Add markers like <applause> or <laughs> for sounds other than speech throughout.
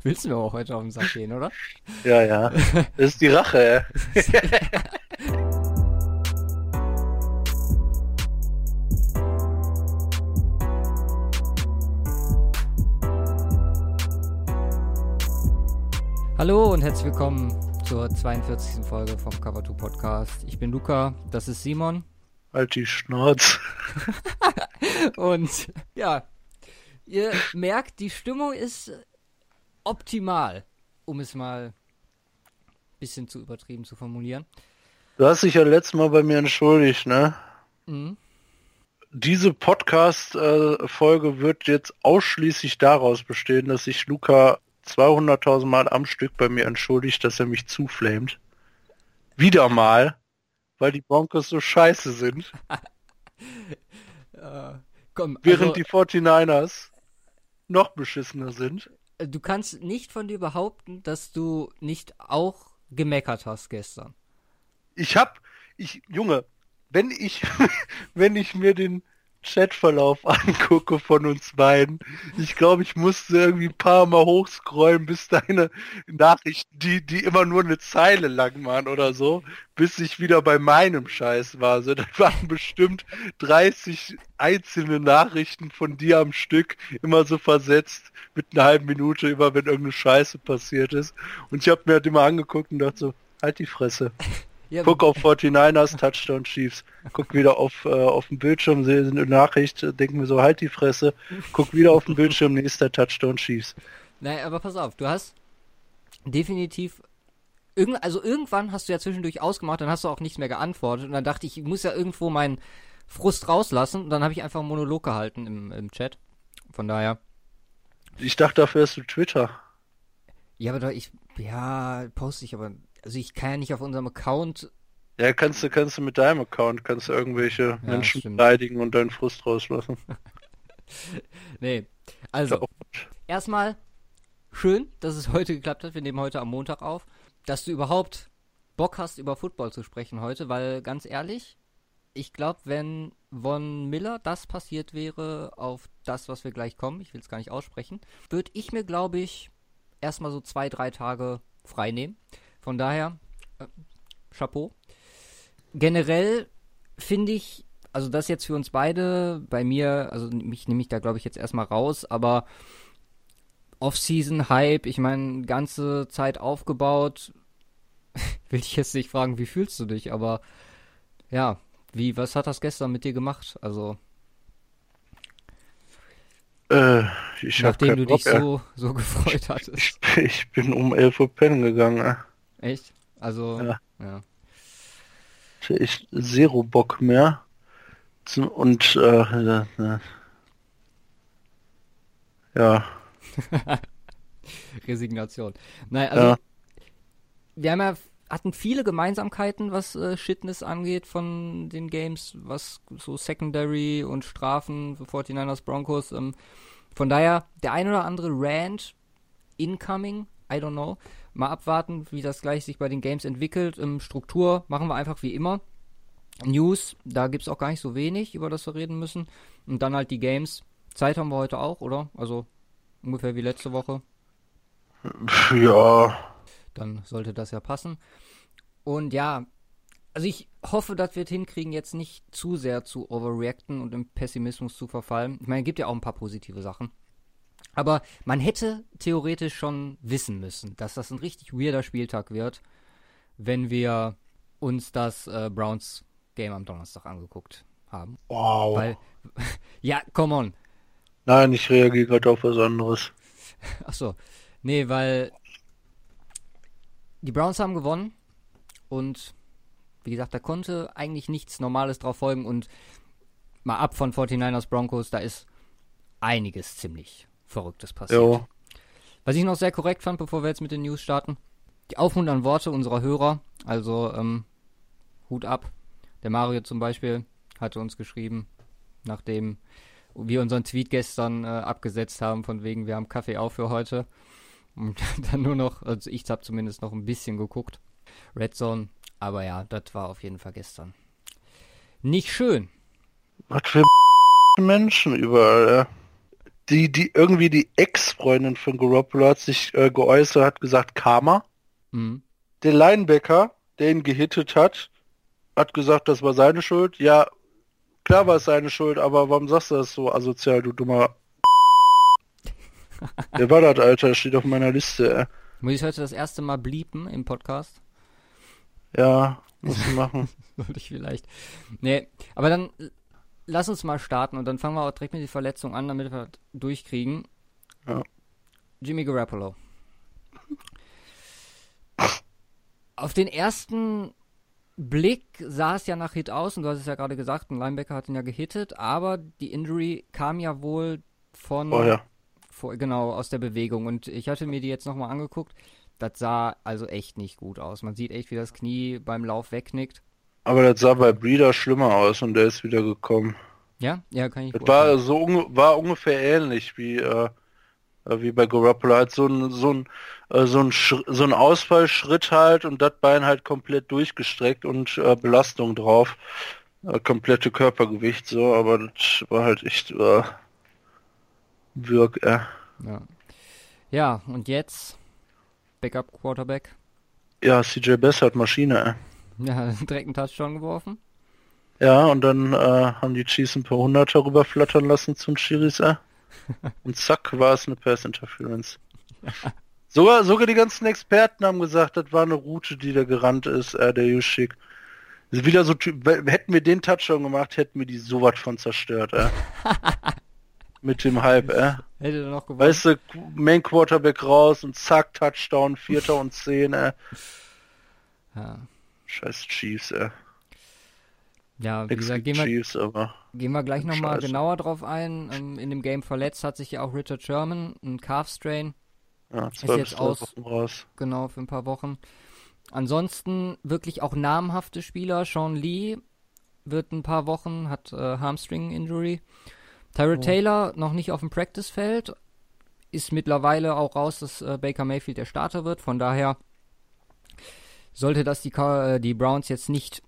<laughs> Willst du mir auch heute auf den Sack gehen, oder? <laughs> Ja, ja. Das ist die Rache, ey. <laughs> Hallo und herzlich willkommen zur 42. Folge vom Cover 2 Podcast. Ich bin Luca, das ist Simon. Halt die Schnauze. Und ja, ihr merkt, die Stimmung ist optimal, um es mal ein bisschen zu übertrieben zu formulieren. Du hast dich ja letztes Mal bei mir entschuldigt, ne? Mhm. Diese Podcast-Folge wird jetzt ausschließlich daraus bestehen, dass sich Luca 200.000 Mal am Stück bei mir entschuldigt, dass er mich zuflamet. Wieder mal, weil die Broncos so scheiße sind. <laughs> Äh, komm, Während also, die 49ers noch beschissener sind. Äh, du kannst nicht von dir behaupten, dass du nicht auch gemeckert hast gestern. Ich hab, ich, Junge, wenn ich, <laughs> wenn ich mir den Chatverlauf <laughs> angucke von uns beiden, ich glaube, ich musste irgendwie ein paar Mal hochscrollen, bis deine Nachrichten, die, die immer nur eine Zeile lang waren oder so, bis ich wieder bei meinem Scheiß war. Also das waren bestimmt 30 einzelne Nachrichten von dir am Stück, immer so versetzt, mit einer halben Minute, immer wenn irgendeine Scheiße passiert ist. Und ich habe mir halt immer angeguckt und dachte so, halt die Fresse. Ja, Guck auf 49ers, Touchdown Chiefs. Guck wieder auf, äh, auf dem Bildschirm, sehe eine Nachricht, denken mir so, halt die Fresse. Guck wieder auf den Bildschirm, nächster Touchdown Chiefs. Nein, aber pass auf, du hast definitiv. Irgend, also irgendwann hast du ja zwischendurch ausgemacht, dann hast du auch nichts mehr geantwortet. Und dann dachte ich, ich muss ja irgendwo meinen Frust rauslassen. Und dann habe ich einfach einen Monolog gehalten im, im Chat. Von daher. Ich dachte, dafür hast du Twitter. Ja, aber da ich. Ja, poste ich aber. Also ich kann ja nicht auf unserem Account. Ja, kannst du, kannst du mit deinem Account, kannst du irgendwelche Menschen stimmt. beleidigen und deinen Frust rauslassen. <laughs> Nee. Also, ja erstmal schön, dass es heute geklappt hat. Wir nehmen heute am Montag auf. Dass du überhaupt Bock hast, über Football zu sprechen heute, weil ganz ehrlich, ich glaube, wenn Von Miller das passiert wäre auf das, was wir gleich kommen, ich will es gar nicht aussprechen, würde ich mir, glaube ich, erstmal so zwei, drei Tage frei nehmen. Von daher, äh, Chapeau. Generell finde ich, also das jetzt für uns beide, bei mir, also mich nehme ich da, glaube ich, jetzt erstmal raus, aber Off-Season-Hype, ich meine, ganze Zeit aufgebaut. <laughs> Will ich jetzt nicht fragen, wie fühlst du dich, aber ja, wie, was hat das gestern mit dir gemacht? Also, Äh, ich nachdem du Bock dich mehr. so, so gefreut hattest. Ich, ich bin um 11 Uhr pennen gegangen. Echt? Also, Ja. ja. Ich echt zero Bock mehr. Und äh, äh, äh, ja, <laughs> Resignation. Nein, also Ja. wir haben ja hatten viele Gemeinsamkeiten, was äh, Shitness angeht von den Games, was so Secondary und Strafen für 49ers Broncos. Ähm, von daher, der ein oder andere Rant incoming, I don't know. Mal abwarten, wie das gleich sich bei den Games entwickelt. Ähm, Struktur machen wir einfach wie immer. News, da gibt's auch gar nicht so wenig, über das wir reden müssen. Und dann halt die Games. Zeit haben wir heute auch, oder? Also ungefähr wie letzte Woche. ja, Dann sollte das ja passen. Und ja, also ich hoffe, dass wir es hinkriegen, jetzt nicht zu sehr zu overreacten und im Pessimismus zu verfallen. Ich meine, es gibt ja auch ein paar positive Sachen. Aber man hätte theoretisch schon wissen müssen, dass das ein richtig weirder Spieltag wird, wenn wir uns das äh, Browns Game am Donnerstag angeguckt haben. wow. Weil, <laughs> ja, come on. Nein, ich reagiere gerade auf was anderes. Ach so. Nee, weil die Browns haben gewonnen und wie gesagt, da konnte eigentlich nichts Normales drauf folgen und mal ab von 49ers Broncos, da ist einiges ziemlich Verrücktes passiert. Jo. Was ich noch sehr korrekt fand, bevor wir jetzt mit den News starten, die aufmunternden Worte unserer Hörer, also ähm, Hut ab. Der Mario zum Beispiel hatte uns geschrieben, nachdem wir unseren Tweet gestern äh, abgesetzt haben, von wegen, wir haben Kaffee auf für heute. Und <laughs> dann nur noch, also ich habe zumindest noch ein bisschen geguckt. Red Zone, aber ja, das war auf jeden Fall gestern. Nicht schön. Was für <laughs> Menschen überall, ja. Die, die irgendwie die Ex-Freundin von Garoppolo hat sich äh, geäußert, hat gesagt Karma. Mhm. Der Linebacker, der ihn gehittet hat, hat gesagt, das war seine Schuld. Ja, klar war es seine Schuld, aber warum sagst du das so asozial, du dummer <laughs> Wer war das, Alter? Steht auf meiner Liste. Ey. Muss ich heute das erste Mal bliepen im Podcast? Ja, muss ich machen. <laughs> Sollte ich vielleicht. Nee, aber dann lass uns mal starten und dann fangen wir auch direkt mit der Verletzung an, damit wir das durchkriegen. Ja. Jimmy Garoppolo. Auf den ersten Blick sah es ja nach Hit aus und du hast es ja gerade gesagt, ein Linebacker hat ihn ja gehittet, aber die Injury kam ja wohl von Oh ja. vor, genau aus der Bewegung und ich hatte mir die jetzt nochmal angeguckt. Das sah also echt nicht gut aus. Man sieht echt, wie das Knie beim Lauf wegknickt. Aber das sah bei Breeder schlimmer aus und der ist wieder gekommen. Ja, ja, kann ich Das war so unge- war ungefähr ähnlich wie äh, äh, wie bei Garoppolo halt so ein so ein äh, so ein Sch so ein Ausfallschritt halt und das Bein halt komplett durchgestreckt und äh, Belastung drauf, äh, komplette Körpergewicht so, aber das war halt echt äh, Wirk, äh. Ja. ja, und jetzt Backup Quarterback. Ja, CJ Bess hat Maschine, äh. Ja, <laughs> direkt einen Touchdown geworfen. Ja, und dann äh, haben die Chiefs ein paar Hunderter rüberflattern lassen zum Schiris, äh. <laughs> Und zack, war es eine Pass Interference. Sogar, sogar die ganzen Experten haben gesagt, das war eine Route, die da gerannt ist, äh, der Juschik. Ist Wieder so, Typ- hätten wir den Touchdown gemacht, hätten wir die sowas von zerstört, äh. <laughs> Mit dem Hype, äh. Hätte er noch gewonnen. Weißt du, Main Quarterback raus und zack, Touchdown, Vierter und Zehn, äh. ja. Scheiß Chiefs, äh. ja, wie gesagt, gehen wir, Chiefs, gehen wir gleich nochmal genauer drauf ein. Ähm, in dem Game verletzt hat sich ja auch Richard Sherman, ein Calf-Strain, Ja, zwei jetzt aus. Wochen raus. genau, für ein paar Wochen. Ansonsten wirklich auch namhafte Spieler. Sean Lee wird ein paar Wochen, hat äh, Hamstring-Injury. Tyrell Oh. Taylor noch nicht auf dem Practice-Feld. Ist mittlerweile auch raus, dass äh, Baker Mayfield der Starter wird. Von daher sollte das die, äh, die Browns jetzt nicht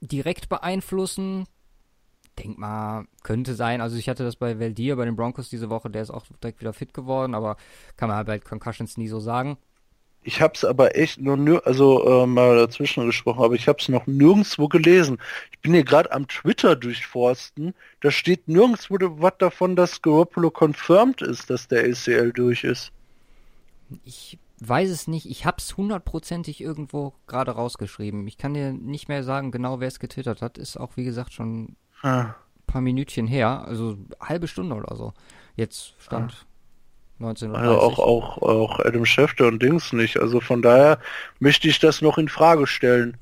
direkt beeinflussen. Denk mal, könnte sein. Also ich hatte das bei Veldir, bei den Broncos diese Woche, der ist auch direkt wieder fit geworden, aber kann man halt bei Concussions nie so sagen. Ich hab's aber echt noch nir also äh, mal dazwischen gesprochen, aber ich hab's noch nirgendwo gelesen. Ich bin hier gerade am Twitter durchforsten. Da steht nirgendwo was davon, dass Garoppolo confirmed ist, dass der ACL durch ist. Ich weiß es nicht. Ich hab's hundertprozentig irgendwo gerade rausgeschrieben. Ich kann dir nicht mehr sagen, genau wer es getwittert hat. Ist auch, wie gesagt, schon ein Ah, paar Minütchen her. Also halbe Stunde oder so. Jetzt stand 19.30 Also auch, auch, auch Adam Schefter und Dings nicht. Also von daher möchte ich das noch in Frage stellen.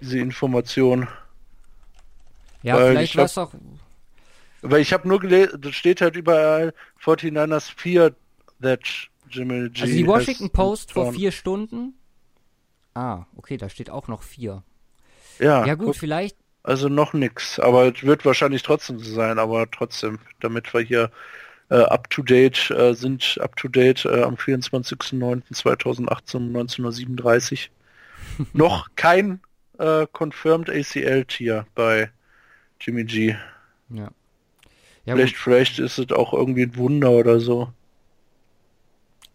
Diese Information. Ja, weil vielleicht ich war es auch... Weil ich habe nur gelesen, da steht halt überall 49ers fear that Jimmy G Also die Washington Post vor vier Stunden... Ah, okay, da steht auch noch vier. Ja, Ja gut, guck, vielleicht... also noch nix. Aber es wird wahrscheinlich trotzdem so sein, aber trotzdem, damit wir hier äh, up to date äh, sind, up to date äh, am 24.09.2018 um 19.37 Uhr. <laughs> noch kein äh, confirmed ACL-Tier bei Jimmy G. Ja. Ja, vielleicht, gut, vielleicht ist es auch irgendwie ein Wunder oder so.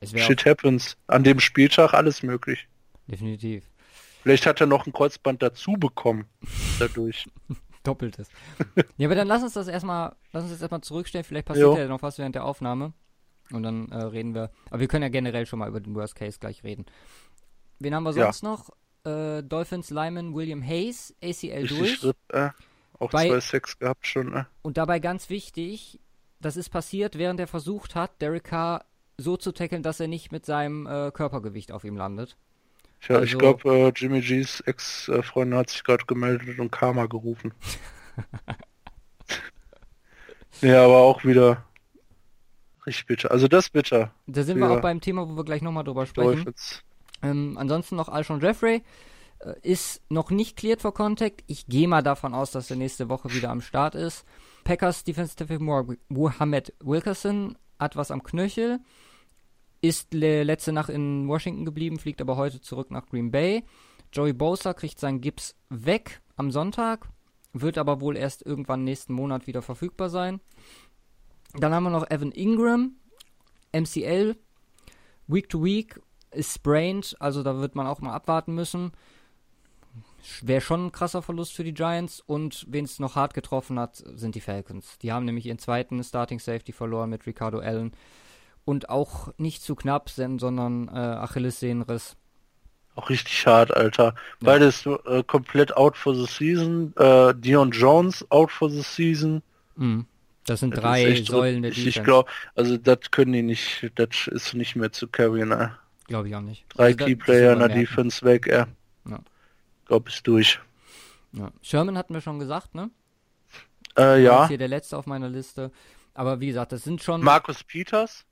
Shit happens. An dem Spieltag alles möglich. definitiv Vielleicht hat er noch ein Kreuzband dazu bekommen. Dadurch. <laughs> doppeltes. ja, aber dann lass uns das erstmal, lass uns das erstmal zurückstellen. Vielleicht passiert Jo. ja noch was während der Aufnahme. Und dann äh, reden wir. Aber wir können ja generell schon mal über den Worst Case gleich reden. Wen haben wir Ja. sonst noch? Äh, Dolphins Lyman William Hayes, ACL Richtig durch. Ripp, äh. Auch Bei- zwei Sex gehabt schon. Äh. Und dabei ganz wichtig, das ist passiert, während er versucht hat, Derek Carr so zu tackeln, dass er nicht mit seinem äh, Körpergewicht auf ihm landet. Tja, ich Also- glaube, äh, Jimmy G's Ex-Freundin hat sich gerade gemeldet und Karma gerufen. <laughs> ja, aber auch wieder richtig bitter. Also das bitter. Da sind wir Ja. auch beim Thema, wo wir gleich nochmal drüber sprechen. Ähm, ansonsten noch Alshon Jeffrey. Äh, ist noch nicht cleared for Contact. Ich gehe mal davon aus, dass er nächste Woche wieder am Start ist. Packers Defensive Tackle Mo- Mohamed Wilkerson hat was am Knöchel. Ist le letzte Nacht in Washington geblieben, fliegt aber heute zurück nach Green Bay. Joey Bosa kriegt seinen Gips weg am Sonntag, wird aber wohl erst irgendwann nächsten Monat wieder verfügbar sein. Dann haben wir noch Evan Ingram, MCL, Week to Week ist sprained, also da wird man auch mal abwarten müssen. Wäre schon ein krasser Verlust für die Giants und wen es noch hart getroffen hat, sind die Falcons. Die haben nämlich ihren zweiten Starting Safety verloren mit Ricardo Allen und auch nicht zu knapp, sondern äh, Achillessehnenriss. Auch richtig hart, Alter. Beides äh, komplett out for the season. Äh, Dion Jones out for the season. Mhm. Das sind das drei Säulen der Defense. Ich glaube, also das können die nicht, das ist nicht mehr zu carryen. Ne? Glaube ich auch nicht. Drei also Keyplayer in der Defense weg, ja. ja. Glaube ist durch. Ja. Sherman hatten wir schon gesagt, ne? Äh, ja. Ist hier der letzte auf meiner Liste. Aber wie gesagt, das sind schon. Markus Peters?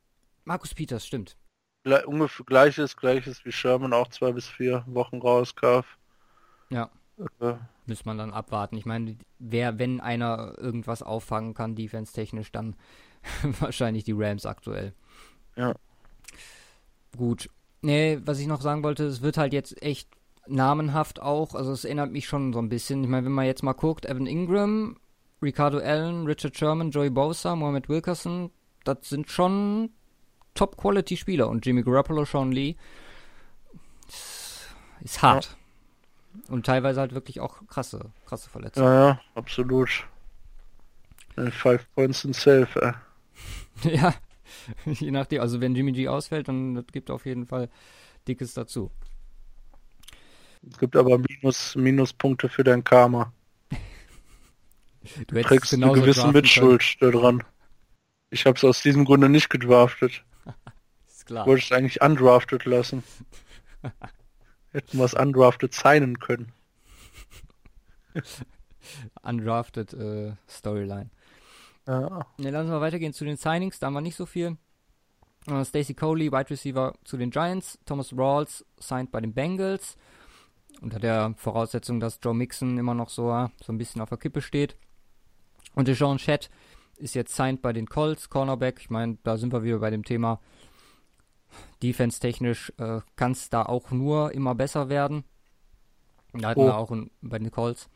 Markus Peters, stimmt. Gle ungefähr gleiches, gleiches wie Sherman, auch zwei bis vier Wochen rauskam. Ja. Äh. Müsste man dann abwarten. Ich meine, wer, wenn einer irgendwas auffangen kann, defense-technisch, dann <laughs> wahrscheinlich die Rams aktuell. Ja. Gut. Nee, was ich noch sagen wollte, es wird halt jetzt echt namenhaft auch. Also es erinnert mich schon so ein bisschen. Ich meine, wenn man jetzt mal guckt, Evan Ingram, Ricardo Allen, Richard Sherman, Joey Bosa, Mohamed Wilkerson, das sind schon Top-Quality-Spieler. Und Jimmy Garoppolo, Sean Lee, ist, hart. Ja. Und teilweise halt wirklich auch krasse, krasse Verletzungen. Ja, ja, absolut. Five Points in Safe, äh. <laughs> ja, <laughs> je nachdem. Also wenn Jimmy G ausfällt, dann das gibt auf jeden Fall Dickes dazu. Es gibt aber Minus, Minuspunkte für dein Karma. Du, du trägst eine gewisse Mitschuld daran. Ich habe es aus diesem Grunde nicht gedraftet. Ist klar. Wollte es eigentlich undrafted lassen. <laughs> Hätten wir es undrafted signen können. <laughs> undrafted äh, Storyline. Ja. Ne, lassen wir weitergehen zu den Signings. Da haben wir nicht so viel. Uh, Stacey Coley, Wide Receiver zu den Giants. Thomas Rawls signed bei den Bengals. Unter der Voraussetzung, dass Joe Mixon immer noch so, so ein bisschen auf der Kippe steht. Und Deshaun Chet ist jetzt signed bei den Colts, Cornerback. Ich meine, da sind wir wieder bei dem Thema. Defense-technisch äh, kann es da auch nur immer besser werden. Da hatten oh. wir auch in, bei den Colts.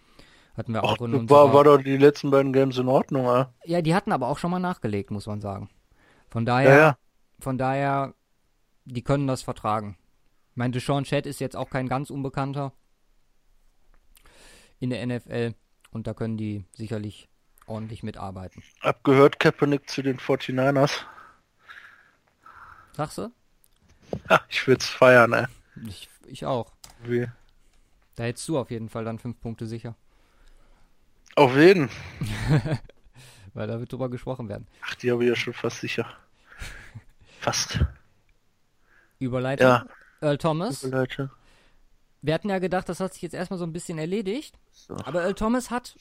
Hatten wir Ach, auch in unserer, war, war doch die letzten beiden Games in Ordnung, ja? Ja, die hatten aber auch schon mal nachgelegt, muss man sagen. Von daher, ja, ja. von daher, die können das vertragen. Ich meine, Deshaun Chat ist jetzt auch kein ganz Unbekannter in der NFL und da können die sicherlich ordentlich mitarbeiten. Abgehört Kaepernick zu den 49ers. Sagst du? Ich würde es feiern, ey. Ich, ich auch. Wie? Da hättest du auf jeden Fall dann fünf Punkte sicher. Auf jeden. <laughs> Weil da wird drüber gesprochen werden. Ach, die habe ich ja schon fast sicher. Fast. Überleitung. Ja. Earl Thomas. Überleitung. Wir hatten ja gedacht, das hat sich jetzt erstmal so ein bisschen erledigt. So. Aber Earl Thomas hat,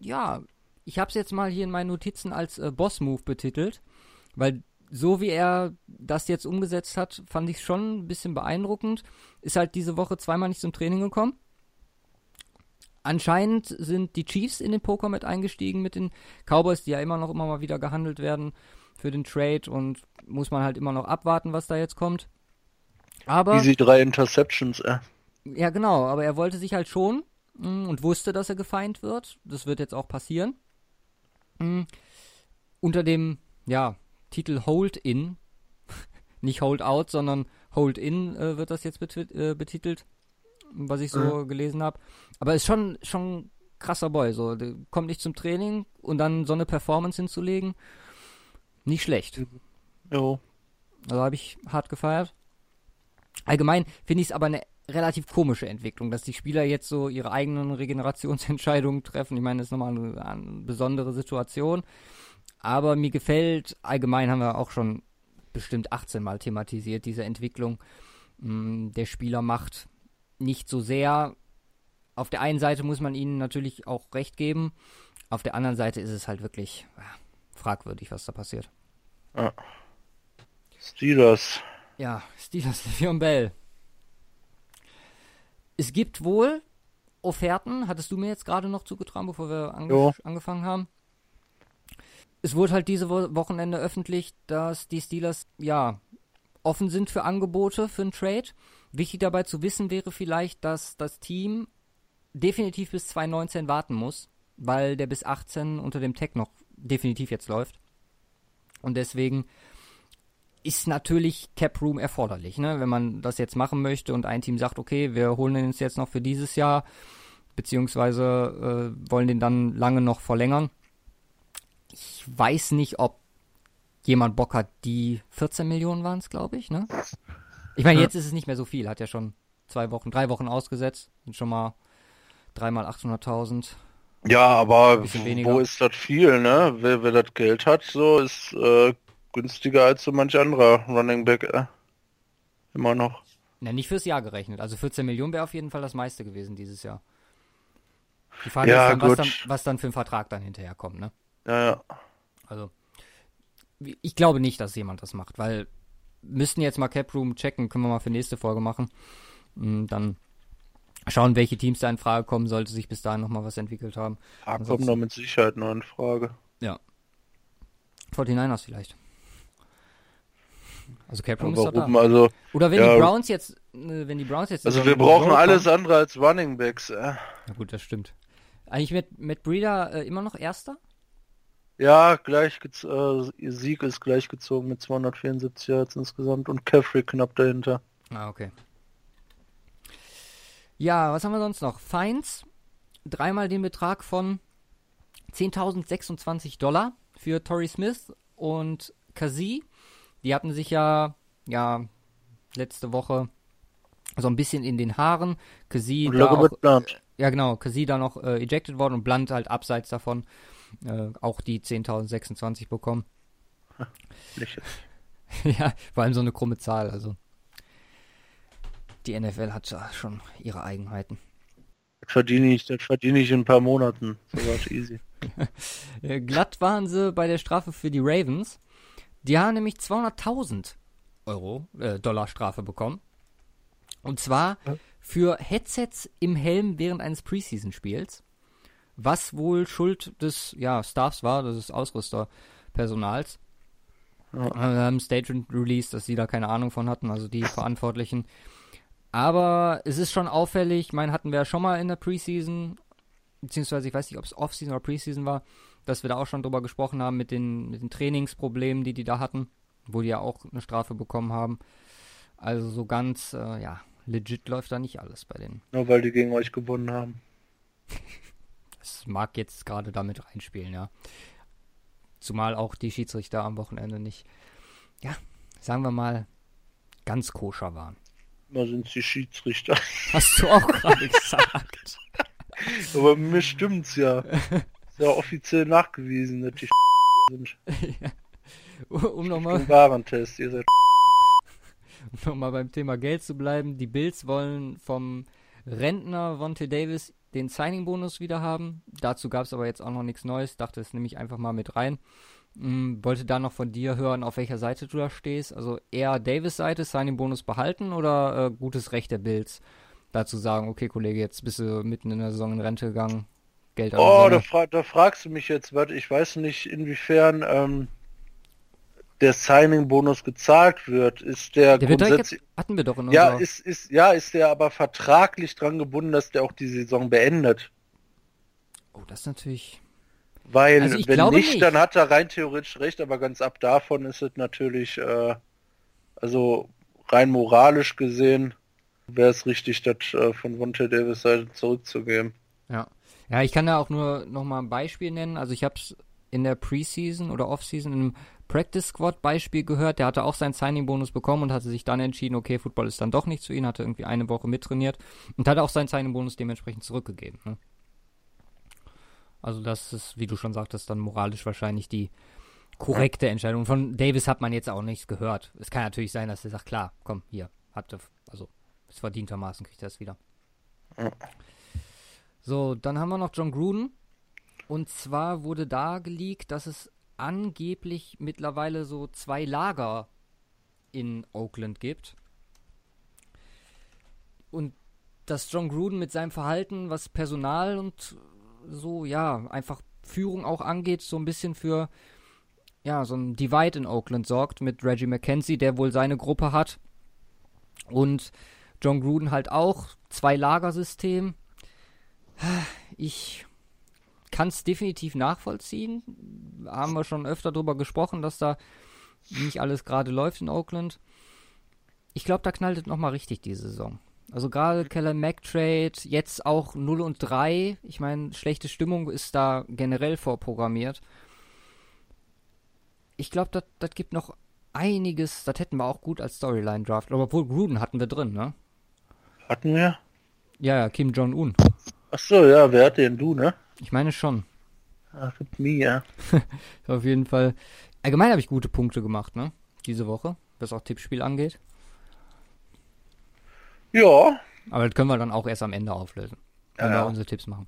ja, ich habe es jetzt mal hier in meinen Notizen als äh, Boss-Move betitelt. Weil so wie er das jetzt umgesetzt hat, fand ich schon ein bisschen beeindruckend. Ist halt diese Woche zweimal nicht zum Training gekommen. Anscheinend sind die Chiefs in den Poker mit eingestiegen mit den Cowboys, die ja immer noch immer mal wieder gehandelt werden für den Trade und muss man halt immer noch abwarten, was da jetzt kommt. Aber Easy drei Interceptions, äh. Ja, genau, aber er wollte sich halt schon mh, mm, und wusste, dass er gefeind wird. Das wird jetzt auch passieren. Mh, mm, unter dem, ja, Titel Hold In, <laughs> nicht Hold Out, sondern Hold In äh, wird das jetzt äh, betitelt was ich so mhm. gelesen habe. Aber ist schon, schon krasser Boy. So, kommt nicht zum Training und dann so eine Performance hinzulegen, nicht schlecht. Jo. Also habe ich hart gefeiert. Allgemein finde ich es aber eine relativ komische Entwicklung, dass die Spieler jetzt so ihre eigenen Regenerationsentscheidungen treffen. Ich meine, das ist nochmal eine, eine besondere Situation. Aber mir gefällt, allgemein haben wir auch schon bestimmt 18 Mal thematisiert, diese Entwicklung. Mm, der Spieler macht nicht so sehr. Auf der einen Seite muss man ihnen natürlich auch recht geben. Auf der anderen Seite ist es halt wirklich ja, fragwürdig, was da passiert. Ja. Steelers. Ja, Steelers, <laughs> Le'Veon Bell. Es gibt wohl Offerten, hattest du mir jetzt gerade noch zugetragen, bevor wir ange angefangen haben. Es wurde halt diese Wo Wochenende öffentlich, dass die Steelers, ja, offen sind für Angebote für einen Trade. Wichtig dabei zu wissen wäre vielleicht, dass das Team definitiv bis 2019 warten muss, weil der bis 18 unter dem Tag noch definitiv jetzt läuft. Und deswegen ist natürlich Cap Room erforderlich, ne? Wenn man das jetzt machen möchte und ein Team sagt, okay, wir holen den jetzt noch für dieses Jahr, beziehungsweise äh, wollen den dann lange noch verlängern. Ich weiß nicht, ob jemand Bock hat, die 14 Millionen waren es, glaube ich, ne? Ich meine, jetzt ist es nicht mehr so viel, hat ja schon zwei Wochen, drei Wochen ausgesetzt, sind schon mal dreimal 800.000. Ja, aber wo ist das viel, ne? Wer, wer das Geld hat, so ist äh, günstiger als so manch anderer Running Back. Äh. Immer noch. Na, nicht fürs Jahr gerechnet. Also 14 Millionen wäre auf jeden Fall das meiste gewesen dieses Jahr. Die Frage Ja, ist dann was, gut. dann, was dann für ein Vertrag dann hinterher kommt, ne? Ja, ja. Also, ich glaube nicht, dass jemand das macht, weil müssten jetzt mal Cap Room checken, können wir mal für nächste Folge machen. Und dann schauen, welche Teams da in Frage kommen, sollte sich bis dahin nochmal was entwickelt haben. Ah, kommt Ansonsten- noch mit Sicherheit noch in Frage. 49ers vielleicht. Also Cap Room ist da. Also, Oder wenn Ja. die Browns jetzt, äh, wenn die Browns jetzt also so wir brauchen alles kommen- andere als Running Backs. Äh. Ja gut, das stimmt. Eigentlich mit, mit Breeder äh, immer noch Erster? Ja, gleich äh, Sieg ist gleichgezogen mit 274 Yards insgesamt und Caffrey knapp dahinter. Ah, okay. Ja, was haben wir sonst noch? Feins, dreimal den Betrag von 10.026 Dollar für Torrey Smith und Kazi. Die hatten sich ja, ja, letzte Woche so ein bisschen in den Haaren. Kazi da auch, Blunt. ja genau, Kazi da noch äh, ejected worden und Blunt halt abseits davon äh, auch die 10.026 bekommen. <laughs> Jetzt. <laughs> ja, vor allem so eine krumme Zahl, also. Die NFL hat ja schon ihre Eigenheiten. Das verdiene ich, das verdiene ich in ein paar Monaten. So was easy. <laughs> Äh, glatt waren sie bei der Strafe für die Ravens. Die haben nämlich 200.000 Euro, äh, Dollar Strafe bekommen. Und zwar für Headsets im Helm während eines Preseason-Spiels. Was wohl Schuld des ja, Staffs war, des Ausrüsterpersonals. Ja. Äh, ein Statement released, dass sie da keine Ahnung von hatten, also die Verantwortlichen. Aber es ist schon auffällig, ich meine, hatten wir ja schon mal in der Preseason, beziehungsweise ich weiß nicht, ob es Offseason oder Preseason war, dass wir da auch schon drüber gesprochen haben mit den, mit den Trainingsproblemen, die die da hatten, wo die ja auch eine Strafe bekommen haben. Also so ganz, äh, ja, legit läuft da nicht alles bei denen. Nur weil die gegen euch gewonnen haben. <laughs> Das mag jetzt gerade damit reinspielen, ja. Zumal auch die Schiedsrichter am Wochenende nicht, ja, sagen wir mal, ganz koscher waren. Da sind die Schiedsrichter. <laughs> Hast du auch gerade gesagt. <laughs> Aber mir stimmt's ja. Ist ja offiziell nachgewiesen, dass die sind. <laughs> um nochmal Warentest. Ihr seid um noch mal beim Thema Geld zu bleiben. Die Bills wollen vom Rentner Vontae Davis den Signing-Bonus wieder haben. Dazu gab es aber jetzt auch noch nichts Neues. Dachte, das nehme ich einfach mal mit rein. Hm, wollte da noch von dir hören, auf welcher Seite du da stehst. Also eher Davis-Seite, Signing-Bonus behalten oder äh, gutes Recht der Bills, dazu sagen, okay, Kollege, jetzt bist du mitten in der Saison in Rente gegangen. Geld Oh, da, fra da fragst du mich jetzt, was ich weiß nicht, inwiefern ähm, der Signing-Bonus gezahlt wird. Ist der, Der grundsätzlich. hatten wir doch in Ja, ist, ist, ja, ist der aber vertraglich dran gebunden, dass der auch die Saison beendet. oh, das ist natürlich... Weil, Also wenn nicht, nicht. dann hat er rein theoretisch recht, aber ganz ab davon ist es natürlich, äh, also rein moralisch gesehen, wäre es richtig, das äh, von Vontae Davis Seite zurückzugeben. Ja. Ja, ich kann da auch nur noch mal ein Beispiel nennen. Also ich habe es in der Preseason oder Offseason in einem Practice Squad Beispiel gehört. Der hatte auch seinen Signing Bonus bekommen und hatte sich dann entschieden, okay, Football ist dann doch nicht zu ihm, hatte irgendwie eine Woche mittrainiert und hat auch seinen Signing Bonus dementsprechend zurückgegeben. Ne? Also das ist, wie du schon sagtest, dann moralisch wahrscheinlich die korrekte Entscheidung. Von Davis hat man jetzt auch nichts gehört. Es kann natürlich sein, dass er sagt, klar, komm, hier, habt ihr, also ist verdientermaßen kriegt er es wieder. So, dann haben wir noch John Gruden. Und zwar wurde da geleakt, dass es angeblich mittlerweile so zwei Lager in Oakland gibt. Und dass John Gruden mit seinem Verhalten, was Personal und so, ja, einfach Führung auch angeht, so ein bisschen für, ja, so ein Divide in Oakland sorgt mit Reggie McKenzie, der wohl seine Gruppe hat. Und John Gruden halt auch, zwei Lagersystem. Ich kann es definitiv nachvollziehen. Haben wir schon öfter drüber gesprochen, dass da nicht alles gerade läuft in Oakland. Ich glaube, da knallt es nochmal richtig diese Saison. Also gerade Keller Mac Trade, jetzt auch 0 und 3. Ich meine, schlechte Stimmung ist da generell vorprogrammiert. Ich glaube, das gibt noch einiges, das hätten wir auch gut als Storyline-Draft. Aber obwohl Gruden hatten wir drin, ne? Hatten wir? Ja, ja, Kim Jong-un. Ach so, ja, wer hat den du, ne? Ich meine schon. Ach, mit mir, ja. <laughs> Auf jeden Fall. Allgemein habe ich gute Punkte gemacht, ne? Diese Woche, was auch Tippspiel angeht. Ja. Aber das können wir dann auch erst am Ende auflösen, wenn Ja. wir unsere Tipps machen.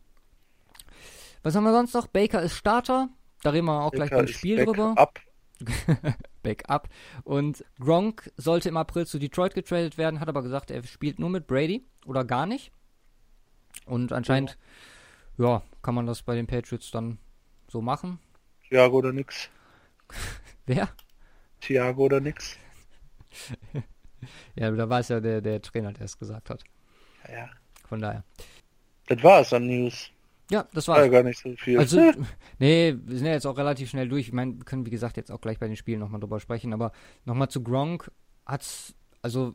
Was haben wir sonst noch? Baker ist Starter. Da reden wir auch gleich Baker beim ist Spiel back drüber. Up. <laughs> Backup. Und Gronk sollte im April zu Detroit getradet werden, hat aber gesagt, er spielt nur mit Brady oder gar nicht. Und anscheinend, ja, kann man das bei den Patriots dann so machen. Thiago oder nix. <laughs> Wer? Thiago oder nix. <laughs> Ja, da war es ja der, der Trainer, der es gesagt hat. Ja, ja. Von daher. Das war's an News. Ja, das War ja gar nicht so viel. Also, <laughs> nee, wir sind ja jetzt auch relativ schnell durch. Ich meine, wir können, wie gesagt, jetzt auch gleich bei den Spielen nochmal drüber sprechen. Aber nochmal zu Gronk hat's, also,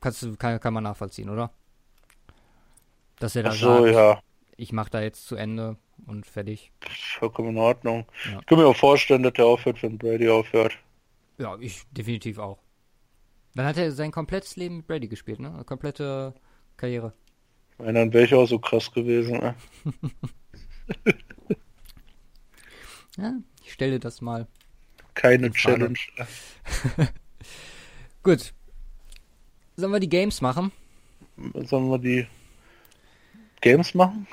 kannst kann, kann man nachvollziehen, oder? Dass er da Ach so, sagt, ja. Ich mach da jetzt zu Ende und fertig. Vollkommen in Ordnung. Ja. Ich kann mir auch vorstellen, dass der aufhört, wenn Brady aufhört. Ja, ich definitiv auch. Dann hat er sein komplettes Leben mit Brady gespielt, ne? Eine komplette Karriere. Ich meine, dann wäre ich auch so krass gewesen. Ne? <laughs> Ja, ich stelle das mal. Keine. Challenge. <laughs> Gut. Sollen wir die Games machen? Sollen wir die Games machen?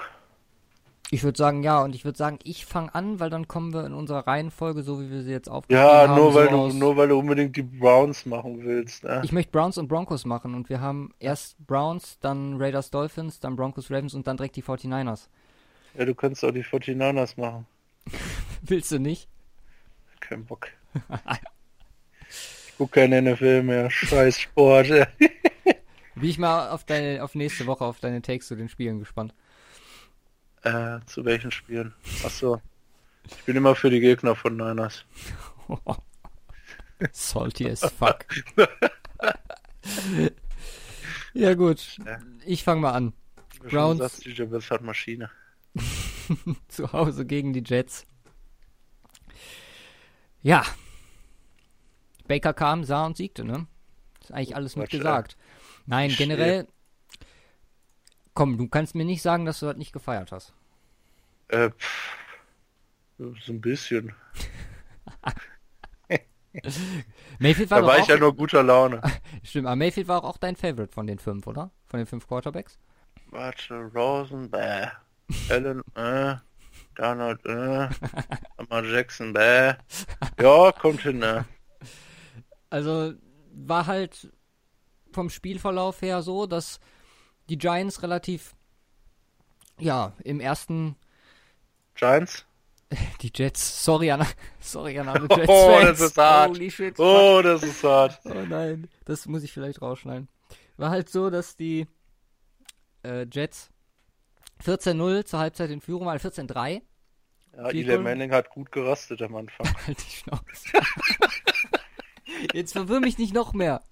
Ich würde sagen, ja, und ich würde sagen, ich fange an, weil dann kommen wir in unserer Reihenfolge, so wie wir sie jetzt aufgeschrieben Ja, haben. nur so weil du aus- nur weil du unbedingt die Browns machen willst. Ne? Ich möchte Browns und Broncos machen und wir haben erst Browns, dann Raiders Dolphins, dann Broncos Ravens und dann direkt die 49ers. Ja, du kannst auch die 49ers machen. <laughs> Willst du nicht? Kein Bock. ich guck kein NFL mehr. Scheiß Sport. <laughs> Bin ich mal auf deine, auf nächste Woche auf deine Takes zu den Spielen gespannt. Äh, zu welchen Spielen? Achso. Ich bin immer für die Gegner von Niners. <laughs> Salty as fuck. <laughs> ja gut, ich fange mal an. Browns. sagst, DJ West hat Maschine. <laughs> Zu Hause gegen die Jets. Ja. Baker kam, sah und siegte, ne? Ist eigentlich alles mit Quatsch, gesagt. Nein, generell. Komm, du kannst mir nicht sagen, dass du das nicht gefeiert hast. Äh, pff, so ein bisschen. <laughs> Mayfield war Da war ich ja nur guter Laune. <laughs> Stimmt, aber Mayfield war auch dein Favorite von den fünf, oder? Von den fünf Quarterbacks? Warte, Rosen, bäh. Allen, äh. Donald, äh. <laughs> Lamar Jackson, bäh. Ja, kommt hin, ne. Also war halt vom Spielverlauf her so, dass die Giants relativ, ja, im ersten, Giants? <laughs> die Jets, sorry an, <laughs> sorry an alle <laughs> Oh, Jets das ist hart. Holy shit. Oh, das ist hart. Oh nein, das muss ich vielleicht rausschneiden. War halt so, dass die äh, Jets 14-0 zur Halbzeit in Führung waren, 14-3. Ja, Eli cool. Manning hat gut gerastet am Anfang. Halt die Schnauze. Jetzt verwirr mich nicht noch mehr.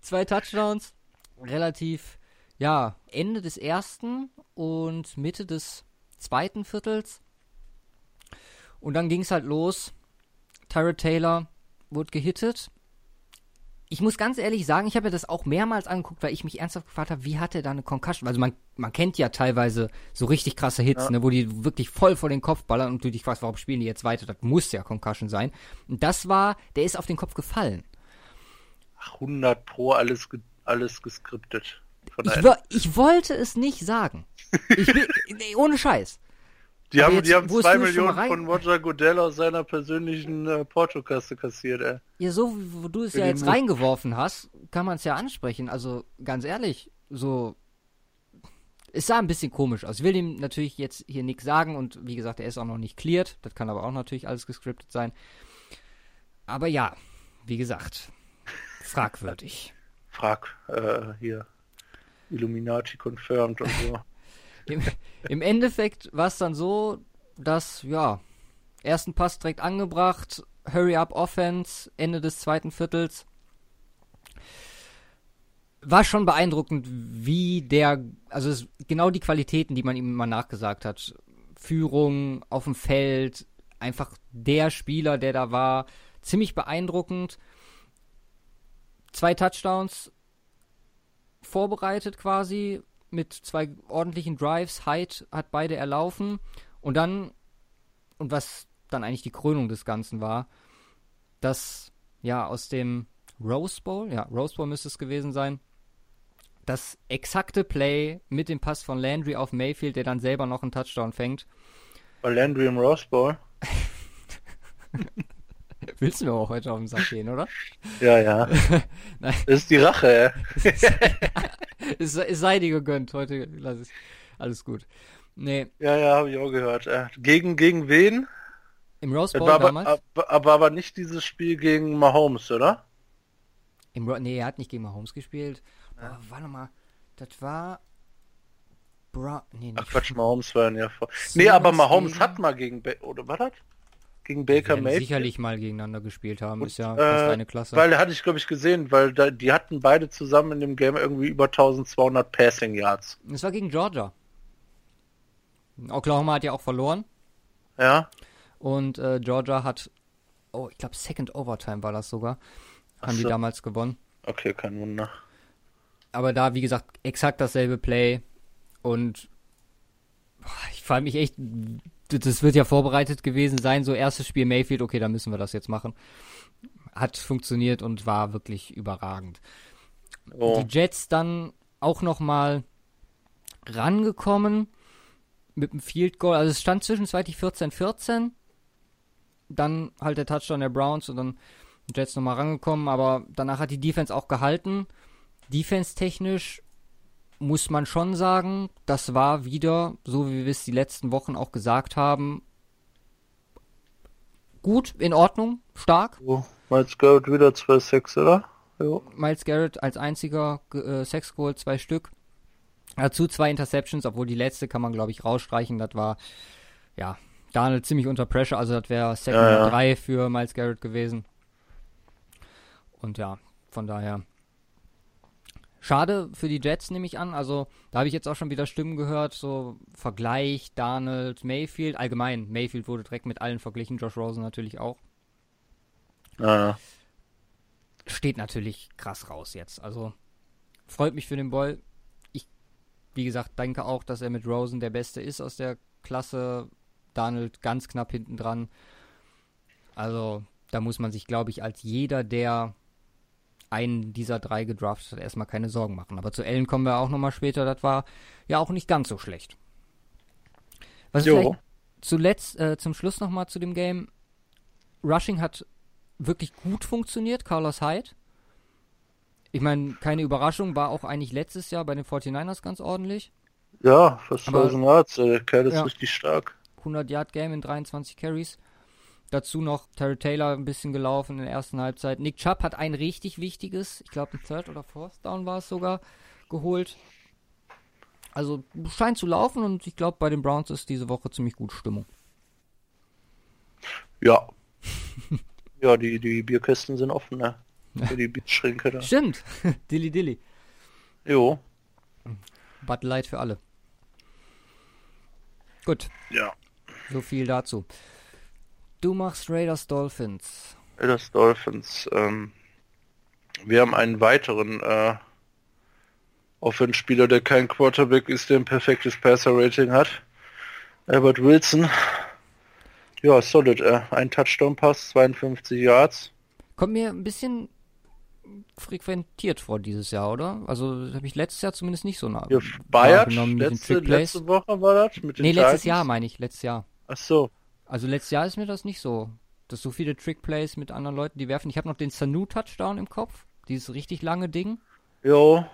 Zwei Touchdowns, relativ, ja, Ende des ersten und Mitte des zweiten Viertels. Und dann ging es halt los. Tyrod Taylor wurde gehittet. Ich muss ganz ehrlich sagen, ich habe mir das auch mehrmals angeguckt, weil ich mich ernsthaft gefragt habe, wie hat er da eine Concussion? Also man, man kennt ja teilweise so richtig krasse Hits, Ja. ne, wo die wirklich voll vor den Kopf ballern und du dich fragst, warum spielen die jetzt weiter? Das muss ja Concussion sein. Und das war, der ist auf den Kopf gefallen. Ach, 100 pro, alles, alles geskriptet. Von Ich, wo- ich wollte es nicht sagen. Ich bin, <laughs> nee, ohne Scheiß. Die Aber haben, jetzt, die haben zwei Millionen rein- von Roger Goodell aus seiner persönlichen äh, Portokasse kassiert, ey. Ja, so wie wo du es ja jetzt reingeworfen hast, kann man es ja ansprechen. Also ganz ehrlich, so. Es sah ein bisschen komisch aus. Ich will ihm natürlich jetzt hier nichts sagen und wie gesagt, er ist auch noch nicht cleared. Das kann aber auch natürlich alles gescriptet sein. Aber ja, wie gesagt, fragwürdig. Frag, äh, hier. Illuminati confirmed und so. <laughs> Im, Im Endeffekt war es dann so, dass, ja, ersten Pass direkt angebracht, Hurry Up Offense, Ende des zweiten Viertels. War schon beeindruckend, wie der, also es, genau die Qualitäten, die man ihm immer nachgesagt hat. Führung auf dem Feld, einfach der Spieler, der da war, ziemlich beeindruckend. Zwei Touchdowns vorbereitet quasi mit zwei ordentlichen Drives. Hyde hat beide erlaufen und dann und was dann eigentlich die Krönung des Ganzen war, dass ja aus dem Rose Bowl, ja, Rose Bowl müsste es gewesen sein, das exakte Play mit dem Pass von Landry auf Mayfield, der dann selber noch einen Touchdown fängt. Bei Landry im Rose Bowl. <laughs> <laughs> Willst du mir auch heute auf den Sack gehen, oder? Ja, ja. <laughs> das ist die Rache, <laughs> es, es sei dir gegönnt, heute lass es. Alles gut. Nee. Ja, ja, habe ich auch gehört. Äh, gegen, gegen wen? Im Rose Bowl war damals? Aber, aber, aber nicht dieses Spiel gegen Mahomes, oder? Im Ro nee, er hat nicht gegen Mahomes gespielt. Ja. Oh, warte mal. Das war. Bra nee, Ach Quatsch, Mahomes war ja vor. Nee, aber Mahomes gegen... hat mal gegen. Ba oder was hat? Gegen Baker Mayfield. sicherlich mal gegeneinander gespielt haben, Und, ist ja äh, fast eine Klasse. Weil hatte ich glaube ich gesehen, weil da, die hatten beide zusammen in dem Game irgendwie über 1200 Passing Yards. Es war gegen Georgia. Oklahoma hat ja auch verloren. Ja. Und äh, Georgia hat, oh, ich glaube Second Overtime war das sogar, haben so. die damals gewonnen. Okay, kein Wunder. Aber da, wie gesagt, exakt dasselbe Play und ich frage mich echt, das wird ja vorbereitet gewesen sein, so erstes Spiel Mayfield, okay, da müssen wir das jetzt machen. Hat funktioniert und war wirklich überragend. Oh. Die Jets dann auch nochmal rangekommen mit dem Field Goal. Also es stand zwischenzeitlich 14-14. Dann halt der Touchdown der Browns und dann Jets nochmal rangekommen, aber danach hat die Defense auch gehalten. Defense-technisch muss man schon sagen, das war wieder, so wie wir es die letzten Wochen auch gesagt haben, gut, in Ordnung, stark. Oh, Miles Garrett wieder 2-6, oder? Jo. Miles Garrett als einziger äh, Sex geholt, zwei Stück. Dazu zwei Interceptions, obwohl die letzte kann man, glaube ich, rausstreichen. Das war, ja, Daniel ziemlich unter Pressure, also das wäre Second ja, ja. 3 für Miles Garrett gewesen. Und ja, von daher. Schade für die Jets, nehme ich an. Also, da habe ich jetzt auch schon wieder Stimmen gehört, so Vergleich, Donald, Mayfield. Allgemein, Mayfield wurde direkt mit allen verglichen, Josh Rosen natürlich auch. Ja. Steht natürlich krass raus jetzt. Also, freut mich für den Boy wie gesagt, denke auch, dass er mit Rosen der Beste ist aus der Klasse. Donald ganz knapp hinten dran. Also, da muss man sich, glaube ich, als jeder, der einen dieser drei gedraftet hat, erstmal keine Sorgen machen. Aber zu Ellen kommen wir auch nochmal später. Das war ja auch nicht ganz so schlecht. Was jo. zuletzt, äh, zum Schluss nochmal zu dem Game. Rushing hat wirklich gut funktioniert, Carlos Hyde. Ich meine, keine Überraschung, war auch eigentlich letztes Jahr bei den 49ers ganz ordentlich. Ja, fast 1000 Yards, der Kerl ist ja, richtig stark. 100 Yard Game in 23 Carries. Dazu noch Terry Taylor ein bisschen gelaufen in der ersten Halbzeit. Nick Chubb hat ein richtig wichtiges, ich glaube ein Third oder Fourth Down war es sogar, geholt. Also scheint zu laufen und ich glaube bei den Browns ist diese Woche ziemlich gut Stimmung. Ja. <laughs> ja, die, die Bierkästen sind offen, ne? <laughs> Für die Beachschränke da. Stimmt. <laughs> Dilly Dilly. Jo. Bud Light für alle. Gut. Ja. So viel dazu. Du machst Raiders Dolphins. Raiders Dolphins. Ähm, wir haben einen weiteren äh, Offenspieler, der kein Quarterback ist, der ein perfektes Passer-Rating hat. Albert Wilson. Ja, solid. Äh, ein Touchdown-Pass, 52 Yards. Kommt mir ein bisschen frequentiert vor dieses Jahr, oder? Also habe ich letztes Jahr zumindest nicht so nah. Ja, Bayern, letzte, letzte Woche war das mit den Nee, letztes Jahr meine ich, letztes Jahr. Ach so. Also letztes Jahr ist mir das nicht so. Dass so viele Trickplays mit anderen Leuten, die werfen. Ich habe noch den Sanu-Touchdown im Kopf. Dieses richtig lange Ding. Jo.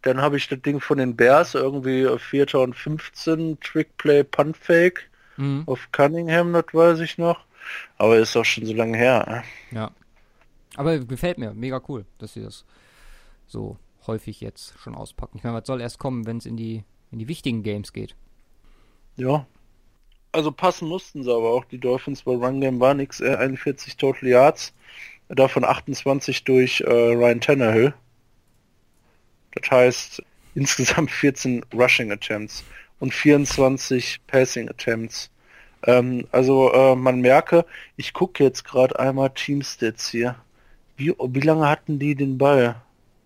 Dann habe ich das Ding von den Bears, irgendwie 4. und 15, Trickplay, Puntfake. Mhm. Auf Cunningham, das weiß ich noch. Aber ist auch schon so lange her. Ne? Ja. Aber gefällt mir, mega cool, dass sie das so häufig jetzt schon auspacken. Ich meine, was soll erst kommen, wenn es in die in die wichtigen Games geht. Ja. Also passen mussten sie aber auch. Die Dolphins bei Run Game war nix, äh, 41 Total Yards, davon 28 durch äh, Ryan Tannehill. Das heißt <laughs> insgesamt 14 Rushing Attempts und 24 Passing Attempts. Ähm, also äh, man merke, ich gucke jetzt gerade einmal Teamstats hier. Wie, wie lange hatten die den Ball?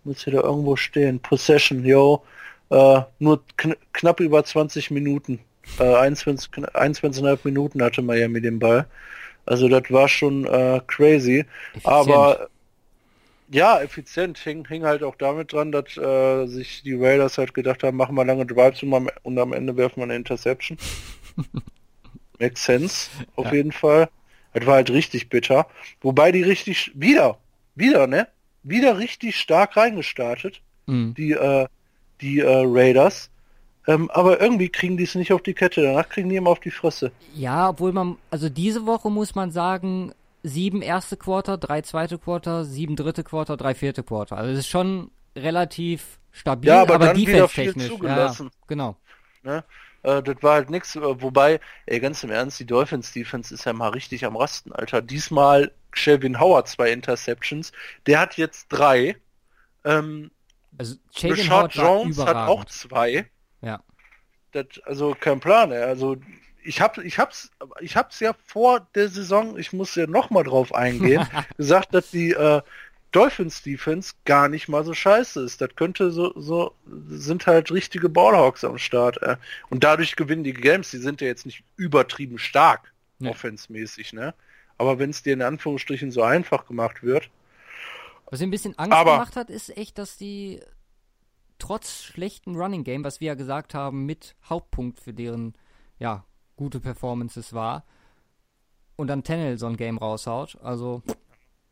Muss hier da irgendwo stehen. Possession, yo. Äh, nur kn knapp über 20 Minuten. Äh, 21, 21,5 Minuten hatte Miami den Ball. Also das war schon äh, crazy. Effizient. Aber ja, effizient hing, hing halt auch damit dran, dass äh, sich die Raiders halt gedacht haben, machen wir lange Drives und am, und am Ende werfen wir eine Interception. <laughs> Makes sense, auf Ja. jeden Fall. Das war halt richtig bitter. Wobei die richtig, wieder, wieder, ne? Wieder richtig stark reingestartet, Mhm. die, äh, die äh, Raiders. Ähm, aber irgendwie kriegen die es nicht auf die Kette. Danach kriegen die immer auf die Fresse. Ja, obwohl man, also diese Woche muss man sagen, sieben erste Quarter, drei zweite Quarter, sieben dritte Quarter, drei vierte Quarter. Also es ist schon relativ stabil, Ja, aber aber dann wieder viel defense-technisch. Ja, zugelassen. genau. Ne? Äh, das war halt nix. Äh, wobei, ey, ganz im Ernst, die Dolphins Defense ist ja mal richtig am Rasten, Alter. Diesmal Shelvin Howard zwei Interceptions. Der hat jetzt drei. Ähm, Also Howard war Jones hat auch zwei. Ja. Das, also kein Plan, ey. Also ich hab, ich hab's, ich hab's ja vor der Saison, ich muss ja noch mal drauf eingehen, <laughs> gesagt, dass die äh, Dolphins Defense gar nicht mal so scheiße ist. Das könnte so, so sind halt richtige Ballhawks am Start. Äh. Und dadurch gewinnen die Games. Die sind ja jetzt nicht übertrieben stark, Nee. offensmäßig, ne? Aber wenn es dir in Anführungsstrichen so einfach gemacht wird, Was mir ein bisschen Angst Aber- gemacht hat, ist echt, dass die trotz schlechten Running Game, was wir ja gesagt haben, mit Hauptpunkt für deren ja, gute Performances war und dann Tennel so ein Game raushaut. Also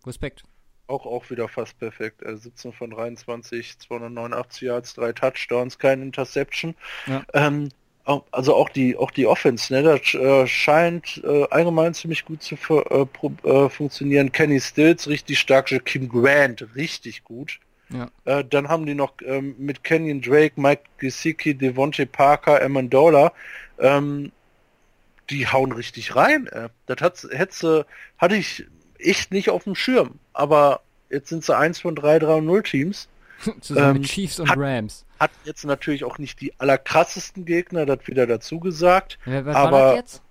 Respekt. auch auch wieder fast perfekt. Äh, 17 von 23, 289 Yards, drei Touchdowns, kein Interception. Ja. Ähm, also auch die auch die Offense, ne, das äh, scheint äh, allgemein ziemlich gut zu äh, pro- äh, funktionieren. Kenny Stills richtig stark, Kim Grant richtig gut. Ja. Äh, dann haben die noch ähm, mit Kenyon Drake, Mike Gesicki, Devontae Parker, Amendola, ähm, die hauen richtig rein. Äh. Das hat, hätte, hatte ich echt nicht auf dem Schirm. Aber jetzt sind sie eins von drei 3 und 0 Teams. <laughs> Zusammen Ähm, mit Chiefs und hat- Rams. Hat jetzt natürlich auch nicht die allerkrassesten Gegner, das wieder dazu gesagt. Wer, wer aber- war das jetzt?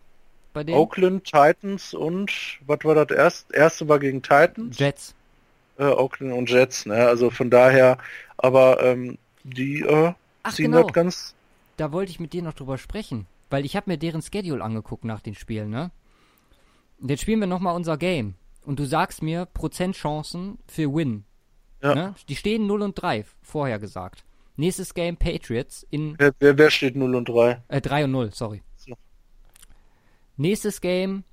Bei den Oakland Titans und was war das erste? Erste war gegen Titans. Jets. Äh, Oakland und Jets, ne? Also von daher, aber ähm, die äh, Ach ziehen genau, das ganz da wollte ich mit dir noch drüber sprechen. Weil ich habe mir deren Schedule angeguckt nach den Spielen, ne? Und jetzt spielen wir nochmal unser Game. Und du sagst mir Prozentchancen für Win. Ja. Ne? Die stehen 0 und 3, vorher gesagt. Nächstes Game Patriots in Wer, wer, wer steht 0 und 3? äh, 3 und 0, sorry. So. Nächstes Game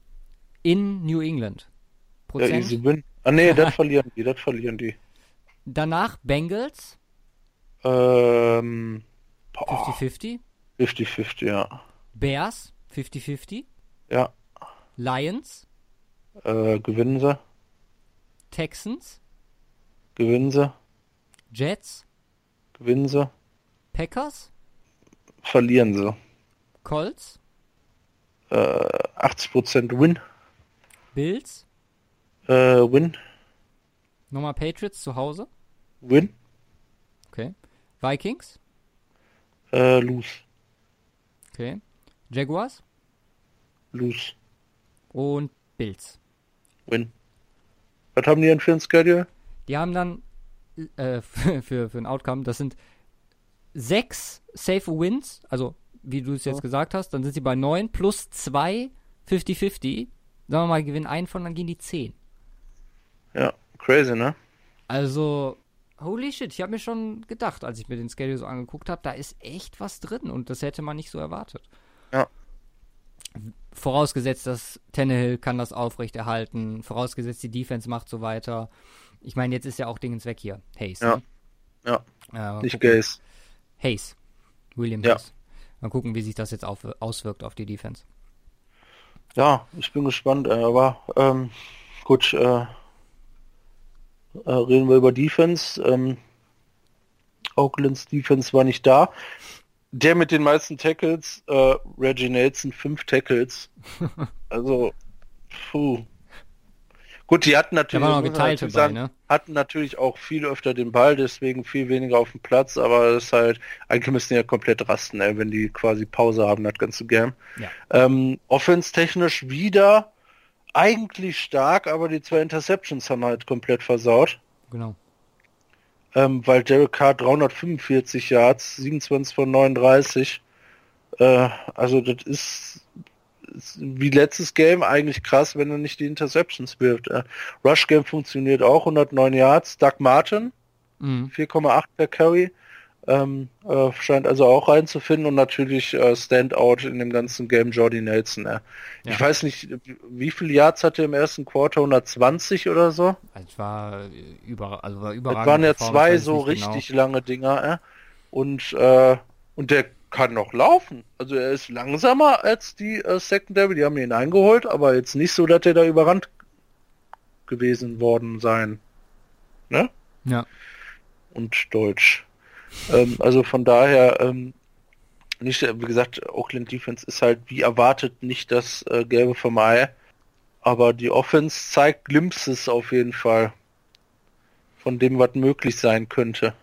in New England. Ja, Prozent. easy win. Ah nee, das <laughs> verlieren die, das verlieren die. Danach Bengals? Ähm, boah, 50-50. 50-50, ja. Bears? 50-50. Ja, Lions, äh, gewinnen sie, Texans, gewinnen sie, Jets, gewinnen sie, Packers, verlieren sie. Colts, Äh, 80% Win, Bills, äh, Win, nochmal Patriots zu Hause. Win, Okay. Vikings, äh, Lose, okay. Jaguars Lose, und Bills. Win. Was haben die denn für ein Schedule? Die haben dann äh, <laughs> für, für, ein Outcome, das sind sechs safe Wins, also wie du es jetzt Ja. gesagt hast, dann sind sie bei neun plus zwei 50-50. Sagen wir mal, gewinnen einen von, dann gehen die zehn. Ja, crazy, ne? Also, holy shit, ich habe mir schon gedacht, als ich mir den Schedule so angeguckt habe, da ist echt was drin und das hätte man nicht so erwartet. Ja. Vorausgesetzt, dass Tannehill kann das aufrechterhalten, vorausgesetzt die Defense macht so weiter. Ich meine, jetzt ist ja auch Dingens weg hier. Hayes. Ja. Ne? Ja. Äh, Nicht. Gaze. Hayes. William Ja. Hayes. Mal gucken, wie sich das jetzt auf, auswirkt auf die Defense. Ja, ich bin gespannt, äh, aber ähm, gut, äh, äh, reden wir über Defense. Ähm, Oaklands Defense war nicht da. der mit den meisten Tackles, äh, Reggie Nelson, fünf Tackles. <laughs> also, puh. Gut, die hatten natürlich, natürlich bei, sagen, ne? hatten natürlich auch viel öfter den Ball, deswegen viel weniger auf dem Platz, aber es ist halt, eigentlich müssen die ja komplett rasten, ey, wenn die quasi Pause haben, das ganze Game. Ja. Ähm, Offense-technisch wieder eigentlich stark, aber die zwei Interceptions haben halt komplett versaut. Genau. Ähm, weil Derek Carr 345 Yards, 27 von 39. Äh, also das ist, ist wie letztes Game eigentlich krass, wenn er nicht die Interceptions wirft. Äh, Rush Game funktioniert auch, 109 Yards. Doug Martin, Mhm. 4,8 per Carry. Ähm, äh, scheint also auch reinzufinden und natürlich äh, Standout in dem ganzen Game Jordy Nelson. Äh. Ja. Ich weiß nicht, wie viele Yards hatte er im ersten Quarter? 120 oder so? Es war äh, über, also war Es überragend. waren ja zwei so genau. richtig lange Dinger, äh? Und, äh, und der kann noch laufen. Also er ist langsamer als die äh, Secondary, die haben ihn eingeholt, aber jetzt nicht so, dass er da überrannt gewesen worden sein. Ne? Ja. Und Deutsch. Ähm, also von daher, ähm, nicht, wie gesagt, Oakland Defense ist halt wie erwartet nicht das äh, Gelbe vom Ei. Aber die Offense zeigt Glimpses auf jeden Fall von dem, was möglich sein könnte.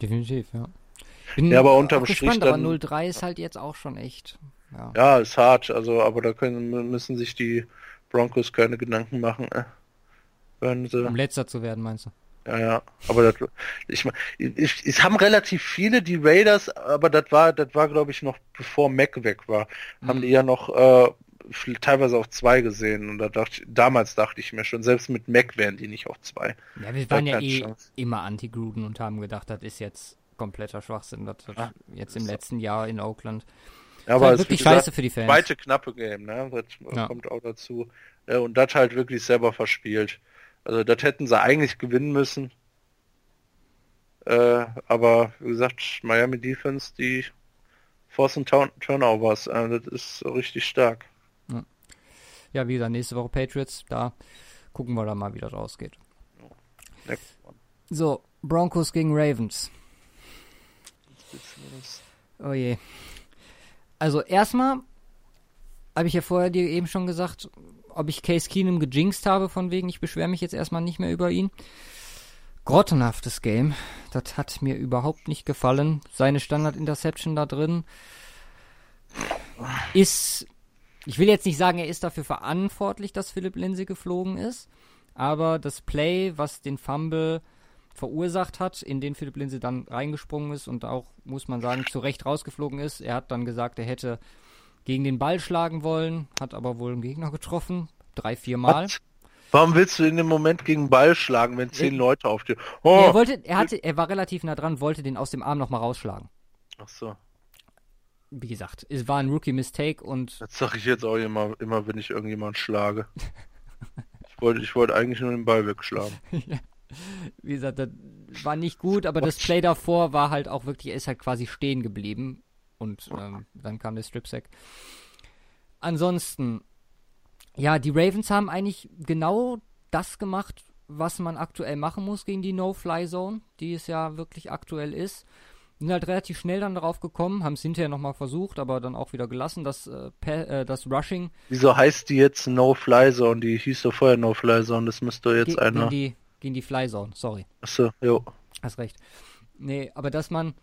Definitiv, ja. Bin Ja, aber unterm Strich aber dann- 0-3 ist halt jetzt auch schon echt. Ja. Ja, ist hart, also aber da können müssen sich die Broncos keine Gedanken machen. Äh. Wenn sie, Um letzter zu werden, meinst du? Ja, ja. Aber das, ich ich- es haben relativ viele die Raiders, aber das war, das war glaube ich noch bevor Mac weg war, haben Mhm. die ja noch äh, teilweise auf zwei gesehen und da dachte ich, damals dachte ich mir schon, selbst mit Mac wären die nicht auf zwei. Ja, wir waren ja eh Chance. immer anti-Gruden und haben gedacht, das ist jetzt kompletter Schwachsinn. Das, das Ah, jetzt im letzten Jahr in Oakland. Ja, Aber es wirklich gesagt, scheiße für die Fans. zweite knappe Game, ne? Das Ja. kommt auch dazu. Äh, Und das halt wirklich selber verspielt. Also das hätten sie eigentlich gewinnen müssen. Äh, aber wie gesagt, Miami Defense, die forcen Turn Turnovers, äh, das ist richtig stark. Ja, wie gesagt, nächste Woche Patriots. Da gucken wir dann mal, wie das ausgeht. Next one. So, Broncos gegen Ravens. Oh je. Also erstmal habe ich ja vorher dir eben schon gesagt, ob ich Case Keenum gejinxt habe, von wegen, ich beschwere mich jetzt erstmal nicht mehr über ihn. Grottenhaftes Game. Das hat mir überhaupt nicht gefallen. Seine Standard-Interception da drin ist, ich will jetzt nicht sagen, er ist dafür verantwortlich, dass Philipp Lindsay geflogen ist, aber das Play, was den Fumble verursacht hat, in den Philipp Lindsay dann reingesprungen ist und auch, muss man sagen, zu Recht rausgeflogen ist. Er hat dann gesagt, er hätte gegen den Ball schlagen wollen, hat aber wohl einen Gegner getroffen. Drei, vier Mal. Was? Warum willst du in dem Moment gegen den Ball schlagen, wenn zehn Ich- Leute auf dir... Oh! er wollte, er hatte, er war relativ nah dran, wollte den aus dem Arm nochmal rausschlagen. Ach so. Wie gesagt, es war ein Rookie-Mistake und Das sage ich jetzt auch immer, immer wenn ich irgendjemand schlage. Ich wollte, ich wollte eigentlich nur den Ball wegschlagen. <laughs> wie gesagt, das war nicht gut, aber das Play davor war halt auch wirklich, er ist halt quasi stehen geblieben und ähm, dann kam der Strip-Sack. Ansonsten, ja, die Ravens haben eigentlich genau das gemacht, was man aktuell machen muss gegen die No-Fly-Zone, die es ja wirklich aktuell ist. Sind halt relativ schnell dann darauf gekommen, haben es hinterher nochmal versucht, aber dann auch wieder gelassen, dass äh, äh, das Rushing Wieso heißt die jetzt No-Fly-Zone? Die hieß doch vorher No-Fly-Zone, das müsste jetzt ge einer... gegen die, gegen die Fly-Zone, sorry. Achso, jo. Hast recht. Nee, aber dass man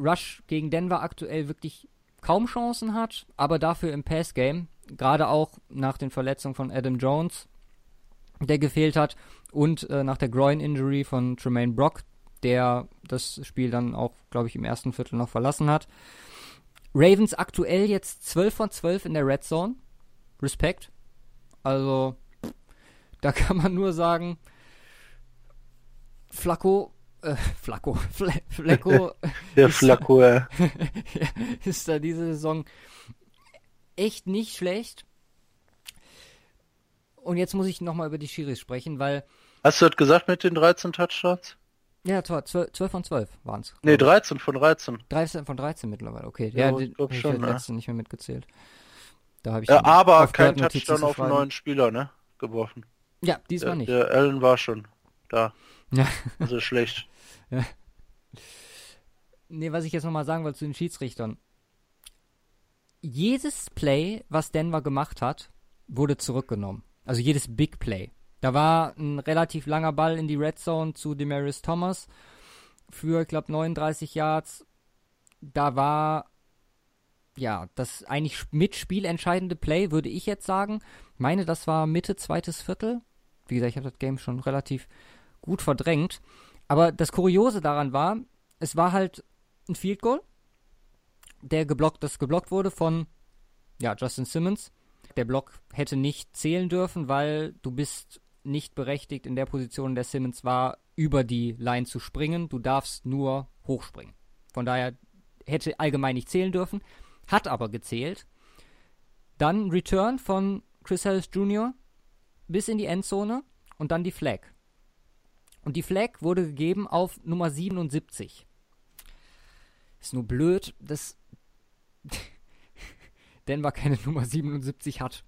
Rush gegen Denver aktuell wirklich kaum Chancen hat, aber dafür im Pass-Game, gerade auch nach den Verletzungen von Adam Jones, der gefehlt hat, und äh, nach der Groin-Injury von Tremaine Brock, der das Spiel dann auch, glaube ich, im ersten Viertel noch verlassen hat. Ravens aktuell jetzt 12 von 12 in der Red Zone. Respekt. Also, da kann man nur sagen, Flacco, äh, <laughs> Flacco, Fle Flecko <laughs> Der Flacco, äh. <laughs> ist da diese Saison echt nicht schlecht. Und jetzt muss ich nochmal über die Schiris sprechen, weil, Hast du das gesagt mit den 13 Touchdowns? ja, 12, 12 von 12 waren es. Nee, 13 von 13. 13 von 13 mittlerweile, okay. Ja, Ja, ich den glaub hab ich schon, den ne? letzten nicht mehr mitgezählt. Da habe ich Ja, aber kein Touchdown auf einen neuen Spieler, ne? Geworfen. Ja, diesmal Der, nicht. der Allen war schon da. Ja. Also schlecht. <laughs> Nee, was ich jetzt nochmal sagen wollte zu den Schiedsrichtern. Jedes Play, was Denver gemacht hat, wurde zurückgenommen. Also jedes Big Play. Da war ein relativ langer Ball in die Red Zone zu Demaris Thomas für, ich glaube, 39 Yards. Da war ja das eigentlich mit spielentscheidende Play, würde ich jetzt sagen. Ich meine, das war Mitte zweites Viertel. Wie gesagt, ich habe das Game schon relativ gut verdrängt. Aber das Kuriose daran war, es war halt ein Field Goal, der geblockt, das geblockt wurde von ja, Justin Simmons. Der Block hätte nicht zählen dürfen, weil du bist nicht berechtigt in der Position, in der Simmons war, über die Line zu springen. Du darfst nur hochspringen. Von daher hätte allgemein nicht zählen dürfen, hat aber gezählt. Dann Return von Chris Harris Jr. bis in die Endzone und dann die Flag. Und die Flag wurde gegeben auf Nummer 77. Ist nur blöd, dass <laughs> Denver keine Nummer 77 hat.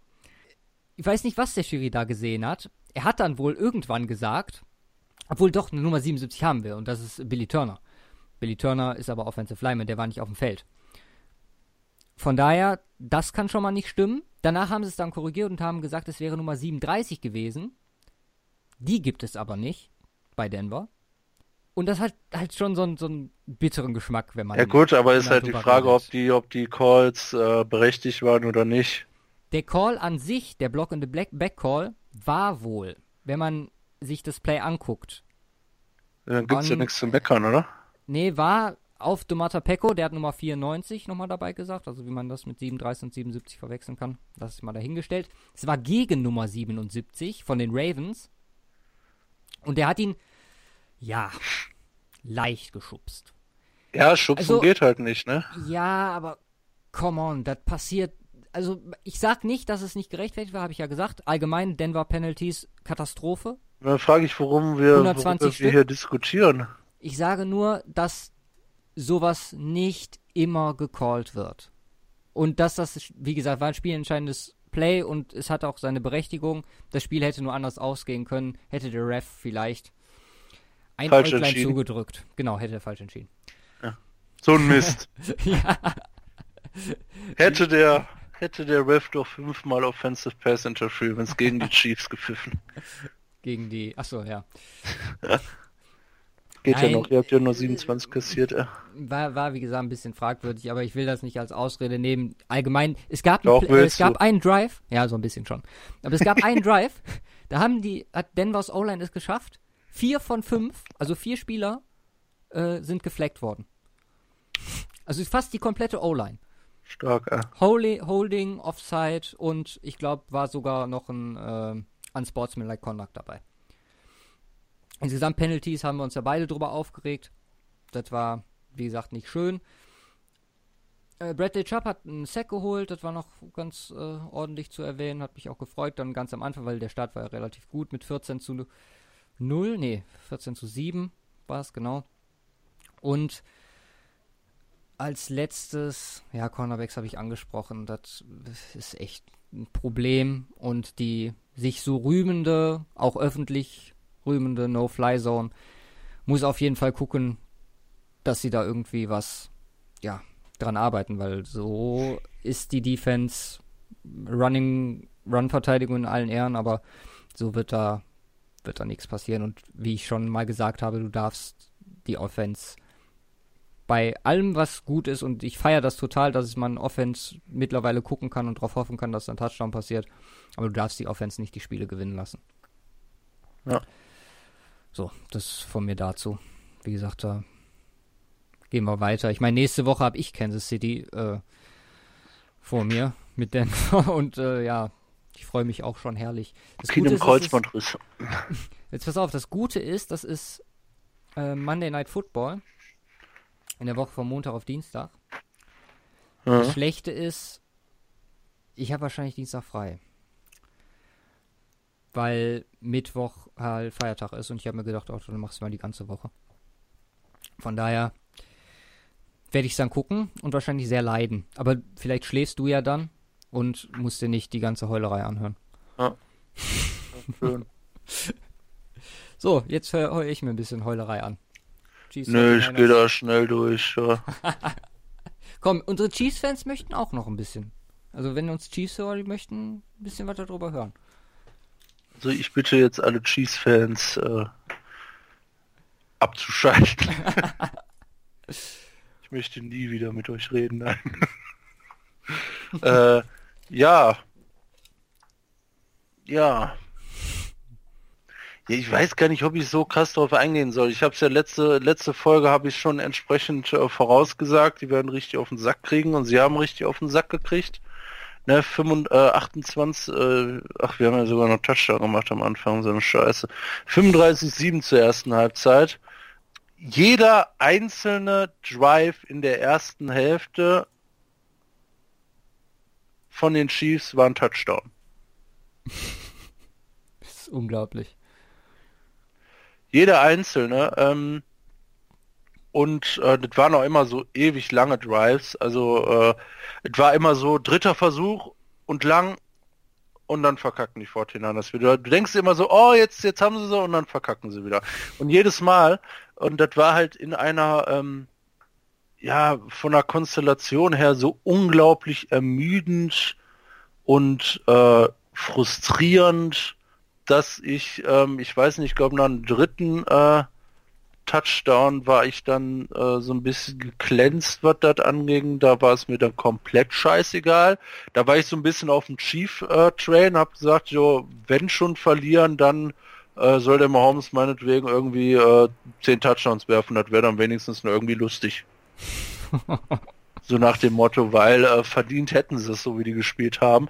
Ich weiß nicht, was der Schiri da gesehen hat. Er hat dann wohl irgendwann gesagt, obwohl doch eine Nummer 77 haben wir und das ist Billy Turner. Billy Turner ist aber Offensive Lineman, der war nicht auf dem Feld. Von daher, das kann schon mal nicht stimmen. Danach haben sie es dann korrigiert und haben gesagt, es wäre Nummer 37 gewesen. Die gibt es aber nicht bei Denver. Und das hat halt schon so, einen, so einen bitteren Geschmack, wenn man. Ja gut, aber ist halt die Frage, ob die, ob die Calls äh, berechtigt waren oder nicht. Der Call an sich, der Block in the Black Back Call, war wohl, wenn man sich das Play anguckt. Dann gibt's ja nichts zu meckern, oder? Nee, war auf Domata Pecco, der hat Nummer 94 nochmal dabei gesagt, also wie man das mit 37 und 77 verwechseln kann, das ist mal dahingestellt. Es war gegen Nummer 77 von den Ravens und der hat ihn, ja, leicht geschubst. Ja, schubsen also, geht halt nicht, ne? Ja, aber come on, das passiert also ich sag nicht, dass es nicht gerechtfertigt war, habe ich ja gesagt. Allgemein Denver Penalties Katastrophe. Dann frage ich, warum wir, warum wir hier diskutieren. Ich sage nur, dass sowas nicht immer gecallt wird. Und dass das, wie gesagt, war ein spielentscheidendes Play und es hat auch seine Berechtigung. Das Spiel hätte nur anders ausgehen können, hätte der Ref vielleicht ein falsch Äuglein zugedrückt. Genau, hätte er falsch entschieden. Ja. So ein Mist. <laughs> ja. Hätte der hätte der Ref doch fünfmal Offensive Pass Interference gegen die <laughs> Chiefs gepfiffen. Gegen die, achso, ja. <laughs> Geht Nein, ja noch, ihr habt ja nur 27 kassiert. Ja. War, war, wie gesagt, ein bisschen fragwürdig, aber ich will das nicht als Ausrede nehmen. Allgemein, es gab, Doch, ein, äh, es gab einen Drive, ja, so ein bisschen schon. Aber es gab einen <laughs> Drive, da haben die, hat Denver's O-Line es geschafft. Vier von fünf, also vier Spieler, äh, sind gefleckt worden. Also fast die komplette O-Line. Stark, ja. Holy, Holding, Offside und ich glaube, war sogar noch ein äh, Unsportsmanlike Conduct dabei. Insgesamt Penalties haben wir uns ja beide drüber aufgeregt. Das war, wie gesagt, nicht schön. Äh, Bradley Chubb hat einen Sack geholt, das war noch ganz äh, ordentlich zu erwähnen, hat mich auch gefreut, dann ganz am Anfang, weil der Start war ja relativ gut mit 14 zu 0, nee, 14 zu 7 war es, genau. Und als letztes, ja, Cornerbacks habe ich angesprochen, das ist echt ein Problem und die sich so rühmende, auch öffentlich rühmende No-Fly-Zone muss auf jeden Fall gucken, dass sie da irgendwie was, ja, dran arbeiten, weil so ist die Defense Running, Run-Verteidigung in allen Ehren, aber so wird da, wird da nichts passieren und wie ich schon mal gesagt habe, du darfst die Offense bei allem, was gut ist, und ich feiere das total, dass man Offense mittlerweile gucken kann und darauf hoffen kann, dass ein Touchdown passiert. Aber du darfst die Offense nicht die Spiele gewinnen lassen. Ja. So, das von mir dazu. Wie gesagt, da gehen wir weiter. Ich meine, nächste Woche habe ich Kansas City äh, vor mir mit Denver <laughs> und äh, ja, ich freue mich auch schon herrlich. Das Keenum Kreuzbandriss. <laughs> Jetzt pass auf, das Gute ist, das ist äh, Monday Night Football in der Woche von Montag auf Dienstag. Ja. Das Schlechte ist, ich habe wahrscheinlich Dienstag frei weil Mittwoch halt Feiertag ist und ich habe mir gedacht, oh, dann machst du mal die ganze Woche. Von daher werde ich es dann gucken und wahrscheinlich sehr leiden. Aber vielleicht schläfst du ja dann und musst dir nicht die ganze Heulerei anhören. Ja. Schön. <laughs> so, jetzt höre hör ich mir ein bisschen Heulerei an. Chiefs Nö, ich 49ers. gehe da schnell durch. Ja. <laughs> Komm, unsere Chiefs-Fans möchten auch noch ein bisschen. Also wenn uns Chiefs hören, die möchten ein bisschen was darüber hören. Also ich bitte jetzt alle Chiefs-Fans äh, abzuschalten. <laughs> ich möchte nie wieder mit euch reden. <laughs> Äh, ja. Ja. Ja, ich weiß gar nicht, ob ich so krass darauf eingehen soll. Ich habe es ja letzte letzte Folge habe ich schon entsprechend äh, vorausgesagt, die werden richtig auf den Sack kriegen und sie haben richtig auf den Sack gekriegt. Ne, 25, äh, 28, äh, ach, wir haben ja sogar noch Touchdown gemacht am Anfang, so eine Scheiße. 35-7 zur ersten Halbzeit. Jeder einzelne Drive in der ersten Hälfte von den Chiefs war ein Touchdown. <laughs> Das ist unglaublich. Jeder einzelne. Ähm, und äh, das waren auch immer so ewig lange Drives. Also äh, es war immer so dritter Versuch und lang und dann verkacken die 49ers wieder. Du denkst immer so, oh, jetzt, jetzt haben sie so und dann verkacken sie wieder. Und jedes Mal, und das war halt in einer, ähm, ja, von der Konstellation her so unglaublich ermüdend und äh, frustrierend, dass ich, ähm, ich weiß nicht, ich glaube nach dem dritten äh, Touchdown war ich dann äh, so ein bisschen geglänzt, was das anging. Da war es mir dann komplett scheißegal. Da war ich so ein bisschen auf dem Chief-Train, hab gesagt, jo, wenn schon verlieren, dann äh, soll der Mahomes meinetwegen irgendwie äh, zehn Touchdowns werfen. Das wäre dann wenigstens nur irgendwie lustig. <laughs> so nach dem Motto, weil äh, verdient hätten sie es, so wie die gespielt haben.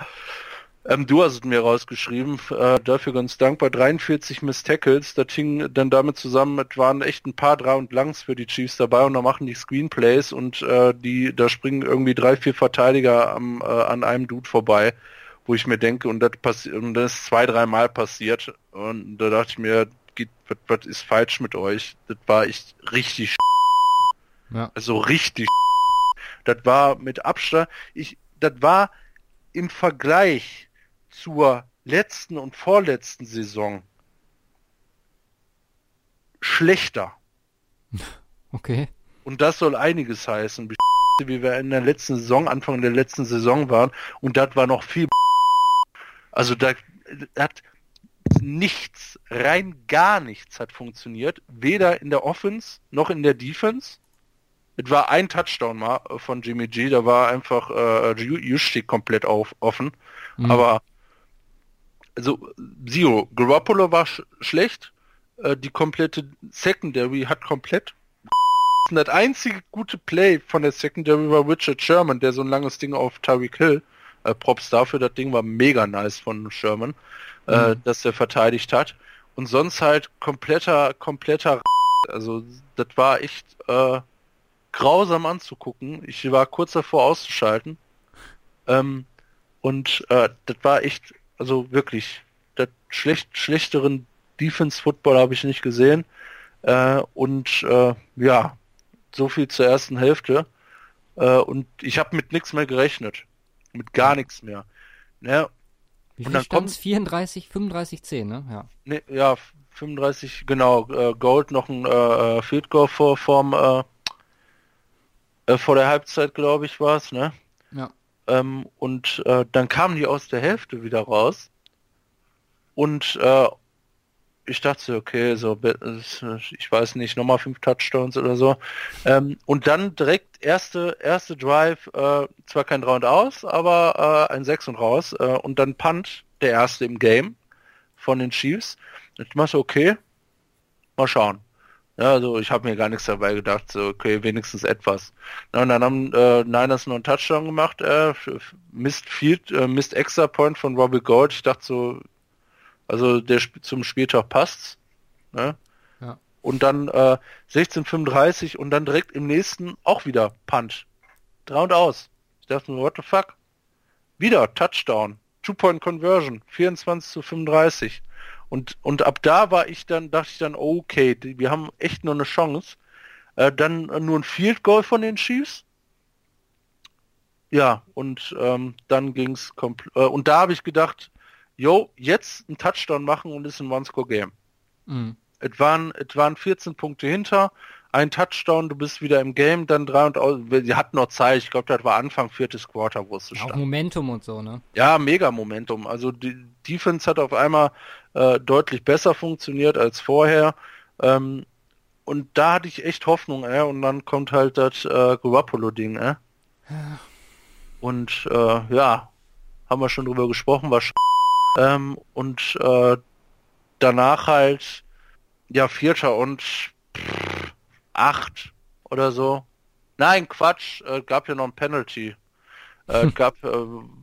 Ähm, du hast es mir rausgeschrieben, äh, dafür ganz dankbar. 43 Miss Tackles, das hing dann damit zusammen, es waren echt ein paar Drei und Langs für die Chiefs dabei und da machen die Screenplays und äh, die, da springen irgendwie drei, vier Verteidiger am, äh, an einem Dude vorbei, wo ich mir denke, und das passiert, und das ist zwei, dreimal passiert und da dachte ich mir, was ist falsch mit euch? Das war echt richtig Ja. also richtig das war mit Abstand, ich, das war im Vergleich zur letzten und vorletzten Saison schlechter. <laughs> Okay. Und das soll einiges heißen, wie wir in der letzten Saison, Anfang der letzten Saison waren. Und das war noch viel. <laughs> Also da hat nichts, rein gar nichts hat funktioniert. Weder in der Offense noch in der Defense. Es war ein Touchdown mal äh, von Jimmy G, da war einfach äh, Ju- Juszczyk komplett auf, offen. Mhm. Aber also Zero, Garoppolo war sch schlecht, äh, die komplette Secondary hat komplett <laughs> das einzige gute Play von der Secondary war Richard Sherman, der so ein langes Ding auf Tyreek Hill, äh, Props dafür, das Ding war mega nice von Sherman, äh, Mhm. dass er verteidigt hat. Und sonst halt kompletter, kompletter <laughs> also das war echt äh, grausam anzugucken. Ich war kurz davor auszuschalten. Ähm, und äh, das war echt, also wirklich, das schlecht, schlechteren Defense-Football habe ich nicht gesehen. Äh, und äh, ja, so viel zur ersten Hälfte. Äh, und ich habe mit nichts mehr gerechnet. Mit gar nichts mehr. Ne, Wie Und dann stand's? 34, 35, 10, ne? Ja. ne, ja, 35, genau, äh, Gold noch ein äh, äh, Field Goal vor, vorm, äh, vor der Halbzeit, glaube ich, war es, ne? Ähm, und äh, dann kamen die aus der Hälfte wieder raus. Und äh, ich dachte, okay, so, es- ich weiß nicht, nochmal fünf Touchdowns oder so. Ähm, und dann direkt erste, erste Drive, äh, zwar kein Round aus, aber äh, ein Sechs und raus. Äh, und dann Punt, der erste im Game von den Chiefs. Und ich dachte, okay, mal schauen. Ja, also ich habe mir gar nichts dabei gedacht, so okay, wenigstens etwas. Ja, und dann haben äh, Niners noch einen Touchdown gemacht, äh, Mist Field, äh, Mist Extra Point von Robbie Gold. Ich dachte so, also der zum Spieltag passt's. Ne? Ja. Und dann äh, 16:35 und dann direkt im nächsten auch wieder Punt. Drei und aus. Ich dachte mir, what the fuck? Wieder Touchdown. Two-Point-Conversion. 24 zu 35. Und, und ab da war ich dann, dachte ich dann, okay, wir haben echt nur eine Chance. Äh, dann nur ein Field Goal von den Chiefs. Ja, und ähm, dann ging's komplett. Äh, und da habe ich gedacht, yo, jetzt ein Touchdown machen und ist ein One-Score-Game. Mhm. Es waren, es waren 14 Punkte hinter, ein Touchdown, du bist wieder im Game, dann drei und aus. Sie hatten noch Zeit, ich glaube, das war Anfang viertes Quarter, wo es Auch stand. Momentum und so, ne? Ja, mega Momentum. Also die Defense hat auf einmal äh, deutlich besser funktioniert als vorher. Ähm, und da hatte ich echt Hoffnung, äh, und dann kommt halt das äh, Garoppolo-Ding, äh. Und äh, ja, haben wir schon drüber gesprochen, war sch ähm, und äh, danach halt ja Vierter und pff, acht oder so. Nein, Quatsch, äh, gab ja noch ein Penalty. Äh, gab, äh,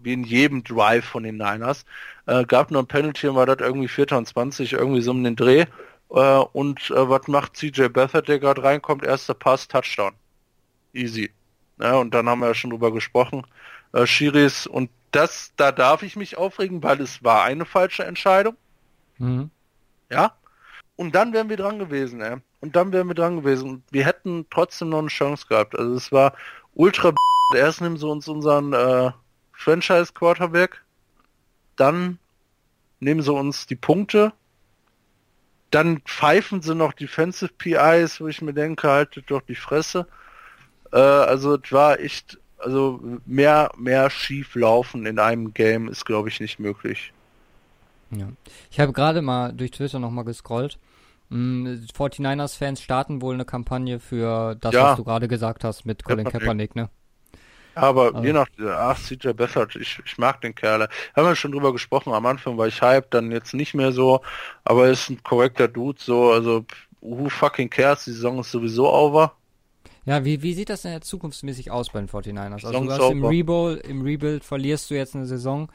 wie in jedem Drive von den Niners, äh, gab noch ein Penalty und war das irgendwie Vierter und 20, irgendwie so um den Dreh. Äh, und äh, was macht CJ Beathard, der gerade reinkommt? Erster Pass, Touchdown. Easy. Ja, und dann haben wir ja schon drüber gesprochen. Äh, Schiris und das, da darf ich mich aufregen, weil es war eine falsche Entscheidung. Mhm. Ja. Und dann wären wir dran gewesen, ey. Und dann wären wir dran gewesen. Wir hätten trotzdem noch eine Chance gehabt. Also es war ultra Erst nehmen sie uns unseren äh, Franchise Quarterback. Dann nehmen sie uns die Punkte. Dann pfeifen sie noch Defensive PIs, wo ich mir denke, haltet doch die Fresse. Äh, also es war echt also mehr, mehr schief laufen in einem Game ist, glaube ich, nicht möglich. Ja. Ich habe gerade mal durch Twitter nochmal gescrollt. 49ers-Fans mm, starten wohl eine Kampagne für das, ja. was du gerade gesagt hast mit Colin Kaepernick, ne? Aber also. je nach, ach, CJ Bessert, ich, ich mag den Kerl. Haben wir schon drüber gesprochen, am Anfang war ich hype, dann jetzt nicht mehr so, aber er ist ein korrekter Dude, so, also, who fucking cares, die Saison ist sowieso over. Ja, wie, wie sieht das denn jetzt zukunftsmäßig aus bei den 49ers? Also du hast im Rebuild, im Rebuild verlierst du jetzt eine Saison.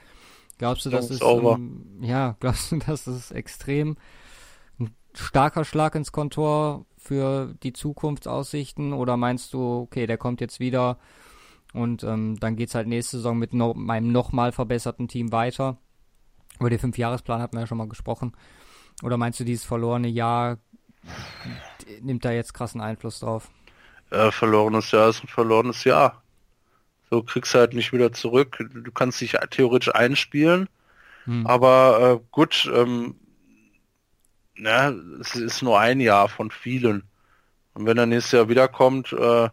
Glaubst du, dass es um, ja, <laughs> glaubst du, dass es extrem starker Schlag ins Kontor für die Zukunftsaussichten oder meinst du, okay, der kommt jetzt wieder und ähm, dann geht's halt nächste Saison mit no, meinem nochmal verbesserten Team weiter? Über den Fünfjahresplan hatten wir ja schon mal gesprochen. Oder meinst du, dieses verlorene Jahr nimmt da jetzt krassen Einfluss drauf? äh, verlorenes Jahr ist ein verlorenes Jahr. So kriegst du halt nicht wieder zurück. Du kannst dich theoretisch einspielen, hm. aber äh, gut, ähm, na, es ist nur ein Jahr von vielen. Und wenn er nächstes Jahr wiederkommt, äh,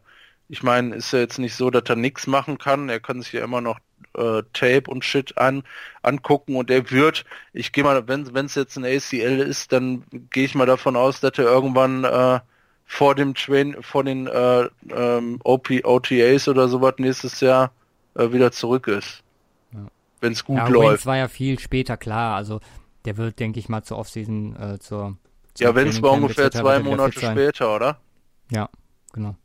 ich meine, ist ja jetzt nicht so, dass er nichts machen kann. Er kann sich ja immer noch äh, Tape und Shit an angucken und er wird, ich gehe mal, wenn es jetzt ein ACL ist, dann gehe ich mal davon aus, dass er irgendwann äh, vor dem Train, vor den äh, ähm, OP, OTAs oder sowas nächstes Jahr äh, wieder zurück ist. Ja. Wenn es gut ja, läuft. Wentz war ja viel später klar, also der wird, denke ich mal, zur Offseason äh, zur, zur Ja, wenn es war ungefähr zwei Monate später, oder? Ja, genau.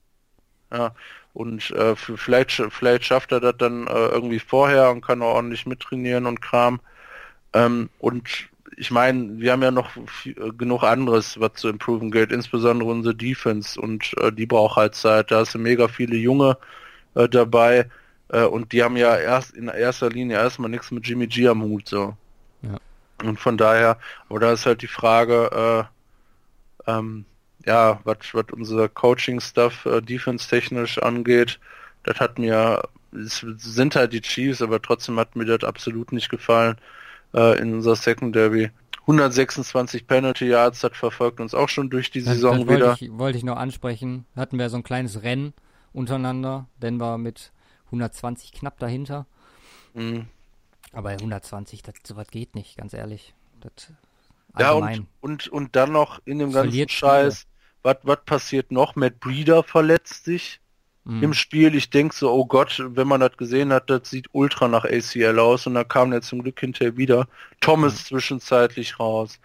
Ja, und äh, vielleicht, vielleicht schafft er das dann äh, irgendwie vorher und kann auch ordentlich mittrainieren und Kram. Ähm, und ich meine, wir haben ja noch viel, äh, genug anderes, was zu improven gilt, insbesondere unsere Defense und äh, die braucht halt Zeit. Da sind mega viele Junge äh, dabei äh, und die haben ja erst in erster Linie erstmal nichts mit Jimmy G am Hut so. Ja. Und von daher, aber da ist halt die Frage, äh, ähm, ja, was was unser Coaching-Stuff äh, defense-technisch angeht, das hat mir, es sind halt die Chiefs, aber trotzdem hat mir das absolut nicht gefallen äh, in unserer Secondary. 126 Penalty Yards, das verfolgt uns auch schon durch die das, Saison das wieder. Wollte ich, wollte ich noch ansprechen. Hatten wir so ein kleines Rennen untereinander. Denver mit 120 knapp dahinter. Mhm. Aber 120, das sowas geht nicht, ganz ehrlich. Das, ja, und, und, und dann noch in dem ganzen Scheiß, was passiert noch? Matt Breeder verletzt sich mhm. im Spiel. Ich denke so, oh Gott, wenn man das gesehen hat, das sieht ultra nach ACL aus und da kam er zum Glück hinterher wieder. Thomas mhm. zwischenzeitlich raus,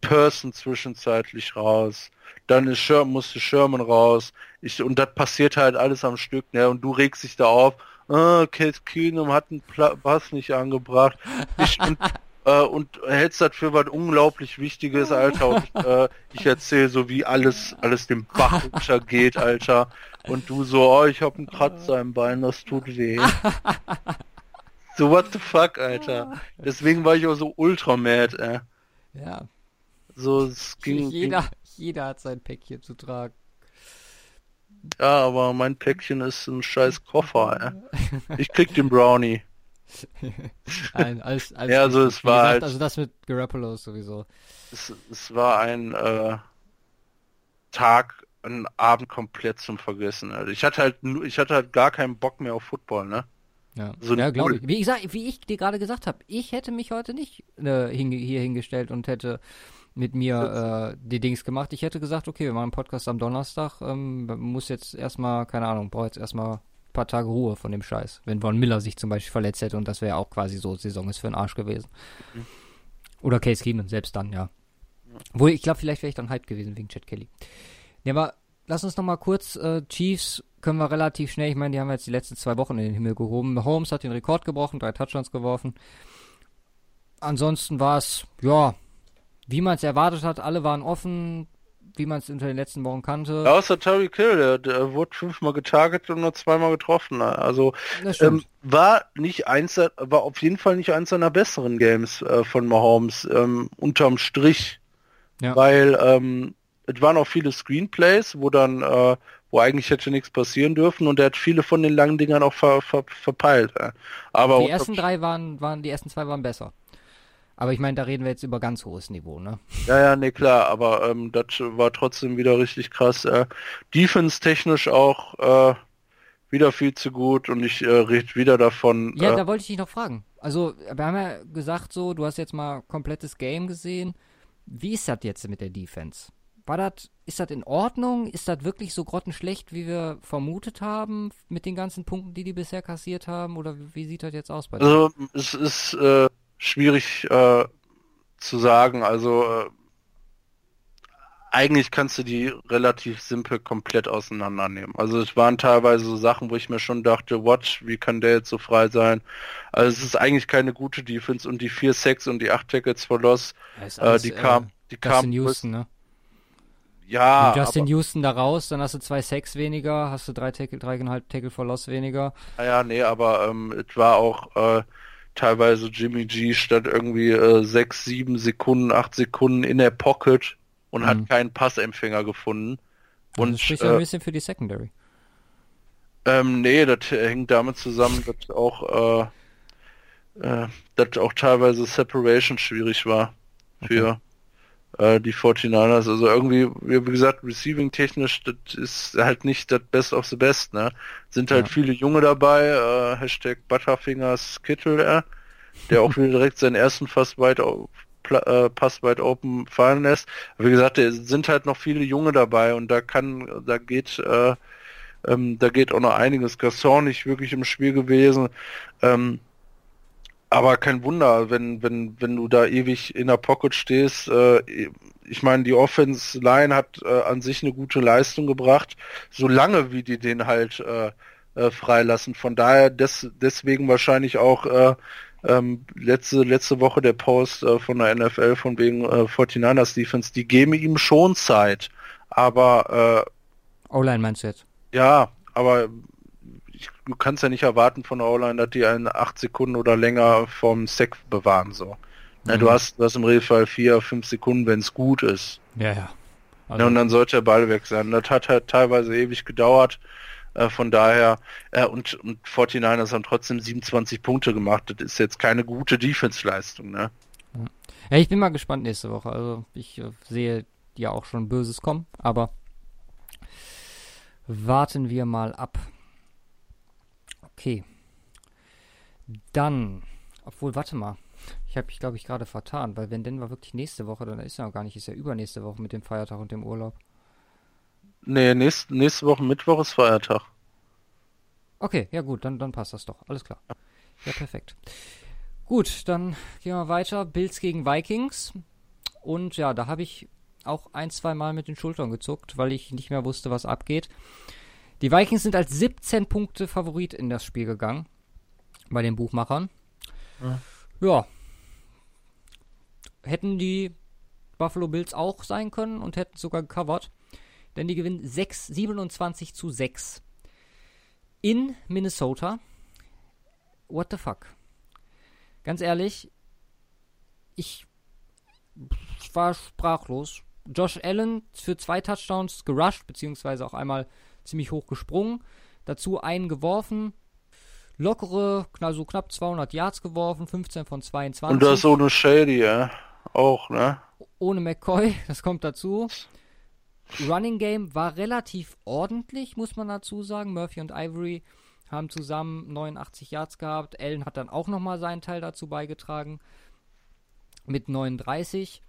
Person zwischenzeitlich raus, dann ist Sher musste Sherman raus. Ich, und das passiert halt alles am Stück, ne? Und du regst dich da auf, ah, Case Keenum hat einen Pass nicht angebracht. Ich, <laughs> und, äh, und hältst das für was unglaublich Wichtiges, Alter. Und äh, ich erzähle so, wie alles, alles dem Bach geht, Alter. Und du so, oh, ich hab einen Kratzer im Bein, das tut weh. <laughs> so, what the fuck, Alter. Deswegen war ich auch so ultra mad, ey. Ja. So, es ging... Jeder, ging... jeder hat sein Päckchen zu tragen. Ja, aber mein Päckchen ist ein scheiß Koffer, ey. <laughs> Ich krieg den Brownie. <laughs> ein, als, als ja, also es war gesagt, halt, also das mit Garoppolo sowieso. Es, es war ein äh, Tag ein Abend komplett zum Vergessen. Also ich hatte halt, ich hatte halt gar keinen Bock mehr auf Football, ne? Ja, so ja glaube ich. Wie ich, sag, wie ich dir gerade gesagt habe, ich hätte mich heute nicht äh, hinge hier hingestellt und hätte mit mir äh, die Dings gemacht. Ich hätte gesagt, okay, wir machen einen Podcast am Donnerstag, ähm, muss jetzt erstmal, keine Ahnung, brauche jetzt erstmal ein paar Tage Ruhe von dem Scheiß. Wenn Von Miller sich zum Beispiel verletzt hätte und das wäre auch quasi so, Saison ist für den Arsch gewesen. Mhm. Oder Case Keenum, selbst dann, ja. Wo ich glaube, vielleicht wäre ich dann hyped gewesen wegen Chad Kelly. Ja, aber lass uns noch mal kurz, äh, Chiefs können wir relativ schnell, ich meine, die haben jetzt die letzten zwei Wochen in den Himmel gehoben. Holmes hat den Rekord gebrochen, drei Touchdowns geworfen. Ansonsten war es, ja, wie man es erwartet hat, alle waren offen, wie man es unter den letzten Wochen kannte. Außer Terry Kill, der, der wurde fünfmal getargetet und nur zweimal getroffen. Also ähm, war nicht eins, war auf jeden Fall nicht eins seiner besseren Games äh, von Mahomes ähm, unterm Strich, ja. weil ähm, es waren auch viele Screenplays, wo dann, äh, wo eigentlich hätte nichts passieren dürfen und er hat viele von den langen Dingern auch ver, ver, verpeilt. Ja. Aber die ersten drei waren, waren, die ersten zwei waren besser. Aber ich meine, da reden wir jetzt über ganz hohes Niveau, ne? Ja, ja, ne, klar, aber ähm, das war trotzdem wieder richtig krass. Äh, Defense-technisch auch äh, wieder viel zu gut und ich äh, rede wieder davon. Ja, äh, da wollte ich dich noch fragen. Also, wir haben ja gesagt so, du hast jetzt mal komplettes Game gesehen. Wie ist das jetzt mit der Defense? War das, ist das in Ordnung? Ist das wirklich so grottenschlecht, wie wir vermutet haben, mit den ganzen Punkten, die die bisher kassiert haben? Oder wie sieht das jetzt aus bei dir? Also, es ist äh, schwierig äh, zu sagen. Also äh, eigentlich kannst du die relativ simpel komplett auseinandernehmen. Also es waren teilweise so Sachen, wo ich mir schon dachte, what, wie kann der jetzt so frei sein? Also es ist eigentlich keine gute Defense und die 4 Sex und die 8 Tackles for Loss, äh, die kam, äh, die kam Houston, ne? Ja. Wenn Justin Houston da raus, dann hast du zwei Sex weniger, hast du drei Tackle, dreieinhalb Tackle for Loss weniger. Naja, nee, aber ähm, es war auch äh, teilweise Jimmy G statt irgendwie äh, sechs, sieben Sekunden, acht Sekunden in der Pocket und mhm. hat keinen Passempfänger gefunden. Und das spricht äh, ein bisschen für die Secondary. Ähm, nee, das hängt damit zusammen, dass auch, äh, äh, dass auch teilweise Separation schwierig war für okay äh, die 49ers. Also irgendwie, wie gesagt, receiving technisch, das ist halt nicht das Best of the Best, ne? Sind halt ja. viele Junge dabei, äh, Hashtag Butterfingers Kittel, äh, der auch <laughs> wieder direkt seinen ersten fast weit äh, Pass weit open fallen lässt. wie gesagt, es sind halt noch viele Junge dabei und da kann, da geht, äh, ähm, da geht auch noch einiges. Gasson nicht wirklich im Spiel gewesen. Ähm, aber kein Wunder, wenn, wenn, wenn du da ewig in der Pocket stehst. Äh, ich meine, die Offense Line hat äh, an sich eine gute Leistung gebracht, solange wie die den halt äh, äh, freilassen. Von daher des, deswegen wahrscheinlich auch äh, ähm, letzte, letzte Woche der Post äh, von der NFL von wegen äh, 49ers Defense, die geben ihm schon Zeit. Aber O-Line meinst du jetzt? Ja, aber du kannst ja nicht erwarten von der O-Line, dass die einen acht Sekunden oder länger vom Sack bewahren, so. Mhm. du hast, du hast im Regelfall vier, fünf Sekunden, wenn es gut ist. Ja, ja. Also ja. Und dann sollte der Ball weg sein. Das hat halt teilweise ewig gedauert. Äh, von daher, äh, und, und 49ers haben trotzdem 27 Punkte gemacht. Das ist jetzt keine gute Defense-Leistung, ne? Ja, ich bin mal gespannt nächste Woche. Also ich äh, sehe ja auch schon Böses kommen, aber warten wir mal ab. Okay. Dann, obwohl, warte mal. Ich habe mich, glaube ich, gerade vertan, weil wenn Denver wirklich nächste Woche, dann ist ja auch gar nicht, ist ja übernächste Woche mit dem Feiertag und dem Urlaub. Nee, nächst, nächste Woche Mittwoch ist Feiertag. Okay, ja gut, dann, dann passt das doch. Alles klar. Ja, perfekt. Gut, dann gehen wir weiter. Bills gegen Vikings. Und ja, da habe ich auch ein, zwei Mal mit den Schultern gezuckt, weil ich nicht mehr wusste, was abgeht. Die Vikings sind als 17 Punkte Favorit in das Spiel gegangen. Bei den Buchmachern. Ja. ja. Hätten die Buffalo Bills auch sein können und hätten sogar gecovert. Denn die gewinnen 6, 27 zu 6. In Minnesota. What the fuck? Ganz ehrlich, ich, ich war sprachlos. Josh Allen für zwei Touchdowns gerusht, beziehungsweise auch einmal ziemlich hoch gesprungen. Dazu einen geworfen. Lockere, so knapp 200 Yards geworfen, 15 von 22. Und das ohne Shady, ja. Auch, ne? Ohne McCoy, <laughs> das kommt dazu. Running Game war relativ ordentlich, muss man dazu sagen. Murphy und Ivory haben zusammen 89 Yards gehabt. Allen hat dann auch nochmal seinen Teil dazu beigetragen mit 39.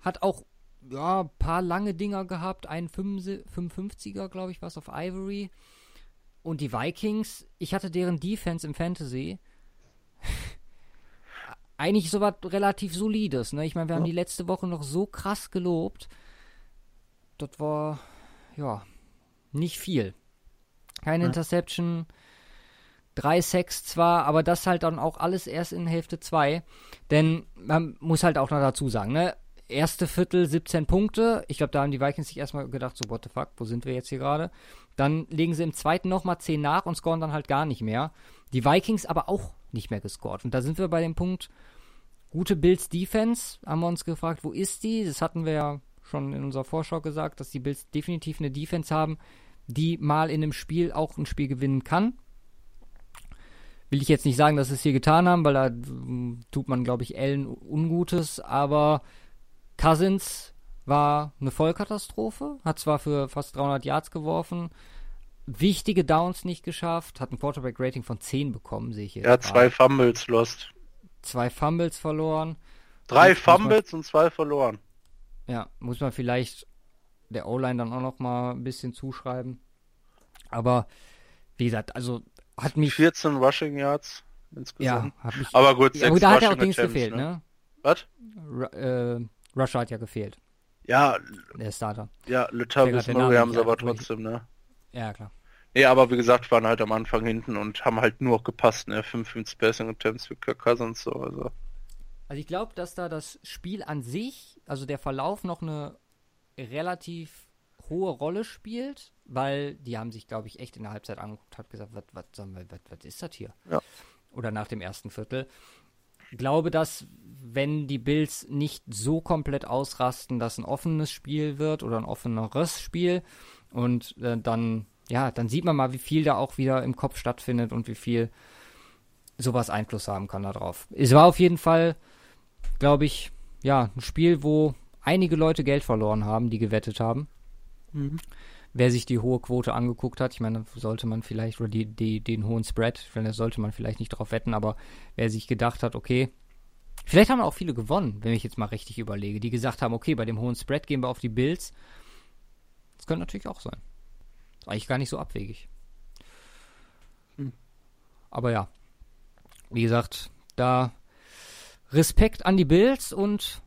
Hat auch ja, ein paar lange Dinger gehabt. Ein 55er, glaube ich, war es auf Ivory. Und die Vikings, ich hatte deren Defense im Fantasy. <laughs> Eigentlich so was relativ solides. Ne? Ich meine, wir haben die letzte Woche noch so krass gelobt. Das war, ja, nicht viel. Keine ja. Interception. Drei Sacks zwar, aber das halt dann auch alles erst in Hälfte 2. Denn man muss halt auch noch dazu sagen, ne? Erste Viertel 17 Punkte. Ich glaube, da haben die Vikings sich erstmal gedacht, so, what the fuck, wo sind wir jetzt hier gerade? Dann legen sie im zweiten nochmal 10 nach und scoren dann halt gar nicht mehr. Die Vikings aber auch nicht mehr gescored. Und da sind wir bei dem Punkt, gute Bills Defense, haben wir uns gefragt, wo ist die? Das hatten wir ja schon in unserer Vorschau gesagt, dass die Bills definitiv eine Defense haben, die mal in einem Spiel auch ein Spiel gewinnen kann. Will ich jetzt nicht sagen, dass sie es hier getan haben, weil da hm, tut man, glaube ich, Ellen Ungutes, aber Cousins war eine Vollkatastrophe, hat zwar für fast 300 Yards geworfen, wichtige Downs nicht geschafft, hat ein Quarterback-Rating von 10 bekommen, sehe ich jetzt. Er hat zwei Fumbles lost. Zwei Fumbles verloren. Drei Fumbles und zwei verloren. Ja, muss man vielleicht der O-Line dann auch noch mal ein bisschen zuschreiben. Aber wie gesagt, also hat mich 14 Rushing Yards insgesamt. Ja, hat mich, aber gut, ja, gut, da hat ja auch Dings gefehlt, ne? ne? Was? Äh, Rusher hat ja gefehlt. Ja. Der Starter. Ja, Latavius Murray haben sie aber trotzdem, ne? Ja, klar. Nee, aber wie gesagt, waren halt am Anfang hinten und haben halt nur gepasst, ne? 55 Passing Attempts für Kirk Cousins, so, also. Also ich glaube, dass da das Spiel an sich, also der Verlauf noch eine relativ hohe Rolle spielt, weil die haben sich, glaube ich, echt in der Halbzeit angeguckt, hat gesagt, was, was, was, was ist das hier? Ja. Oder nach dem ersten Viertel. Ich glaube, dass wenn die Bills nicht so komplett ausrasten, dass ein offenes Spiel wird oder ein offeneres Spiel und äh, dann, ja, dann sieht man mal, wie viel da auch wieder im Kopf stattfindet und wie viel sowas Einfluss haben kann darauf. Es war auf jeden Fall, glaube ich, ja, ein Spiel, wo einige Leute Geld verloren haben, die gewettet haben. Mhm. Wer sich die hohe Quote angeguckt hat, ich meine, sollte man vielleicht, oder die, die, den hohen Spread, da sollte man vielleicht nicht drauf wetten, aber wer sich gedacht hat, okay, vielleicht haben auch viele gewonnen, wenn ich jetzt mal richtig überlege, die gesagt haben, okay, bei dem hohen Spread gehen wir auf die Bills. Das könnte natürlich auch sein. Ist eigentlich gar nicht so abwegig. Hm. Aber ja, wie gesagt, da Respekt an die Bills und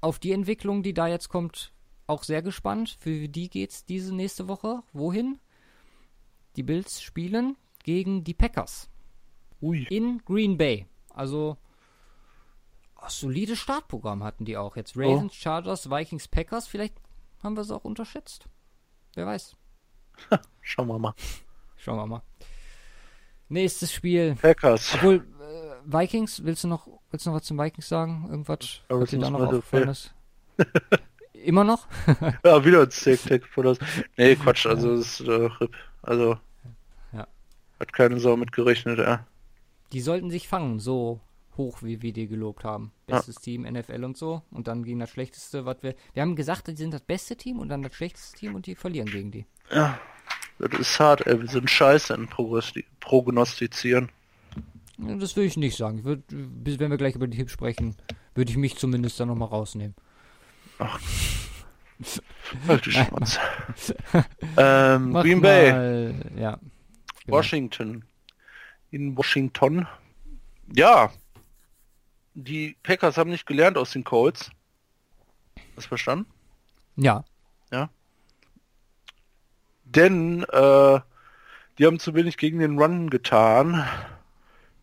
auf die Entwicklung, die da jetzt kommt, auch sehr gespannt. Für die geht's diese nächste Woche. Wohin? Die Bills spielen gegen die Packers. Ui. In Green Bay. Also oh, solides Startprogramm hatten die auch. Jetzt Ravens, oh. Chargers, Vikings, Packers. Vielleicht haben wir es auch unterschätzt. Wer weiß. <laughs> Schauen wir mal. Schauen wir mal. Nächstes Spiel. Packers. Obwohl, äh, Vikings, willst du noch, willst du noch was zum Vikings sagen? Irgendwas, was dir da noch aufgefallen ist? <laughs> Immer noch? <laughs> ja, wieder ein Steak von das. Nee, Quatsch, also das ist äh, RIP. Also ja. hat keine Sau mitgerechnet, ja. Die sollten sich fangen, so hoch, wie wir die gelobt haben. Bestes ja. Team, NFL und so. Und dann gegen das schlechteste, was wir. Wir haben gesagt, die sind das beste Team und dann das schlechteste Team und die verlieren gegen die. Ja. Das ist hart, ey. Wir sind scheiße in Prognostizieren. Das will ich nicht sagen. Ich würd, wenn wir gleich über die Tipps sprechen, würde ich mich zumindest dann nochmal rausnehmen. Ach. <laughs> Die Schwanz. <laughs> ähm, Green Bay. Mal, ja. Genau. Washington. In Washington. Ja. Die Packers haben nicht gelernt aus den Colts. Hast du verstanden? Ja. Ja. Denn äh, die haben zu wenig gegen den Run getan.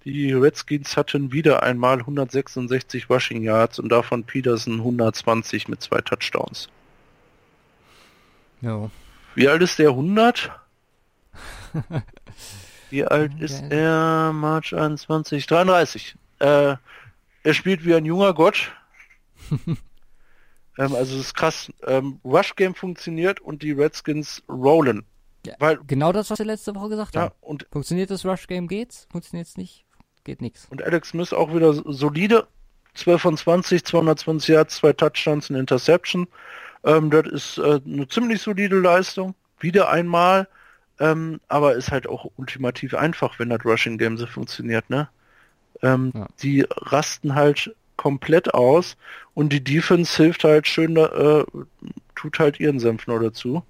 Die Redskins hatten wieder einmal 166 Rushing Yards und davon Peterson 120 mit zwei Touchdowns. Ja. Wie alt ist der 100? <laughs> Wie alt ist er? March 21, 33. Äh, er spielt wie ein junger Gott. <laughs> ähm, also es ist krass. Ähm, Rush Game funktioniert und die Redskins rollen. Ja, Weil, genau das, was wir letzte Woche gesagt ja, haben. Und Funktioniert das Rush Game geht's? Funktioniert es nicht? Geht nichts. Und Alex Smith auch wieder solide. 12 von 20, 220 Yards, zwei Touchdowns, eine Interception. Ähm, das ist äh, eine ziemlich solide Leistung. Wieder einmal. Ähm, aber ist halt auch ultimativ einfach, wenn das Rushing Game so funktioniert, ne? Ähm, ja. Die rasten halt komplett aus und die Defense hilft halt schön, äh, tut halt ihren Senf noch dazu.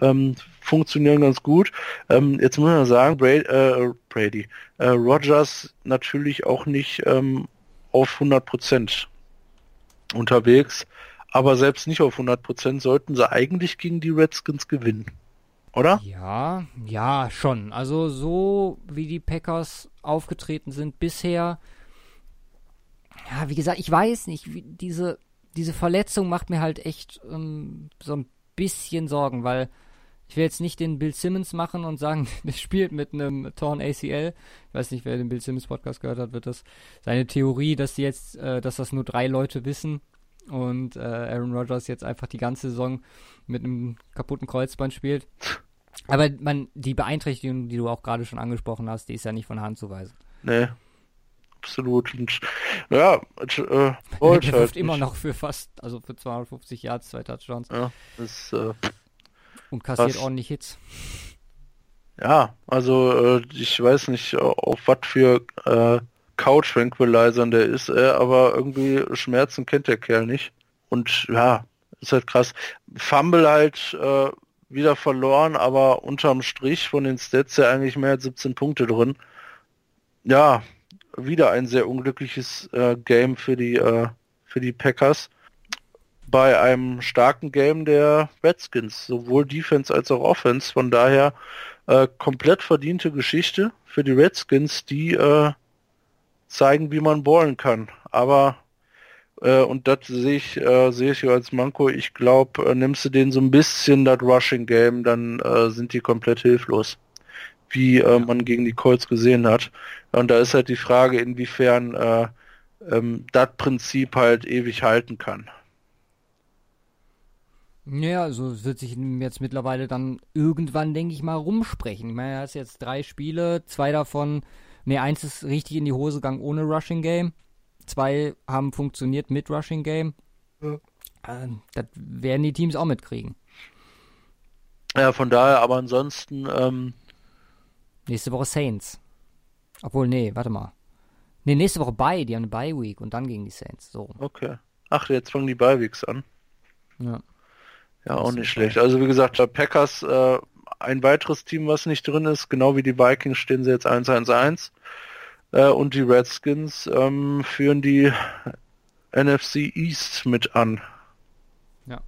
Ähm, funktionieren ganz gut. Ähm, jetzt muss man sagen, Brady, äh, Brady äh, Rogers natürlich auch nicht ähm, auf 100% unterwegs, aber selbst nicht auf 100% sollten sie eigentlich gegen die Redskins gewinnen oder? Ja, ja, schon. Also so wie die Packers aufgetreten sind bisher, ja, wie gesagt, ich weiß nicht, diese, diese Verletzung macht mir halt echt ähm, so ein bisschen Sorgen, weil ich will jetzt nicht den Bill Simmons machen und sagen, <laughs> der spielt mit einem Torn ACL. Ich weiß nicht, wer den Bill Simmons Podcast gehört hat, wird das seine Theorie, dass die jetzt, äh, dass das nur drei Leute wissen und äh, Aaron Rodgers jetzt einfach die ganze Saison mit einem kaputten Kreuzband spielt. Aber man, die Beeinträchtigung, die du auch gerade schon angesprochen hast, die ist ja nicht von Hand zu weisen. Nee. Absolut. Und, ja, äh, <laughs> der halt wirft immer noch für fast, also für 250 Yards, zwei Touchdowns. Ja, das, äh, Und kassiert was, ordentlich Hits. Ja, also äh, ich weiß nicht, auf was für äh, Couch Tranquilizern der ist, äh, aber irgendwie Schmerzen kennt der Kerl nicht. Und ja, ist halt krass. Fumble halt äh, wieder verloren, aber unterm Strich von den Stats ja eigentlich mehr als 17 Punkte drin. Ja, wieder ein sehr unglückliches äh, Game für die äh, für die Packers bei einem starken Game der Redskins, sowohl Defense als auch Offense. Von daher äh, komplett verdiente Geschichte für die Redskins, die äh, zeigen, wie man ballen kann. Aber äh, und das sehe ich, äh, sehe ich als Manko. Ich glaube, nimmst du den so ein bisschen das Rushing Game, dann sind die komplett hilflos. Wie äh, man gegen die Colts gesehen hat. Und da ist halt die Frage, inwiefern äh, ähm, das Prinzip halt ewig halten kann. Ja, also wird sich jetzt mittlerweile dann irgendwann, denke ich mal, rumsprechen. Ich meine, er hat jetzt drei Spiele, zwei davon, ne, eins ist richtig in die Hose gegangen ohne Rushing Game. Zwei haben funktioniert mit Rushing Game. Ja. Äh, das werden die Teams auch mitkriegen. Ja, von daher, aber ansonsten. Ähm... Nächste Woche Saints. Obwohl, nee, warte mal. Nee, nächste Woche Bye, die haben eine Bye Week und dann gegen die Saints. So. Okay. Ach, jetzt fangen die Bye Weeks an. Ja. Ja, auch nicht schlecht. Also wie gesagt, der Packers, äh, ein weiteres Team, was nicht drin ist, genau wie die Vikings stehen sie jetzt 1-1-1. Äh, und die Redskins ähm, führen die NFC East mit an. Ja.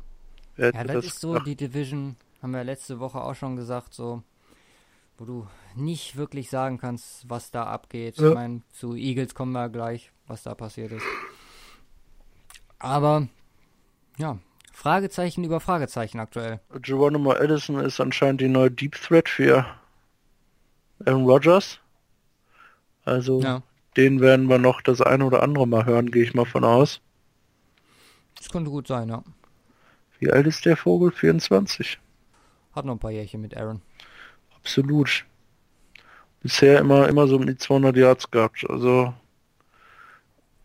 ja, das, das ist so gedacht? die Division, haben wir letzte Woche auch schon gesagt, so, wo du nicht wirklich sagen kannst, was da abgeht. Ja. Ich meine, zu Eagles kommen wir gleich, was da passiert ist. Aber, ja, Fragezeichen über Fragezeichen aktuell. Geronimo Edison ist anscheinend die neue Deep Threat für Aaron Rodgers. Also ja. den werden wir noch das eine oder andere Mal hören, gehe ich mal von aus. Das könnte gut sein, ja. Wie alt ist der Vogel? 24. Hat noch ein paar Jährchen mit Aaron. Absolut. Bisher immer, immer so um die 200 Yards gehabt. Also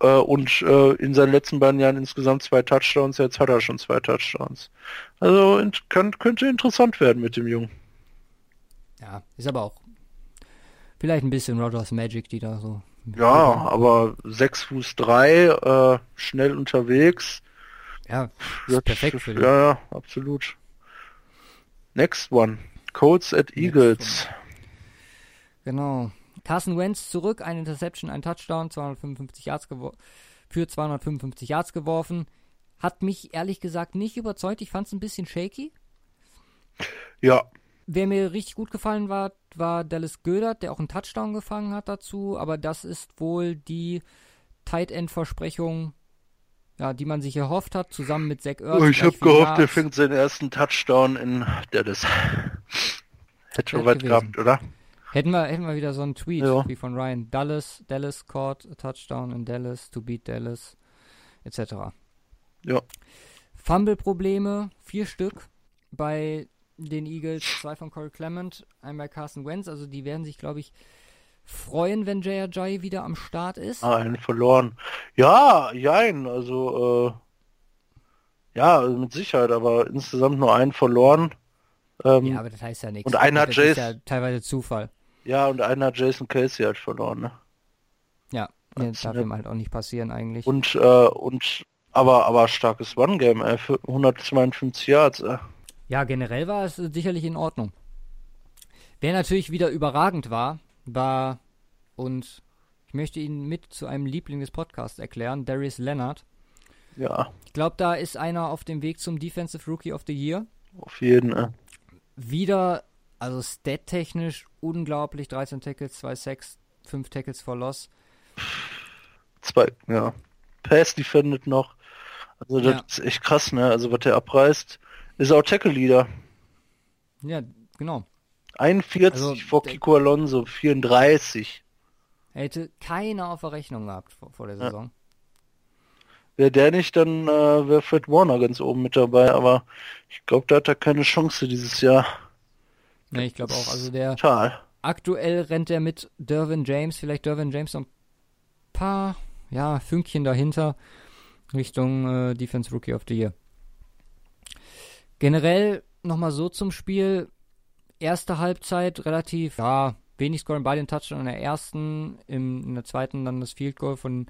äh, und äh, in seinen letzten beiden Jahren insgesamt zwei Touchdowns. Jetzt hat er schon zwei Touchdowns. Also kann, könnte interessant werden mit dem Jungen. Ja, ist aber auch Vielleicht ein bisschen Rogers Magic, die da so. Ja, aber 6 Fuß 3, äh, schnell unterwegs. Ja, ist perfekt für dich. Ja, ja, absolut. Next one. Colts at Eagles. Genau. Carson Wentz zurück, ein Interception, ein Touchdown, 255 Yards für 255 Yards geworfen. Hat mich ehrlich gesagt nicht überzeugt. Ich fand es ein bisschen shaky. Ja, Wer mir richtig gut gefallen war, war Dallas Gödert, der auch einen Touchdown gefangen hat dazu, aber das ist wohl die Tight End Versprechung, ja, die man sich erhofft hat, zusammen mit Zach Ertz. Oh, ich habe gehofft, er fängt seinen ersten Touchdown in Dallas. Hätte schon weit gehabt, oder? Hätten wir, hätten wir wieder so einen Tweet ja. wie von Ryan. Dallas, Dallas caught a touchdown in Dallas to beat Dallas, etc. Ja. Fumble-Probleme, vier Stück bei den Eagles, zwei von Corey Clement, einmal Carson Wentz. Also die werden sich, glaube ich, freuen, wenn J.R.J. wieder am Start ist. Ah, einen verloren. Ja, jein. Also Ja, also mit Sicherheit, aber insgesamt nur einen verloren. Ähm, Ja, aber das heißt ja nichts. und einer Jace- ist ja teilweise Zufall. ja, und einer hat Jason Casey halt verloren, ne? Ja, Das- darf ihm halt auch nicht passieren eigentlich. Und, äh, und, aber, aber starkes One-Game, ey, für 152 Yards, ey. Ja, generell war es äh, sicherlich in Ordnung. Wer natürlich wieder überragend war, war, und ich möchte ihn mit zu einem Liebling des Podcasts erklären, Darius Leonard. Ja, Ich glaube, da ist einer auf dem Weg zum Defensive Rookie of the Year. auf jeden, ey. Wieder, also stat-technisch unglaublich, 13 Tackles, 2 Sacks, 5 Tackles for Loss. Zwei, ja. Pass defended noch. Also das Ja. ist echt krass, ne? Also was der abreißt, ist auch Tackle-Leader. Ja, genau. 41 Also, vor Kiko Alonso, 34. Er hätte keiner auf der Rechnung gehabt vor, vor der Ja. Wäre der nicht, dann äh, wäre Fred Warner ganz oben mit dabei, aber ich glaube, da hat er keine Chance dieses Jahr. Ne, ich glaube auch. Also der Total. aktuell rennt er mit Dervin James, vielleicht Dervin James noch ein paar, ja, Fünkchen dahinter Richtung äh, Defense Rookie of the Year. Generell nochmal so zum Spiel. Erste Halbzeit relativ, ja, wenig Scoring bei den Touchdowns in der ersten, im, in der zweiten dann das Field Goal von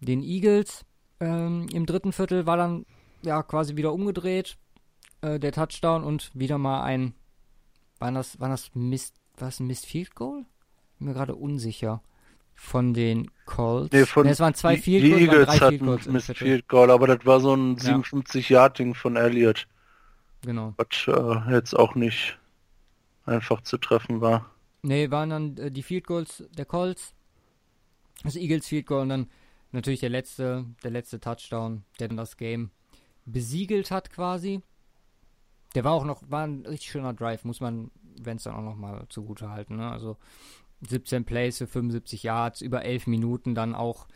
den Eagles. Ähm, Im dritten Viertel war dann ja quasi wieder umgedreht, äh, der Touchdown und wieder mal ein, war das, war das Mist, war das ein Missed Field Goal? Bin mir gerade unsicher. Von den Colts. Nee, von Ne, es waren zwei die, Field die Goals, waren Eagles drei Field hatten Viertel. Field Goal, aber das war so ein Ja. 57-Yard-Ding von Elliott, Genau. was äh, jetzt auch nicht einfach zu treffen war. Nee, waren dann äh, die Field Goals der Colts, das Eagles Field Goal und dann natürlich der letzte, der letzte Touchdown, der dann das Game besiegelt hat quasi. Der war auch noch, war ein richtig schöner Drive, muss man, wenn es dann auch noch mal zugute halten. Ne? Also 17 Plays für 75 Yards, über 11 Minuten dann auch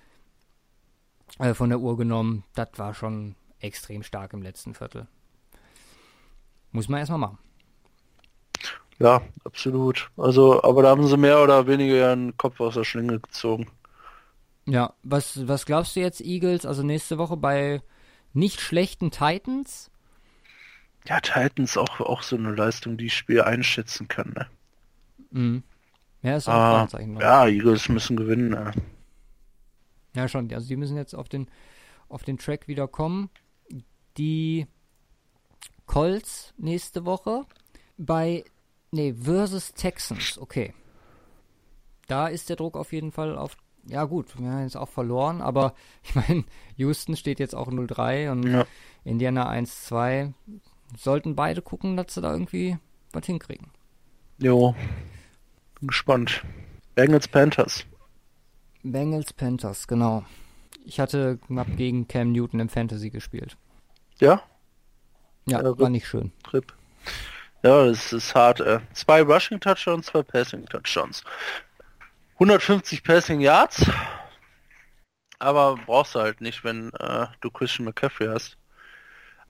äh, von der Uhr genommen. Das war schon extrem stark im letzten Viertel. Muss man erstmal machen. Ja, absolut. Also, aber da haben sie mehr oder weniger ihren Kopf aus der Schlinge gezogen. Ja, was, was glaubst du jetzt, Eagles? Also nächste Woche bei nicht schlechten Titans? Ja, Titans auch, auch so eine Leistung, die ich schwer einschätzen kann. Ne? Mhm. Ja, ist auch ein Ah, noch. ja, Eagles müssen gewinnen. Ne? ja, schon. Also die müssen jetzt auf den, auf den Track wieder kommen. Die Colts nächste Woche bei, nee, versus Texans. Okay. Da ist der Druck auf jeden Fall auf, ja gut, wir haben jetzt auch verloren, aber <laughs> ich meine, Houston steht jetzt auch 0-3 und Ja. Indiana 1-2. Sollten beide gucken, dass sie da irgendwie was hinkriegen. Jo. Bin gespannt. Bengals Panthers. Bengals Panthers, genau. Ich hatte knapp gegen Cam Newton im Fantasy gespielt. Ja, Ja, Ja, war nicht schön. Trip. Ja, das ist hart. Äh. Zwei Rushing Touchdowns, zwei Passing Touchdowns. 150 Passing Yards. Aber brauchst du halt nicht, wenn äh, du Christian McCaffrey hast.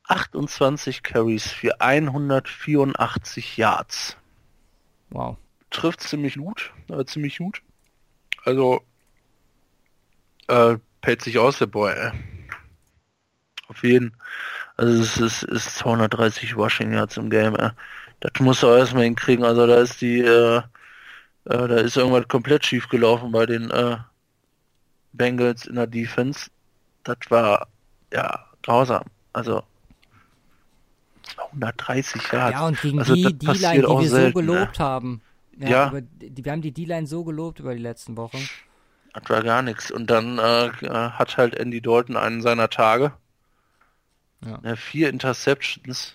28 Carries für 184 Yards. Wow. Trifft ziemlich gut, äh, ziemlich gut. Also äh, pellt sich aus der Boy. Ey. Auf jeden. Also es ist, ist 230 Rushing Yards im Game. Ey. Das musst du auch erstmal hinkriegen. Also da ist die, äh, äh, da ist irgendwas komplett schief gelaufen bei den äh, Bengals in der Defense. Das war ja grausam. Also 230 Yards. Ja, und gegen Also die D-Line, die wir so selten, ne? gelobt haben. Ja. Über, die, wir haben die D-Line so gelobt über die letzten Wochen. Das war gar nichts. Und dann äh, äh, hat halt Andy Dalton einen seiner Tage. Ja. Ja, vier Interceptions.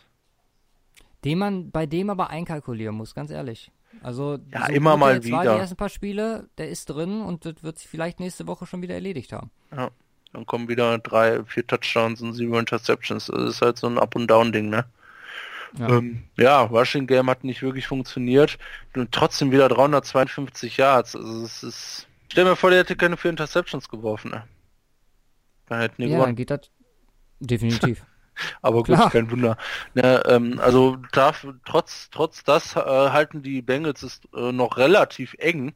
Den man bei dem aber einkalkulieren muss, ganz ehrlich. Also Ja, so immer mal der jetzt war, wieder. Die ersten paar Spiele, der ist drin und das wird sich vielleicht nächste Woche schon wieder erledigt haben. Ja. Dann kommen wieder drei, vier Touchdowns und sieben Interceptions. Das ist halt so ein Up- und Down-Ding, ne? Ja. Ähm, ja, Rushing Game hat nicht wirklich funktioniert. Und trotzdem wieder 352 Yards. Also es ist. Stell mir vor, der hätte keine vier Interceptions geworfen, ne? Dann hätten die Ja, dann gewonnen. geht das definitiv. <laughs> Aber gut, Klar. kein Wunder. Ne, ähm, also darf, trotz, trotz das äh, halten die Bengals es äh, noch relativ eng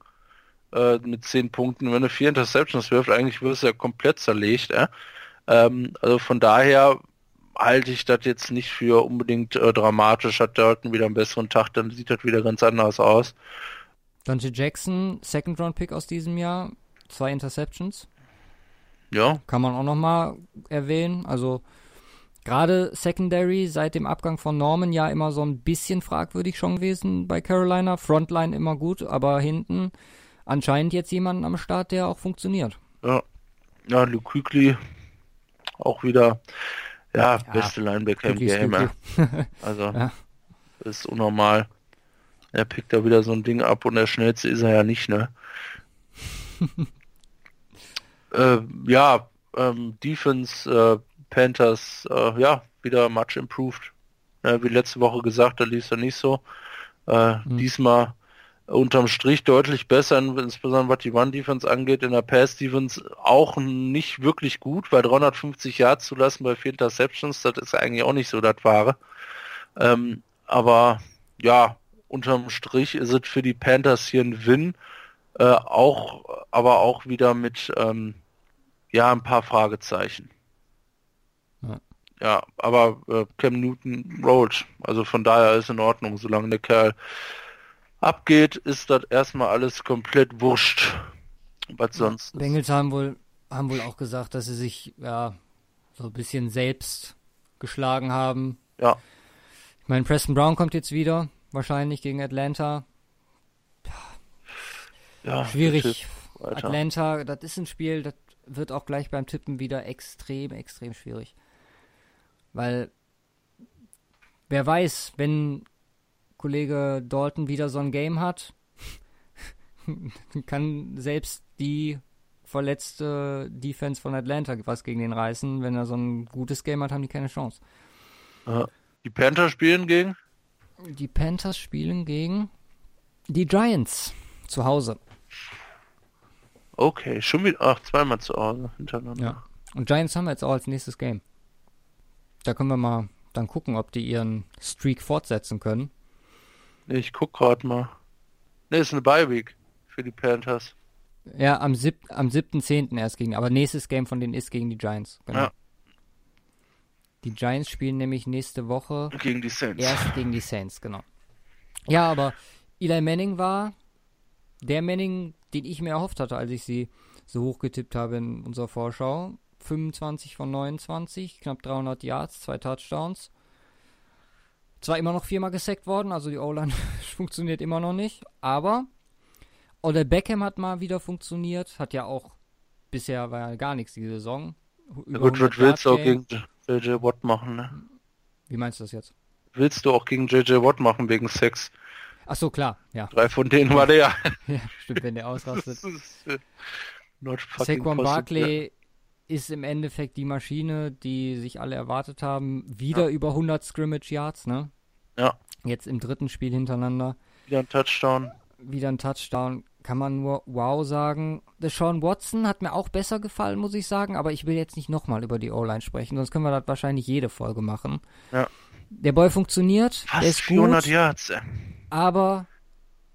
äh, mit zehn Punkten. Wenn du vier Interceptions wirft, eigentlich wirst du ja komplett zerlegt. Äh? Ähm, also von daher halte ich das jetzt nicht für unbedingt äh, dramatisch. Hat Dalton wieder einen besseren Tag, dann sieht das wieder ganz anders aus. Dante Jackson, Second Round Pick aus diesem Jahr, zwei Interceptions. Ja. Kann man auch nochmal erwähnen. Also gerade Secondary seit dem Abgang von Norman ja immer so ein bisschen fragwürdig schon gewesen bei Carolina. Frontline immer gut, aber hinten anscheinend jetzt jemand am Start, der auch funktioniert. Ja. Ja, Luke Kuechly auch wieder, ja, ja beste Linebacker im Game. Ja. <laughs> Also, ja. ist unnormal. Er pickt da wieder so ein Ding ab und der schnellste ist er ja nicht, ne? <laughs> äh, ja, ähm, Defense, äh, Panthers, äh, ja, wieder much improved. wie letzte Woche gesagt, da lief er nicht so. Äh, mhm. Diesmal unterm Strich deutlich besser, insbesondere was die One-Defense angeht. In der Pass-Defense auch nicht wirklich gut, weil 350 Yards zu lassen bei vier Interceptions, das ist eigentlich auch nicht so das Wahre. Ähm, aber ja, unterm Strich ist es für die Panthers hier ein Win. Äh, auch, aber auch wieder mit ähm, ja ein paar Fragezeichen. Ja, aber äh, Cam Newton rollt. Also von daher ist in Ordnung, solange der Kerl abgeht, ist das erstmal alles komplett wurscht. Was sonst? Bengals haben wohl, haben wohl auch gesagt, dass sie sich ja so ein bisschen selbst geschlagen haben. Ja. Ich meine, Preston Brown kommt jetzt wieder, wahrscheinlich gegen Atlanta. Ja, schwierig. Atlanta, das ist ein Spiel, das wird auch gleich beim Tippen wieder extrem, extrem schwierig. Weil wer weiß, wenn Kollege Dalton wieder so ein Game hat, <laughs> kann selbst die verletzte Defense von Atlanta was gegen den reißen. Wenn er so ein gutes Game hat, haben die keine Chance. Die Panthers spielen gegen? Die Panthers spielen gegen die Giants zu Hause. Okay, schon wieder, ach, zweimal zu Hause hintereinander. Ja. Und Giants haben wir jetzt auch als nächstes Game. Da können wir mal dann gucken, ob die ihren Streak fortsetzen können. Ich guck gerade mal. Ne, ist eine Bye-Week für die Panthers. Ja, am, sieb am 7.10. erst gegen, aber nächstes Game von denen ist gegen die Giants. Genau. Ja. Die Giants spielen nämlich nächste Woche gegen die Saints. Erst gegen die Saints, genau. Ja, aber Eli Manning war der Manning, den ich mir erhofft hatte, als ich sie so hoch getippt habe in unserer Vorschau. 25 von 29, knapp 300 Yards, zwei Touchdowns. Zwar immer noch viermal gesackt worden, also die O-Line <laughs> funktioniert immer noch nicht, aber Odell Beckham hat mal wieder funktioniert, hat ja auch bisher war ja gar nichts die Saison. Ja gut, willst du auch gegen JJ Watt machen, ne? Wie meinst du das jetzt? Willst du auch gegen JJ Watt machen wegen Sex? Ach so, klar, ja. Drei von denen war der. <laughs> ja, stimmt, wenn der <laughs> ausrastet. Äh, Saquon Barkley ist im Endeffekt die Maschine, die sich alle erwartet haben. Wieder ja. über 100 Scrimmage Yards, ne? Ja. Jetzt im dritten Spiel hintereinander. Wieder ein Touchdown. Wieder ein Touchdown. Kann man nur wow sagen. Der Sean Watson hat mir auch besser gefallen, muss ich sagen, aber ich will jetzt nicht nochmal über die O-Line sprechen, sonst können wir das wahrscheinlich jede Folge machen. Ja. Der Boy funktioniert. Fast der ist 400 gut, Yards. Aber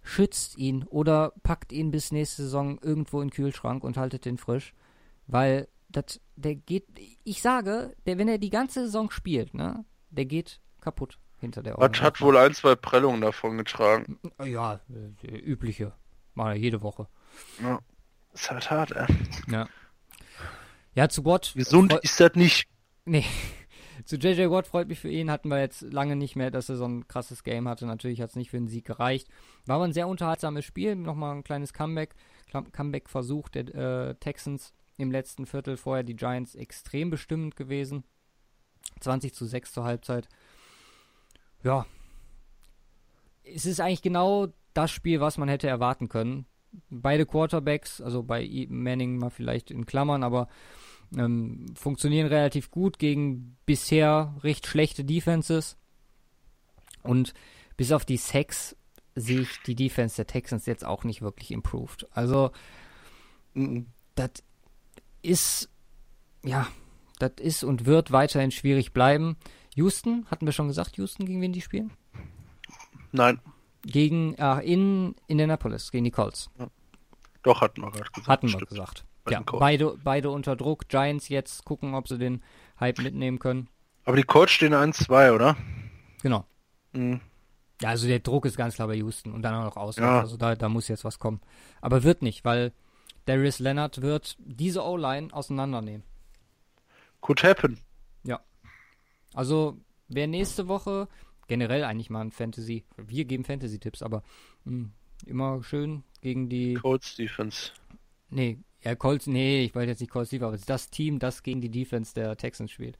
schützt ihn oder packt ihn bis nächste Saison irgendwo in den Kühlschrank und haltet den frisch, weil das, der geht, ich sage, der, wenn er die ganze Saison spielt, ne, der geht kaputt hinter der Hat, hat wohl ein, zwei Prellungen davon getragen. Ja, der übliche. Mal jede Woche. Ja. Ist halt hart, ey. Ja. Ja, zu Gott. Gesund ist das nicht. Nee. <laughs> zu JJ Watt freut mich für ihn. Hatten wir jetzt lange nicht mehr, dass er so ein krasses Game hatte. Natürlich hat es nicht für den Sieg gereicht. War aber ein sehr unterhaltsames Spiel. Nochmal ein kleines Comeback. Comeback-Versuch der äh, Texans im letzten Viertel. Vorher die Giants extrem bestimmend gewesen. 20 zu 6 zur Halbzeit. Ja. Es ist eigentlich genau das Spiel, was man hätte erwarten können. Beide Quarterbacks, also bei Manning mal vielleicht in Klammern, aber ähm, funktionieren relativ gut gegen bisher recht schlechte Defenses. Und bis auf die Sacks sehe ich die Defense der Texans jetzt auch nicht wirklich improved. Also, das ist, ja, das ist und wird weiterhin schwierig bleiben. Houston, hatten wir schon gesagt, Houston, gegen wen die spielen? Nein. Gegen, äh, in Indianapolis, gegen die Colts. Ja. Doch, hatten wir gerade gesagt. Hatten wir Stimmt. gesagt. Ja, beide, beide unter Druck. Giants jetzt gucken, ob sie den Hype mitnehmen können. Aber die Colts stehen 1-2, oder? Genau. Mhm. Ja, also der Druck ist ganz klar bei Houston und dann auch noch aus. Ja. Also da, da muss jetzt was kommen. Aber wird nicht, weil Darius Leonard wird diese O-Line auseinandernehmen. Could happen. Also wer nächste Woche generell eigentlich mal ein Fantasy, wir geben Fantasy-Tipps, aber mh, immer schön gegen die, Colts Defense. nee, ja, Colts, nee, ich wollte jetzt nicht Colts Defense, aber es ist das Team, das gegen die Defense der Texans spielt.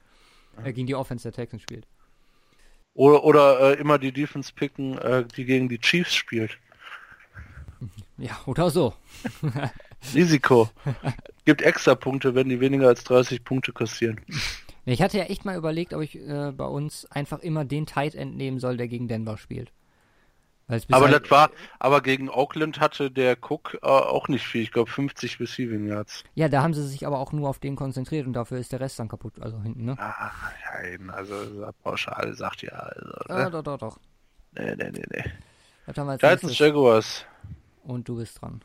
Äh, gegen die Offense der Texans spielt. Oder, oder äh, immer die Defense picken, äh, die gegen die Chiefs spielt. Ja, oder so. <laughs> Risiko. Gibt extra Punkte, wenn die weniger als 30 Punkte kassieren. Ich hatte ja echt mal überlegt, ob ich äh, bei uns einfach immer den Tight End nehmen soll, der gegen Denver spielt. Aber das war, aber gegen Oakland hatte der Cook äh, auch nicht viel. Ich glaube 50 Receiving Yards. Ja, da haben sie sich aber auch nur auf den konzentriert und dafür ist der Rest dann kaputt, also hinten, ne? Ah, nein, also so pauschal sagt ja, also, ne? doch, doch, doch. nee, nee, nee, nee. Titans. Jaguars. Und du bist dran.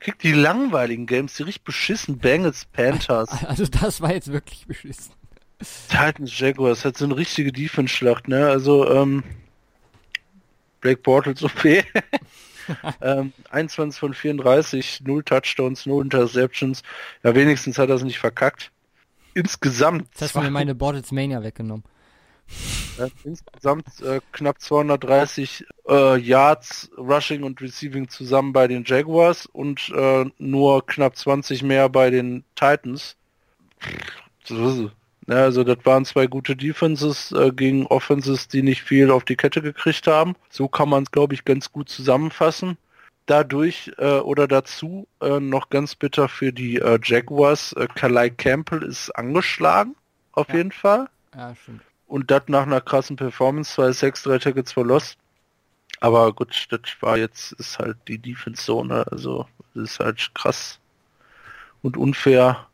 Kriegt die langweiligen Games, die richtig beschissen. Bengals, Panthers. <laughs> Also das war jetzt wirklich beschissen. Titans Jaguars hat so eine richtige Defense-Schlacht, ne? Also, ähm, Blake Bortles OP. <laughs> ähm, 21 von 34, 0 Touchdowns, 0 Interceptions. Ja, wenigstens hat er es nicht verkackt. Insgesamt, Jetzt hast du mir meine Bortles Mania weggenommen. Äh, insgesamt äh, knapp 230 äh, Yards Rushing und Receiving zusammen bei den Jaguars und äh, nur knapp 20 mehr bei den Titans. Ja, also das waren zwei gute Defenses äh, gegen Offenses, die nicht viel auf die Kette gekriegt haben. So kann man es, glaube ich, ganz gut zusammenfassen. Dadurch oder dazu noch ganz bitter für die Jaguars. Äh, Kalai Campbell ist angeschlagen, auf Ja. jeden Fall. Ja, stimmt. Und das nach einer krassen Performance, 2 6 3 Tackles for Loss. Aber gut, das war jetzt, ist halt die Defense so, ne? Also, das ist halt krass und unfair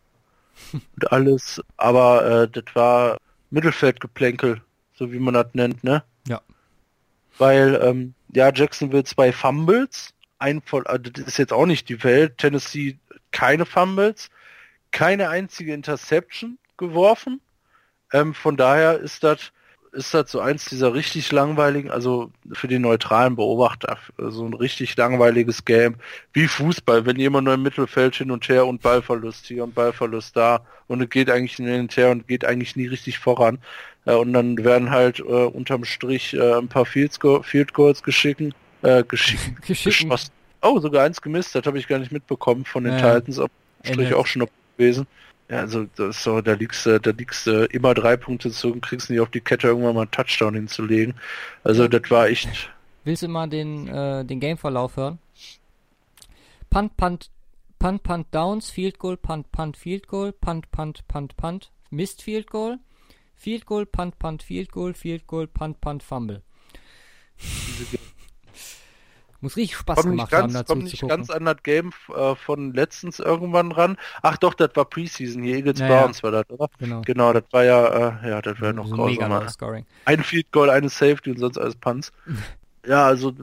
<laughs> und alles. Aber äh, das war Mittelfeldgeplänkel, so wie man das nennt, ne? Ja. Weil, ähm, ja, Jacksonville zwei Fumbles, ein voll, also das ist jetzt auch nicht die Welt. Tennessee keine Fumbles, keine einzige Interception geworfen. Ähm, von daher ist das ist das so eins dieser richtig langweiligen, also für den neutralen Beobachter, so ein richtig langweiliges Game, wie Fußball, wenn jemand nur im Mittelfeld hin und her und Ballverlust hier und Ballverlust da und es geht eigentlich hin und her und geht eigentlich nie richtig voran. Äh, und dann werden halt äh, unterm Strich äh, ein paar Field, Field Goals geschicken, äh, geschicken, <laughs> Geschicken. geschossen. Oh, sogar eins gemisst, das habe ich gar nicht mitbekommen von den Ja. Titans, aber Strich auch schon gewesen. Ja, also das ist so, da liegst du, da liegst du immer drei Punkte zu und kriegst nicht auf die Kette, irgendwann mal einen Touchdown hinzulegen. Also das war echt. Willst du mal den, äh, den Gameverlauf hören? Punt, Punt, Punt, Punt, Downs, Field Goal, Punt, Punt, Field Goal, Punt, Punt, Punt, Punt, Missed Field Goal, Field Goal, Punt, Punt, Field Goal, Field Goal, Punt, Punt, Fumble. Muss richtig Spaß Komm nicht gemacht haben, ganz, dazu komm zu gucken. ganz an das Game äh, von letztens irgendwann ran. Ach doch, das war Preseason hier, Eagles Ja, ja. Browns war das, oder? Genau. Genau, das war ja, äh, ja, das wäre noch so grausamer. Ein Field Goal, eine Safety und sonst alles Punts. <laughs> ja, also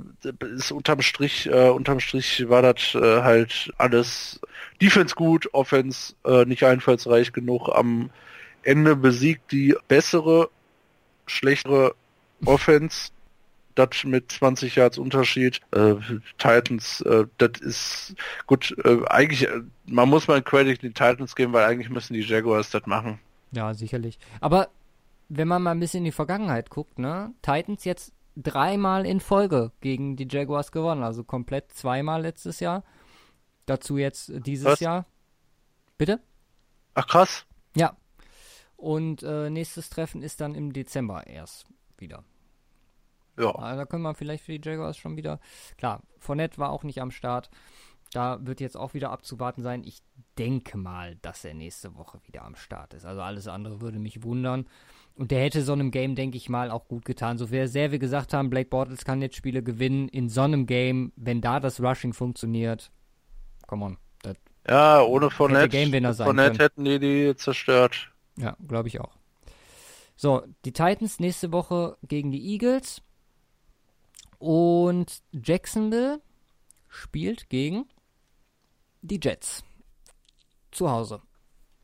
ist unterm Strich, äh, unterm Strich war das äh, halt alles Defense gut, Offense äh, nicht einfallsreich genug. Am Ende besiegt die bessere, schlechtere <laughs> Offense. Das mit 20 Yards Unterschied. Äh, Titans, äh, das ist gut. Äh, eigentlich, äh, man muss mal einen Credit den Titans geben, weil eigentlich müssen die Jaguars das machen. Ja, sicherlich. Aber wenn man mal ein bisschen in die Vergangenheit guckt, ne? Titans jetzt dreimal in Folge gegen die Jaguars gewonnen, also komplett zweimal letztes Jahr. Dazu jetzt dieses Was? Jahr. Bitte? Ach krass. Ja. Und äh, nächstes Treffen ist dann im Dezember erst wieder. Ja. Also da können wir vielleicht für die Jaguars schon wieder. Klar, Fournette war auch nicht am Start. Da wird jetzt auch wieder abzuwarten sein. Ich denke mal, dass er nächste Woche wieder am Start ist. Also alles andere würde mich wundern. Und der hätte so einem Game, denke ich mal, auch gut getan. So sehr, sehr wir gesagt haben, Blake Bortles kann jetzt Spiele gewinnen. In so einem Game, wenn da das Rushing funktioniert, come on. Ja, ohne Fournette, sein Fournette hätten die die zerstört. ja, glaube ich auch. So, die Titans nächste Woche gegen die Eagles. Und Jacksonville spielt gegen die Jets. Zu Hause.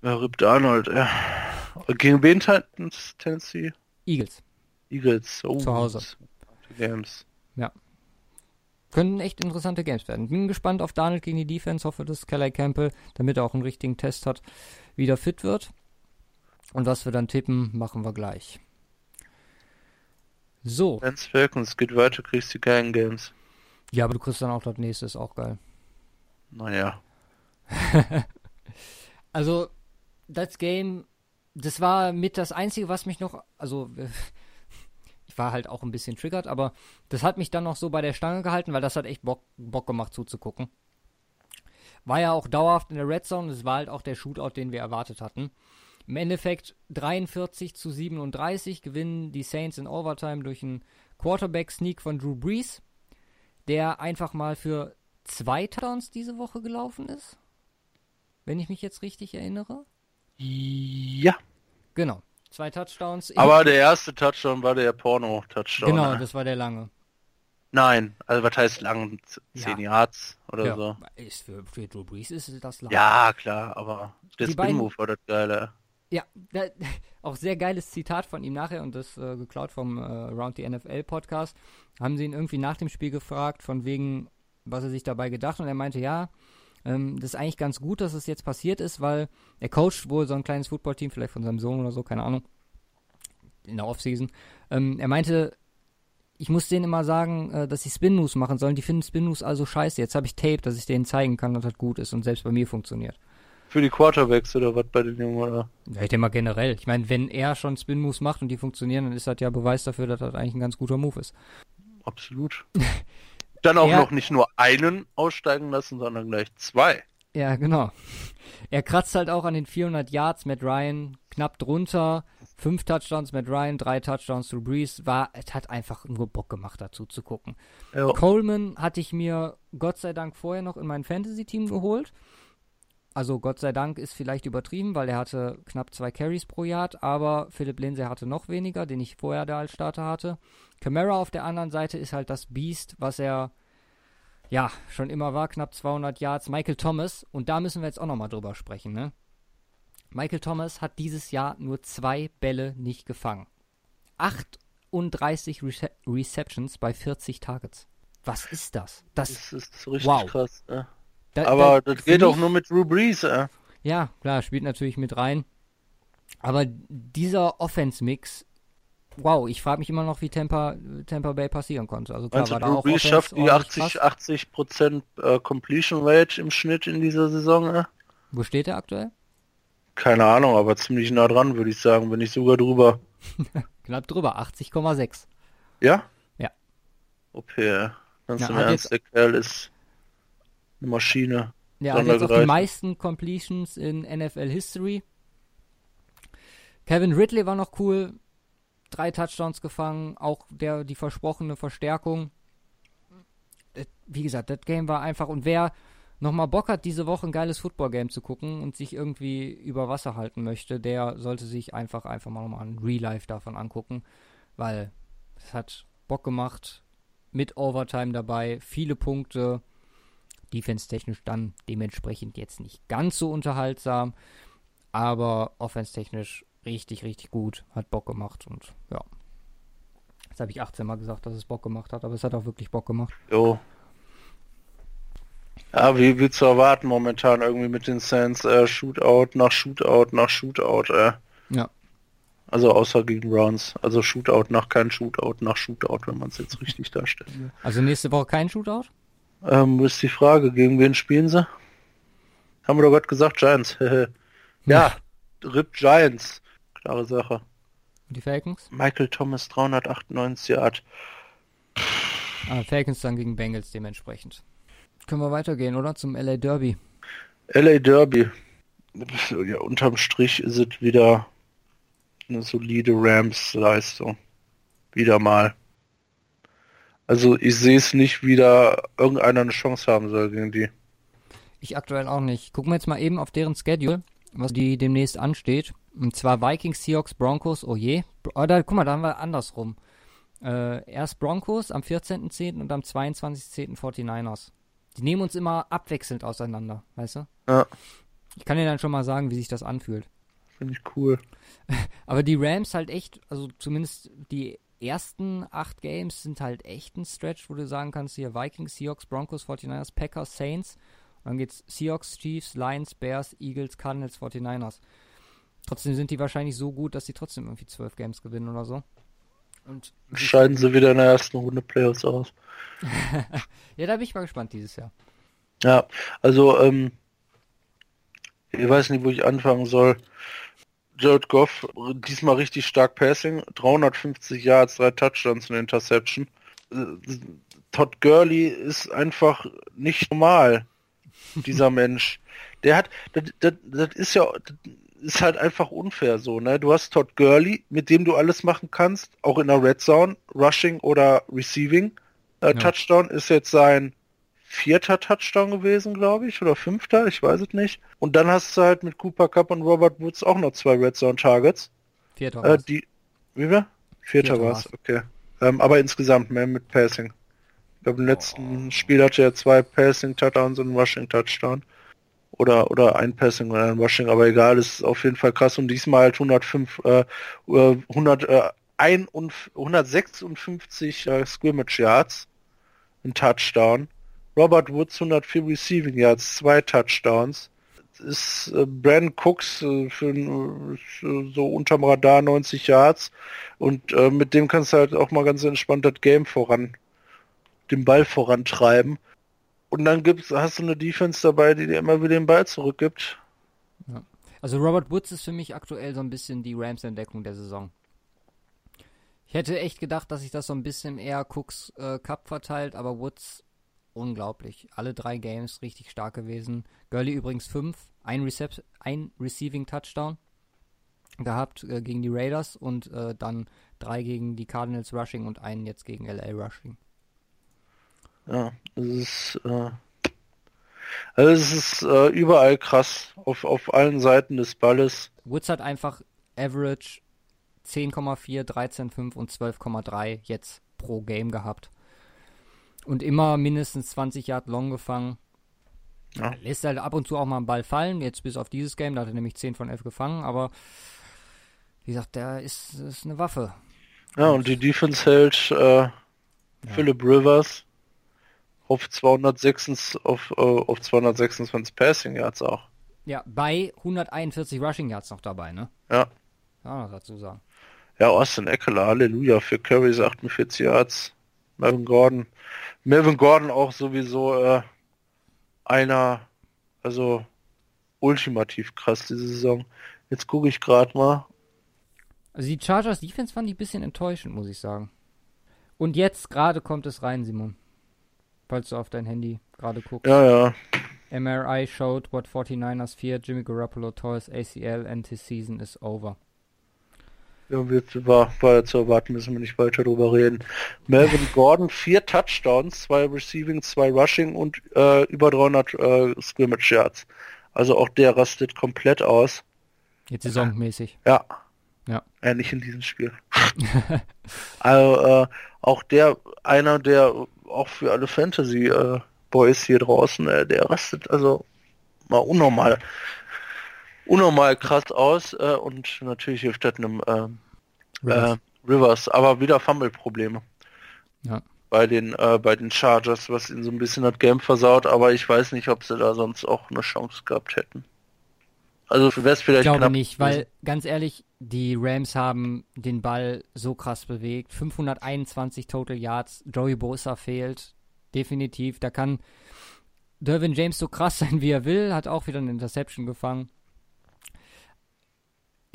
Ja, Rip Arnold, ja. Gegen wen Titans, Tennessee? Eagles. Eagles. Oh, Zu Hause. Games. Können echt interessante Games werden. Bin gespannt auf Darnold gegen die Defense. Hoffe, dass Kelly Campbell, damit er auch einen richtigen Test hat, wieder fit wird. Und was wir dann tippen, machen wir gleich. So. Lance Falcons geht weiter, kriegst die geilen Games. Ja, aber du kriegst dann auch das nächste, ist auch geil. Naja. <laughs> Also, das Game, das war mit das Einzige, was mich noch, also, <laughs> ich war halt auch ein bisschen triggert, aber das hat mich dann noch so bei der Stange gehalten, weil das hat echt Bock, Bock gemacht zuzugucken. War ja auch dauerhaft in der Red Zone, das war halt auch der Shootout, den wir erwartet hatten. Im Endeffekt 43 zu 37 gewinnen die Saints in Overtime durch einen Quarterback-Sneak von Drew Brees, der einfach mal für zwei Touchdowns diese Woche gelaufen ist. Wenn ich mich jetzt richtig erinnere. Ja. Genau. Zwei Touchdowns. Aber der erste Touchdown war der Porno-Touchdown. genau, ne? das war der lange. Nein, also was heißt lang? Z- Zehn Yards oder ja. so. Ist für, für Drew Brees ist das lang. Ja, klar, aber der Spin-Move war das geile. Ja, da, <laughs> auch sehr geiles Zitat von ihm nachher und das äh, geklaut vom äh, Round the NFL Podcast. Haben sie ihn irgendwie nach dem Spiel gefragt, von wegen, was er sich dabei gedacht und er meinte, ja, ähm, das ist eigentlich ganz gut, dass es jetzt passiert ist, weil er coacht wohl so ein kleines Footballteam, vielleicht von seinem Sohn oder so, keine Ahnung, in der Offseason. Ähm, er meinte, ich muss denen immer sagen, äh, dass sie Spin Moves machen sollen. Die finden Spin Moves also scheiße. Jetzt habe ich Tape, dass ich denen zeigen kann, dass das gut ist und selbst bei mir funktioniert. Für die Quarterbacks oder was bei den Jungen, oder? Ja, ich denke mal generell. Ich meine, wenn er schon Spin-Moves macht und die funktionieren, dann ist das ja Beweis dafür, dass das eigentlich ein ganz guter Move ist. Absolut. <laughs> Dann auch Ja. noch nicht nur einen aussteigen lassen, sondern gleich zwei. Ja, genau. Er kratzt halt auch an den 400 Yards. Matt Ryan knapp drunter. Fünf Touchdowns Matt Ryan, drei Touchdowns zu Breeze. War, es hat einfach nur Bock gemacht, dazu zu gucken. Ja. Coleman hatte ich mir Gott sei Dank vorher noch in mein Fantasy-Team geholt. Also Gott sei Dank ist vielleicht übertrieben, weil er hatte knapp zwei Carries pro Yard, aber Philipp Lindsay hatte noch weniger, den ich vorher da als Starter hatte. Camara auf der anderen Seite ist halt das Beast, was er ja schon immer war, knapp 200 Yards. Michael Thomas, und da müssen wir jetzt auch nochmal drüber sprechen, ne? Michael Thomas hat dieses Jahr nur zwei Bälle nicht gefangen. 38 Rece Receptions bei 40 Targets. Was ist das? Das, Das ist richtig Wow. krass. Ne? Da, Aber da- das geht auch nur mit Drew Brees. Äh. Ja, klar, spielt natürlich mit rein. Aber dieser Offense-Mix, wow, ich frage mich immer noch, wie Tampa, Tampa Bay passieren konnte. Also klar, du, war da Drew auch Brees schafft die ordentlich 80, krass. 80 Prozent äh, Completion Rate im Schnitt in dieser Saison? Äh? Wo steht er aktuell? Keine Ahnung, aber ziemlich nah dran, würde ich sagen, wenn nicht sogar drüber. <laughs> Knapp drüber, 80,6. Ja? Ja. Okay. Ganz Ja, im Ernst, der Kerl ist eine Maschine. Ja, hat jetzt auch die meisten Completions in NFL History. Kevin Ridley war noch cool. Drei Touchdowns gefangen, auch der die versprochene Verstärkung. Wie gesagt, das Game war einfach. Und wer nochmal Bock hat, diese Woche ein geiles Football-Game zu gucken und sich irgendwie über Wasser halten möchte, der sollte sich einfach einfach mal nochmal ein Real Life davon angucken, weil es hat Bock gemacht. Mit Overtime dabei, viele Punkte defense-technisch dann dementsprechend jetzt nicht ganz so unterhaltsam, aber offense-technisch richtig, richtig gut, hat Bock gemacht und ja. Jetzt habe ich 18 Mal gesagt, dass es Bock gemacht hat, aber es hat auch wirklich Bock gemacht. Jo. Ja, wie, wie zu erwarten momentan irgendwie mit den Saints, äh, Shootout nach Shootout nach Shootout, äh. Ja. Also außer gegen Browns. Also Shootout nach kein Shootout nach Shootout, wenn man es jetzt richtig darstellen will. Also nächste Woche kein Shootout? Ähm, ist die Frage, gegen wen spielen sie? Haben wir doch gerade gesagt, Giants. <laughs> ja, <laughs> RIP Giants. Klare Sache. Und die Falcons? Michael Thomas 398 Yard. Ah, Falcons dann gegen Bengals dementsprechend. Können wir weitergehen, oder? Zum LA Derby. LA Derby. Ja, unterm Strich ist es wieder eine solide Rams-Leistung. Wieder mal. Also ich sehe es nicht, wie da irgendeiner eine Chance haben soll gegen die. Ich aktuell auch nicht. Gucken wir jetzt mal eben auf deren Schedule, was die demnächst ansteht. Und zwar Vikings, Seahawks, Broncos, oh je. Oder guck mal, da haben wir andersrum. Äh, erst Broncos am 14.10. und am 22.10. 49ers. Die nehmen uns immer abwechselnd auseinander, weißt du? Ja. Ich kann dir dann schon mal sagen, wie sich das anfühlt. Finde ich cool. <laughs> Aber die Rams halt echt, also zumindest die ersten acht Games sind halt echt ein Stretch, wo du sagen kannst, hier Vikings, Seahawks, Broncos, 49ers, Packers, Saints. Und dann geht's Seahawks, Chiefs, Lions, Bears, Eagles, Cardinals, 49ers. Trotzdem sind die wahrscheinlich so gut, dass sie trotzdem irgendwie zwölf Games gewinnen oder so. Und Scheiden sie wieder in der ersten Runde Playoffs aus. <laughs> ja, da bin ich mal gespannt dieses Jahr. Ja, also, ähm, ich weiß nicht, wo ich anfangen soll. Jared Goff, diesmal richtig stark Passing, 350 Yards, drei Touchdowns und Interception. Äh, Todd Gurley ist einfach nicht normal, dieser <laughs> Mensch. Der hat, das, das, das ist ja, das ist halt einfach unfair so, ne? Du hast Todd Gurley, mit dem du alles machen kannst, auch in der Red Zone, Rushing oder Receiving. Äh, Ja. Touchdown ist jetzt sein vierter Touchdown gewesen, glaube ich, oder fünfter, ich weiß es nicht. Und dann hast du halt mit Cooper Cup und Robert Woods auch noch zwei Red Zone Targets. Vierter Äh, war's. die, wie wir? Vierter, Vierter war's, okay. Ähm, aber insgesamt mehr mit Passing. Ich glaube, im letzten Spiel hatte er zwei Passing Touchdowns und einen Rushing Touchdown. Oder, oder ein Passing und ein Rushing, aber egal, es ist auf jeden Fall krass. Und diesmal halt 105, äh, äh, 100, äh, ein und 156 äh, Scrimmage Yards, ein Touchdown. Robert Woods 104 Receiving Yards, zwei Touchdowns. Ist äh, Brandon Cooks äh, für äh, so unterm Radar 90 Yards und äh, mit dem kannst du halt auch mal ganz entspannt das Game voran, den Ball vorantreiben. Und dann gibt's, hast du eine Defense dabei, die dir immer wieder den Ball zurückgibt. Also Robert Woods ist für mich aktuell so ein bisschen die Rams-Entdeckung der Saison. Ich hätte echt gedacht, dass sich das so ein bisschen eher Cooks äh, Cup verteilt, aber Woods unglaublich. Alle drei Games richtig stark gewesen. Gurley übrigens fünf, ein, Recep ein Receiving Touchdown gehabt äh, gegen die Raiders und äh, dann drei gegen die Cardinals Rushing und einen jetzt gegen LA Rushing. Ja, es ist, äh, also es ist äh, überall krass auf, auf allen Seiten des Balles. Woods hat einfach Average 10,4, 13,5 und 12,3 jetzt pro Game gehabt. Und immer mindestens 20 Yard long gefangen. Ja. Lässt halt ab und zu auch mal einen Ball fallen. Jetzt bis auf dieses Game, da hat er nämlich 10 von 11 gefangen. Aber wie gesagt, der ist, ist eine Waffe. Ja, und die Defense hält äh, Philip Rivers auf 206 auf, äh, auf 226 Passing Yards auch. Ja, bei 141 Rushing Yards noch dabei, ne? Ja. Ja, dazu sagen. Ja, Austin Eckler, Halleluja, für Currys 48 Yards. Melvin Gordon. Melvin Gordon auch sowieso äh, einer, also ultimativ krass diese Saison. Jetzt gucke ich gerade mal. Also die Chargers Defense fand ich ein bisschen enttäuschend, muss ich sagen. Und jetzt gerade kommt es rein, Simon. Falls du auf dein Handy gerade guckst. Ja, ja. MRI showed what 49ers fear. Jimmy Garoppolo tore his ACL and his season is over. Ja, wird, war, war zu erwarten, müssen wir nicht weiter drüber reden. Melvin Gordon, vier Touchdowns, zwei Receiving, zwei Rushing und äh, über 300 äh, Scrimmage Yards. Also auch der rastet komplett aus. Jetzt saisonmäßig. Ja. Ja. Äh, nicht in diesem Spiel. <laughs> also äh, auch der, einer, der auch für alle Fantasy äh, Boys hier draußen, äh, der rastet also mal unnormal, unnormal krass aus äh, und natürlich hilft das einem äh, Rivers. äh, Rivers, aber wieder Fumble-Probleme. Ja. Bei den, äh, bei den Chargers, was ihnen so ein bisschen das Game versaut, aber ich weiß nicht, ob sie da sonst auch eine Chance gehabt hätten. Also wäre es Ich vielleicht glaube knapp nicht, weil ganz ehrlich, die Rams haben den Ball so krass bewegt. 521 Total Yards. Joey Bosa fehlt. Definitiv. Da kann Dervin James so krass <laughs> sein, wie er will. Hat auch wieder eine Interception gefangen.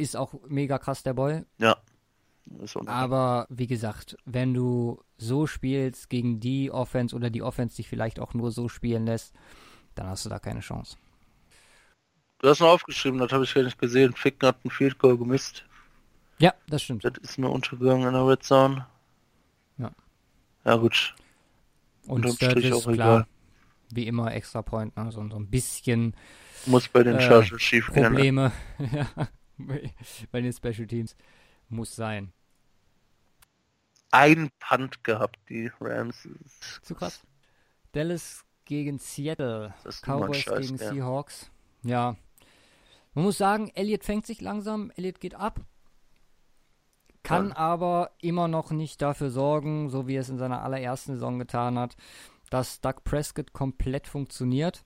Ist auch mega krass, der Boy. Ja. Aber wie gesagt, wenn du so spielst gegen die Offense oder die Offense dich vielleicht auch nur so spielen lässt, dann hast du da keine Chance. Du hast noch aufgeschrieben, das habe ich gar nicht gesehen. Ficken hat ein Field Goal gemisst. Ja, das stimmt. Das ist mir untergegangen in der Red Zone. Ja. Ja gut. Und Sturgis, auch klar, egal. wie immer Extra Point, ne? so, so ein bisschen Muss bei den Äh, Chargers schief gehen. ne? Probleme <laughs> ja, <laughs> bei den Special Teams. Muss sein. Ein Punt gehabt, die Rams. Zu krass. Dallas gegen Seattle. Cowboys Scheiß, gegen ja. Seahawks. Ja. Man muss sagen, Elliott fängt sich langsam, Elliott geht ab, kann Ja. aber immer noch nicht dafür sorgen, so wie er es in seiner allerersten Saison getan hat, dass Doug Prescott komplett funktioniert.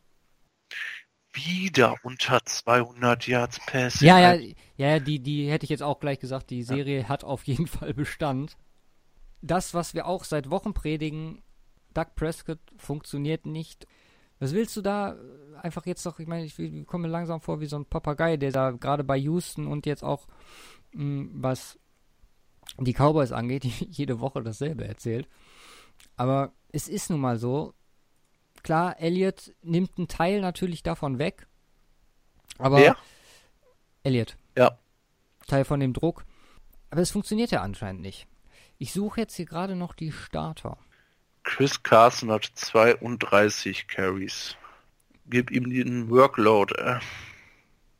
Wieder unter 200 Yards Pass. Ja, ja, ja, die, die hätte ich jetzt auch gleich gesagt, die Serie hat auf jeden <laughs> Fall Bestand. Das, was wir auch seit Wochen predigen, Doug Prescott funktioniert nicht. Was willst du da einfach jetzt doch, ich meine, ich, ich komme mir langsam vor wie so ein Papagei, der da gerade bei Houston und jetzt auch, mh, was die Cowboys angeht, <laughs> jede Woche dasselbe erzählt. Aber es ist nun mal so. Klar, Elliott nimmt einen Teil natürlich davon weg. Aber Wer? Elliott. Ja. Teil von dem Druck. Aber es funktioniert ja anscheinend nicht. Ich suche jetzt hier gerade noch die Starter. Chris Carson hat 32 Carries. Gib ihm den Workload. Äh.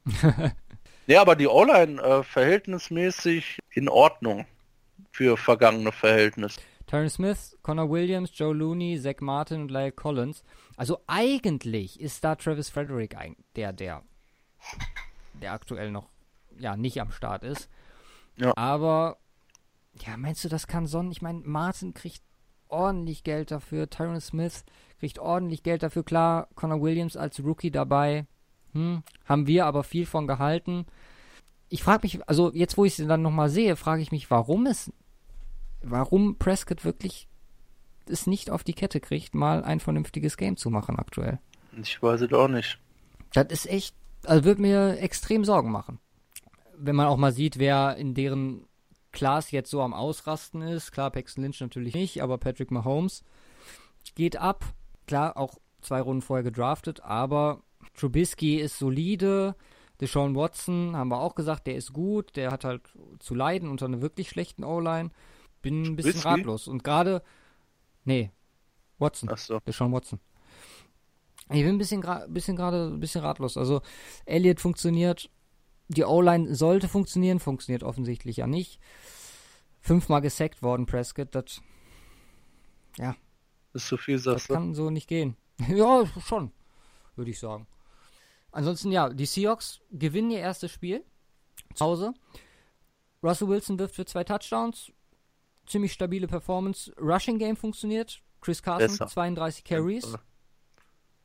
<laughs> ja, aber die O-Line äh, verhältnismäßig in Ordnung für vergangene Verhältnisse. Tyron Smith, Connor Williams, Joe Looney, Zach Martin und Lyle Collins. Also eigentlich ist da Travis Frederick ein, der, der, der aktuell noch ja nicht am Start ist. Ja. Aber ja, meinst du, das kann Sonnen? Ich meine, Martin kriegt ordentlich Geld dafür, Tyron Smith kriegt ordentlich Geld dafür. Klar, Connor Williams als Rookie dabei. Hm, haben wir aber viel von gehalten. Ich frage mich, also jetzt, wo ich sie dann nochmal sehe, frage ich mich, warum es warum Prescott wirklich es nicht auf die Kette kriegt, mal ein vernünftiges Game zu machen aktuell. Ich weiß es auch nicht. Das ist echt, also wird mir extrem Sorgen machen. Wenn man auch mal sieht, wer in deren Class jetzt so am Ausrasten ist. Klar, Paxton Lynch natürlich nicht, aber Patrick Mahomes geht ab. Klar, auch zwei Runden vorher gedraftet, aber Trubisky ist solide. Deshaun Watson, haben wir auch gesagt, der ist gut. Der hat halt zu leiden unter einer wirklich schlechten O-Line. Bin ein bisschen Trubisky? ratlos. Und gerade, nee, Watson. Ach so. Deshaun Watson. Ich bin ein bisschen, bisschen gerade ein bisschen ratlos. Also, Elliott funktioniert, die O-Line sollte funktionieren, funktioniert offensichtlich ja nicht. Fünfmal gesackt worden, Prescott, das, Ist so viel, das sagst du? kann so nicht gehen. <laughs> ja, schon, würde ich sagen. Ansonsten, ja, die Seahawks gewinnen ihr erstes Spiel zu Hause. Russell Wilson wirft für zwei Touchdowns. Ziemlich stabile Performance. Rushing Game funktioniert. Chris Carson, Besser. 32 Carries.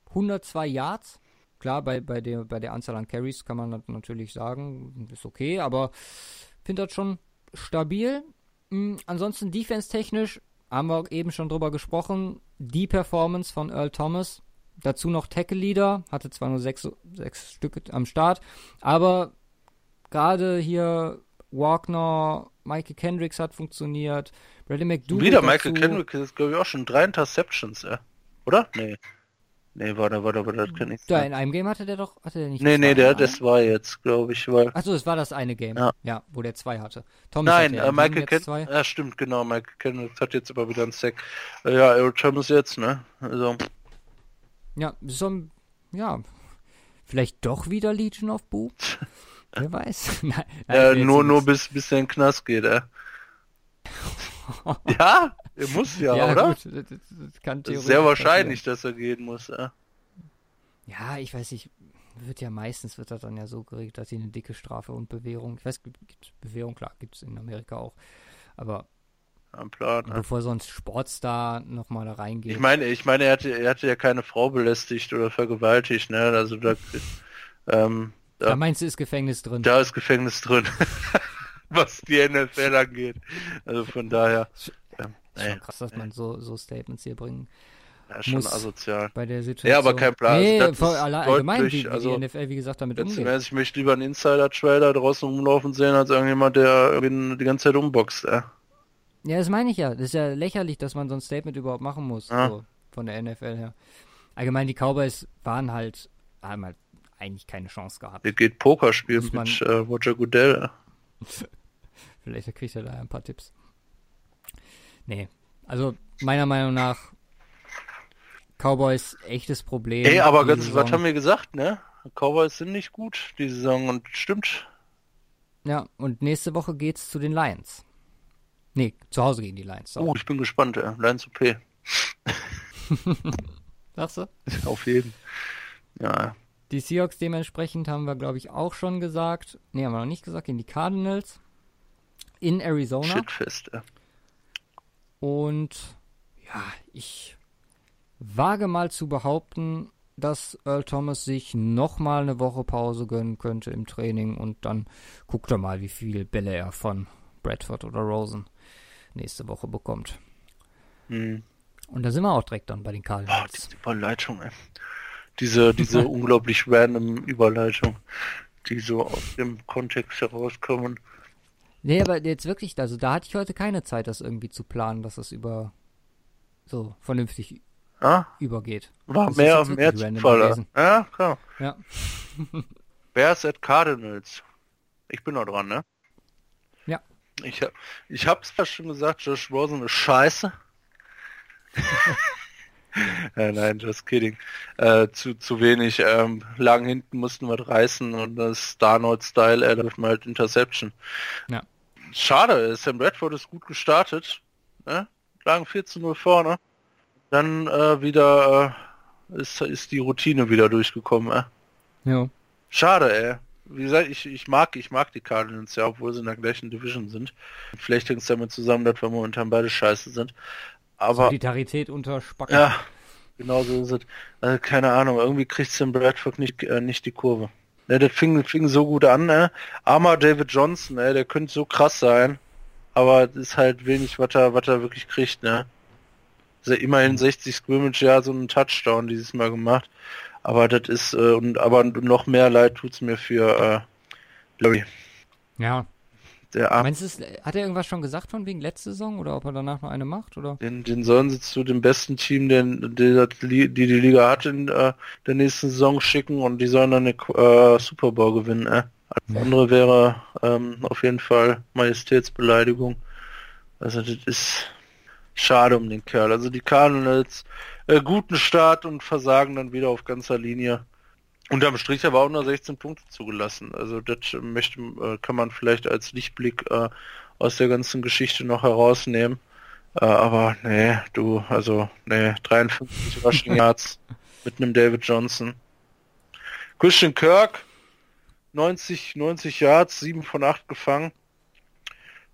102 Yards. Klar, bei, bei, der, bei der Anzahl an Carries kann man natürlich sagen, ist okay, aber finde das schon stabil. Mm, ansonsten defense-technisch haben wir eben schon drüber gesprochen. Die Performance von Earl Thomas. Dazu noch Tackle Leader, hatte zwar nur sechs, sechs Stücke am Start, aber gerade hier Wagner, Michael Kendricks hat funktioniert, Bradley McDougall Wieder dazu. Michael Kendrick ist, glaube ich, auch schon drei Interceptions, äh. oder? Nee. Nee, warte, warte, warte, das kann nicht Da, sein. in einem Game hatte der doch, hatte der nicht Nee, nee, der, das war jetzt, glaube ich, weil. Achso, es war das eine Game. Ja. wo der zwei hatte. Thomas Nein, hatte ja äh, Michael sieben jetzt zwei. Kendrick. Ja, stimmt, genau. Michael Kendrick hat jetzt aber wieder einen Sack. Äh, ja, Earl Thomas jetzt, ne? Also, Ja, so ein, ja, vielleicht doch wieder Legion of Boo? <laughs> Wer weiß. <laughs> Nein, nein, äh, nur, nur bis, bis er in den Knast geht, äh. <laughs> ja, er muss ja, ja, oder? gut, das, das, kann theoretisch sehr wahrscheinlich, dass er gehen muss, äh. passieren. Ja, ich weiß nicht, wird ja meistens wird das dann ja so geregelt, dass sie eine dicke Strafe und Bewährung, ich weiß, gibt Bewährung, klar, gibt es in Amerika auch, aber Am Plan, äh. bevor so ein Sportstar nochmal da reingeht. Ich meine, ich meine, er hatte, er hatte ja keine Frau belästigt oder vergewaltigt, ne? Also da, ähm, da ja, meinst du, ist Gefängnis drin? da ist Gefängnis drin, <laughs> was die NFL angeht. Also von daher, ähm, schon krass, dass man so, so Statements hier bringen ja, schon asozial. bei der Situation. Ja, aber kein Plan. Nee, Das voll allgemein, deutlich, wie, wie also, die NFL, wie gesagt, damit umgeht. Endes, ich möchte lieber einen Insider-Trailer draußen rumlaufen sehen, als irgendjemand, der die ganze Zeit umboxt, äh. Ja, das meine ich ja. Das ist ja lächerlich, dass man so ein Statement überhaupt machen muss. Ja. So, von der NFL her. Allgemein, die Cowboys waren halt, haben halt eigentlich keine Chance gehabt. Hier geht Poker spielen man- mit äh, Roger Goodell. <laughs> Vielleicht kriegt er da ein paar Tipps. Nee. Also, meiner Meinung nach, Cowboys echtes Problem. Ey, aber ganz, was haben wir gesagt, ne? Cowboys sind nicht gut die Saison und stimmt. Ja, und nächste Woche geht's zu den Lions. Nee, zu Hause gegen die Lions. So. Oh, ich bin gespannt, äh. Lions OP. <laughs> Sagst du? Auf jeden. Ja. Die Seahawks dementsprechend haben wir, glaube ich, auch schon gesagt. Nee, haben wir noch nicht gesagt, in die Cardinals. In Arizona. Shitfest, ja. Und ja, ich wage mal zu behaupten, dass Earl Thomas sich nochmal eine Woche Pause gönnen könnte im Training und dann guckt er mal, wie viele Bälle er von Bradford oder Rosen nächste Woche bekommt. Hm. Und da sind wir auch direkt dann bei den Cardinals. diese Überleitung, ey. Diese, <laughs> diese unglaublich random Überleitung, die so aus dem Kontext herauskommen. Nee, aber jetzt wirklich, also da hatte ich heute keine Zeit, das irgendwie zu planen, dass das über so vernünftig Ja? übergeht. War Das mehr, mehr Zufall. Ja, klar. Ja. <laughs> Bears at Cardinals. Ich bin noch dran, ne? Ja. Ich, hab- ich hab's ja schon gesagt, Josh Rosen ist scheiße. <laughs> <laughs> ja, nein, just kidding. Äh, zu, zu wenig. Ähm, lang hinten mussten wir reißen und das Darnold-Style, er läuft mal halt Interception. Ja. Schade, Sam Bradford ist gut gestartet. Ne? Lagen 14-0 vorne. Dann äh, wieder äh, ist, ist die Routine wieder durchgekommen. Äh? Ja. Schade, ey. Wie gesagt, ich, ich mag, ich mag die Cardinals ja, obwohl sie in der gleichen Division sind. Vielleicht hängt es damit zusammen, dass wir momentan beide scheiße sind. Aber Solidarität unter Spacken. ja, genau so ist es. Also, keine Ahnung, irgendwie kriegt Sam Bradford nicht, äh, nicht die Kurve. Ne, das fing, fing so gut an, ne? Armer David Johnson, ey, der könnte so krass sein. Aber es ist halt wenig, was er, was er wirklich kriegt, ne? Also immerhin 60 Scrimmage, ja, so einen Touchdown dieses Mal gemacht. Aber das ist, äh, und, aber noch mehr leid tut's mir für, äh, Larry. Ja. Der Arm, Meinst du, es- hat er irgendwas schon gesagt von wegen letzte Saison oder ob er danach noch eine macht? Oder? den, den sollen sie zu dem besten Team, den, die, die die Liga hat in äh, der nächsten Saison schicken und die sollen dann eine äh, Super Bowl gewinnen. Äh. Alles Ja. andere wäre ähm, auf jeden Fall Majestätsbeleidigung. Also das ist schade um den Kerl. Also die Cardinals äh, guten Start und versagen dann wieder auf ganzer Linie. Unterm Strich aber auch nur 16 Punkte zugelassen. Also das möchte, äh, kann man vielleicht als Lichtblick äh, aus der ganzen Geschichte noch herausnehmen. Äh, aber nee, du, also nee, 53 <laughs> Rushing Yards mit einem David Johnson. Christian Kirk, 90, 90 Yards, 7 von 8 gefangen.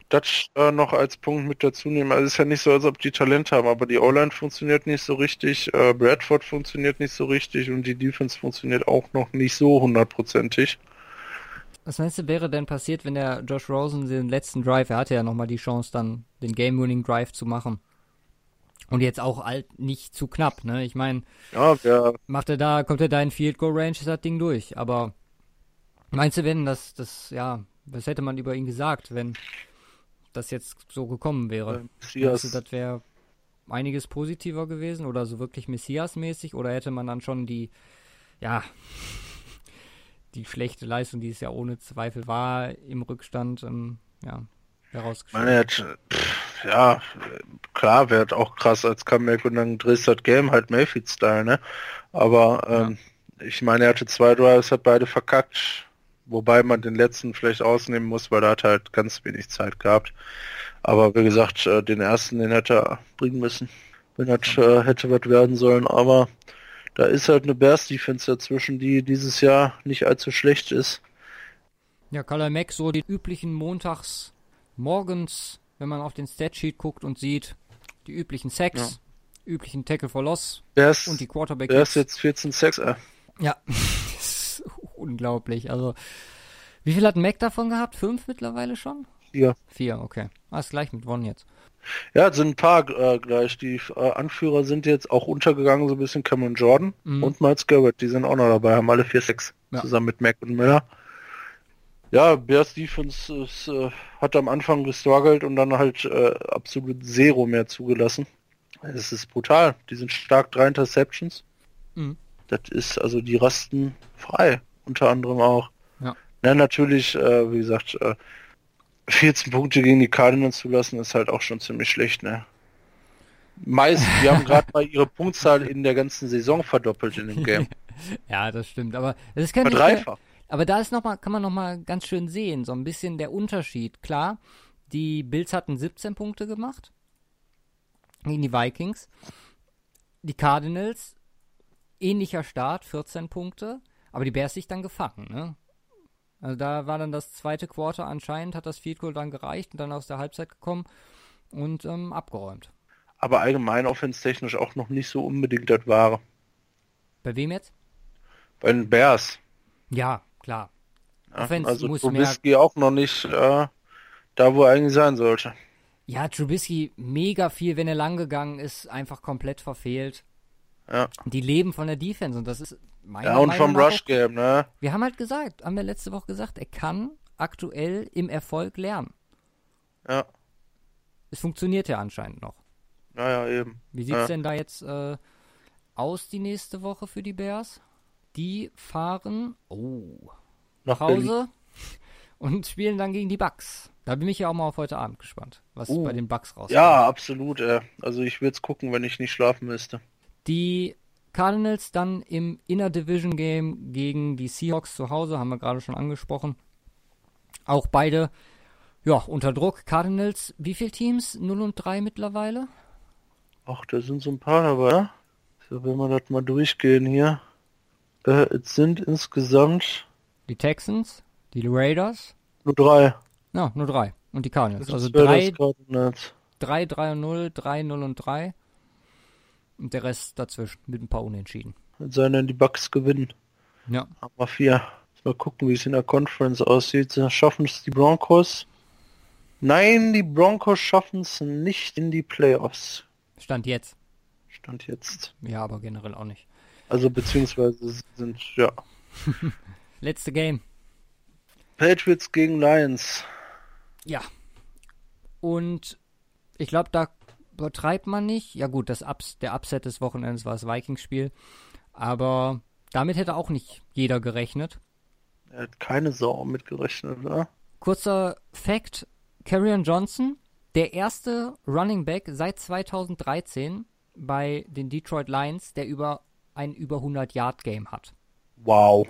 Das äh, noch als Punkt mit dazu nehmen. Also es ist ja nicht so, als ob die Talent haben, aber die O-Line funktioniert nicht so richtig, äh, Bradford funktioniert nicht so richtig und die Defense funktioniert auch noch nicht so hundertprozentig. Was meinst du, wäre denn passiert, wenn der Josh Rosen den letzten Drive, er hatte ja nochmal die Chance, dann den Game-Winning-Drive zu machen. Und jetzt auch alt nicht zu knapp, ne? Ich meine, Ja, wer, macht er da, kommt er da in Field Goal Range, ist das Ding durch. Aber meinst du, wenn das, das, ja, was hätte man über ihn gesagt, wenn das jetzt so gekommen wäre? äh, Meinst Messias, du, das wäre einiges positiver gewesen oder so wirklich Messias-mäßig oder hätte man dann schon die, ja, <laughs> die schlechte Leistung, die es ja ohne Zweifel war, im Rückstand, ähm, ja, herausgestellt? meine, er hat, pff, ja, klar, wäre auch krass als Comeback und dann drehst das Game halt Mayfield-Style, ne? Aber ähm, ich meine, er hatte zwei Drives, hat beide verkackt. Wobei man den letzten vielleicht ausnehmen muss, weil er hat halt ganz wenig Zeit gehabt. Aber wie gesagt, äh, den ersten, den hätte er bringen müssen, wenn das äh, hätte was werden sollen. Aber da ist halt eine Bears-Defense dazwischen, die dieses Jahr nicht allzu schlecht ist. Ja, Color Mack, so die üblichen montags morgens, wenn man auf den Statsheet guckt und sieht, die üblichen Sacks, üblichen Tackle for Loss Bears, und die Quarterback Bears jetzt 14 Sacks. Äh, Ja, ist unglaublich. Also, wie viel hat Mac davon gehabt? Fünf mittlerweile schon? hier. Vier, okay. Ah, ist gleich mit One jetzt. Ja, es sind ein paar äh, gleich. Die äh, Anführer sind jetzt auch untergegangen, so ein bisschen Cameron Jordan Mhm. und Miles Garrett. Die sind auch noch dabei, haben alle 4-6 Ja. zusammen mit Mac und Miller. Ja, Bears Defense ist, äh, hat am Anfang gestruggelt und dann halt äh, absolut Zero mehr zugelassen. Es ist brutal. Die sind stark drei Interceptions. Mhm. Das ist also die rasten frei, unter anderem auch. Ja. Na, natürlich, äh, wie gesagt, äh, 14 Punkte gegen die Cardinals zu lassen, ist halt auch schon ziemlich schlecht, ne? Meist, die haben <laughs> gerade mal ihre Punktzahl in der ganzen Saison verdoppelt in dem Game. <laughs> Ja, das stimmt. Aber das ist kein Verdreifacht. Aber da ist noch mal, kann man noch mal ganz schön sehen, so ein bisschen der Unterschied. Klar, die Bills hatten 17 Punkte gemacht gegen die Vikings. Die Cardinals, ähnlicher Start, 14 Punkte. Aber die Bears sich dann gefangen, ne? Also da war dann das zweite Quarter anscheinend, hat das Field Goal dann gereicht und dann aus der Halbzeit gekommen und ähm, abgeräumt. Aber allgemein offenstechnisch auch noch nicht so unbedingt das Wahre. Bei wem jetzt? Bei den Bears. Ja, klar. Ja, Offense also muss Trubisky auch noch nicht äh, da, wo er eigentlich sein sollte. Ja, Trubisky mega viel, wenn er lang gegangen ist, einfach komplett verfehlt. Ja. Die leben von der Defense und das ist meiner Ja, und Meinung vom nach Rush Game, ne? Wir haben halt gesagt, haben wir letzte Woche gesagt, er kann aktuell im Erfolg lernen. Ja. Es funktioniert ja anscheinend noch. Naja, eben. Wie sieht's Ja. denn da jetzt äh, aus die nächste Woche für die Bears? Die fahren oh, nach. Hause <laughs> und spielen dann gegen die Bucks. Da bin ich ja auch mal auf heute Abend gespannt, was Uh. bei den Bucks rauskommt. Ja, absolut. Äh. Also ich würde es gucken, wenn ich nicht schlafen müsste. Die Cardinals dann im Inner Division Game gegen die Seahawks zu Hause, haben wir gerade schon angesprochen. Auch beide ja, unter Druck. Cardinals, wie viele Teams? 0 und 3 mittlerweile? Ach, da sind so ein paar dabei. ne? So, wenn wir das mal durchgehen hier. Äh, es sind insgesamt Die Texans, die Raiders. nur drei. Ja, nur drei. Und die Cardinals. Also wäre 3, das Cardinals. 3, 3 und 0, 3, 0 und 3. Und der Rest dazwischen mit ein paar Unentschieden. Es sei denn, die Bucks gewinnen. Ja. Haben wir vier. Mal gucken, wie es in der Conference aussieht. Schaffen es die Broncos? Nein, die Broncos schaffen es nicht in die Playoffs. Stand jetzt. Stand jetzt. Ja, aber generell auch nicht. Also beziehungsweise sind, ja. <laughs> Letzte Game. Patriots gegen Lions. Ja. Und ich glaube, da übertreibt man nicht. Ja gut, das Ups, der Upset des Wochenends war das Vikings-Spiel. Aber damit hätte auch nicht jeder gerechnet. Er hat keine Sau mitgerechnet, oder? Kurzer Fact: Carrion Johnson, der erste Running Back seit 2013 bei den Detroit Lions, der über ein über 100 Yard Game hat. Wow.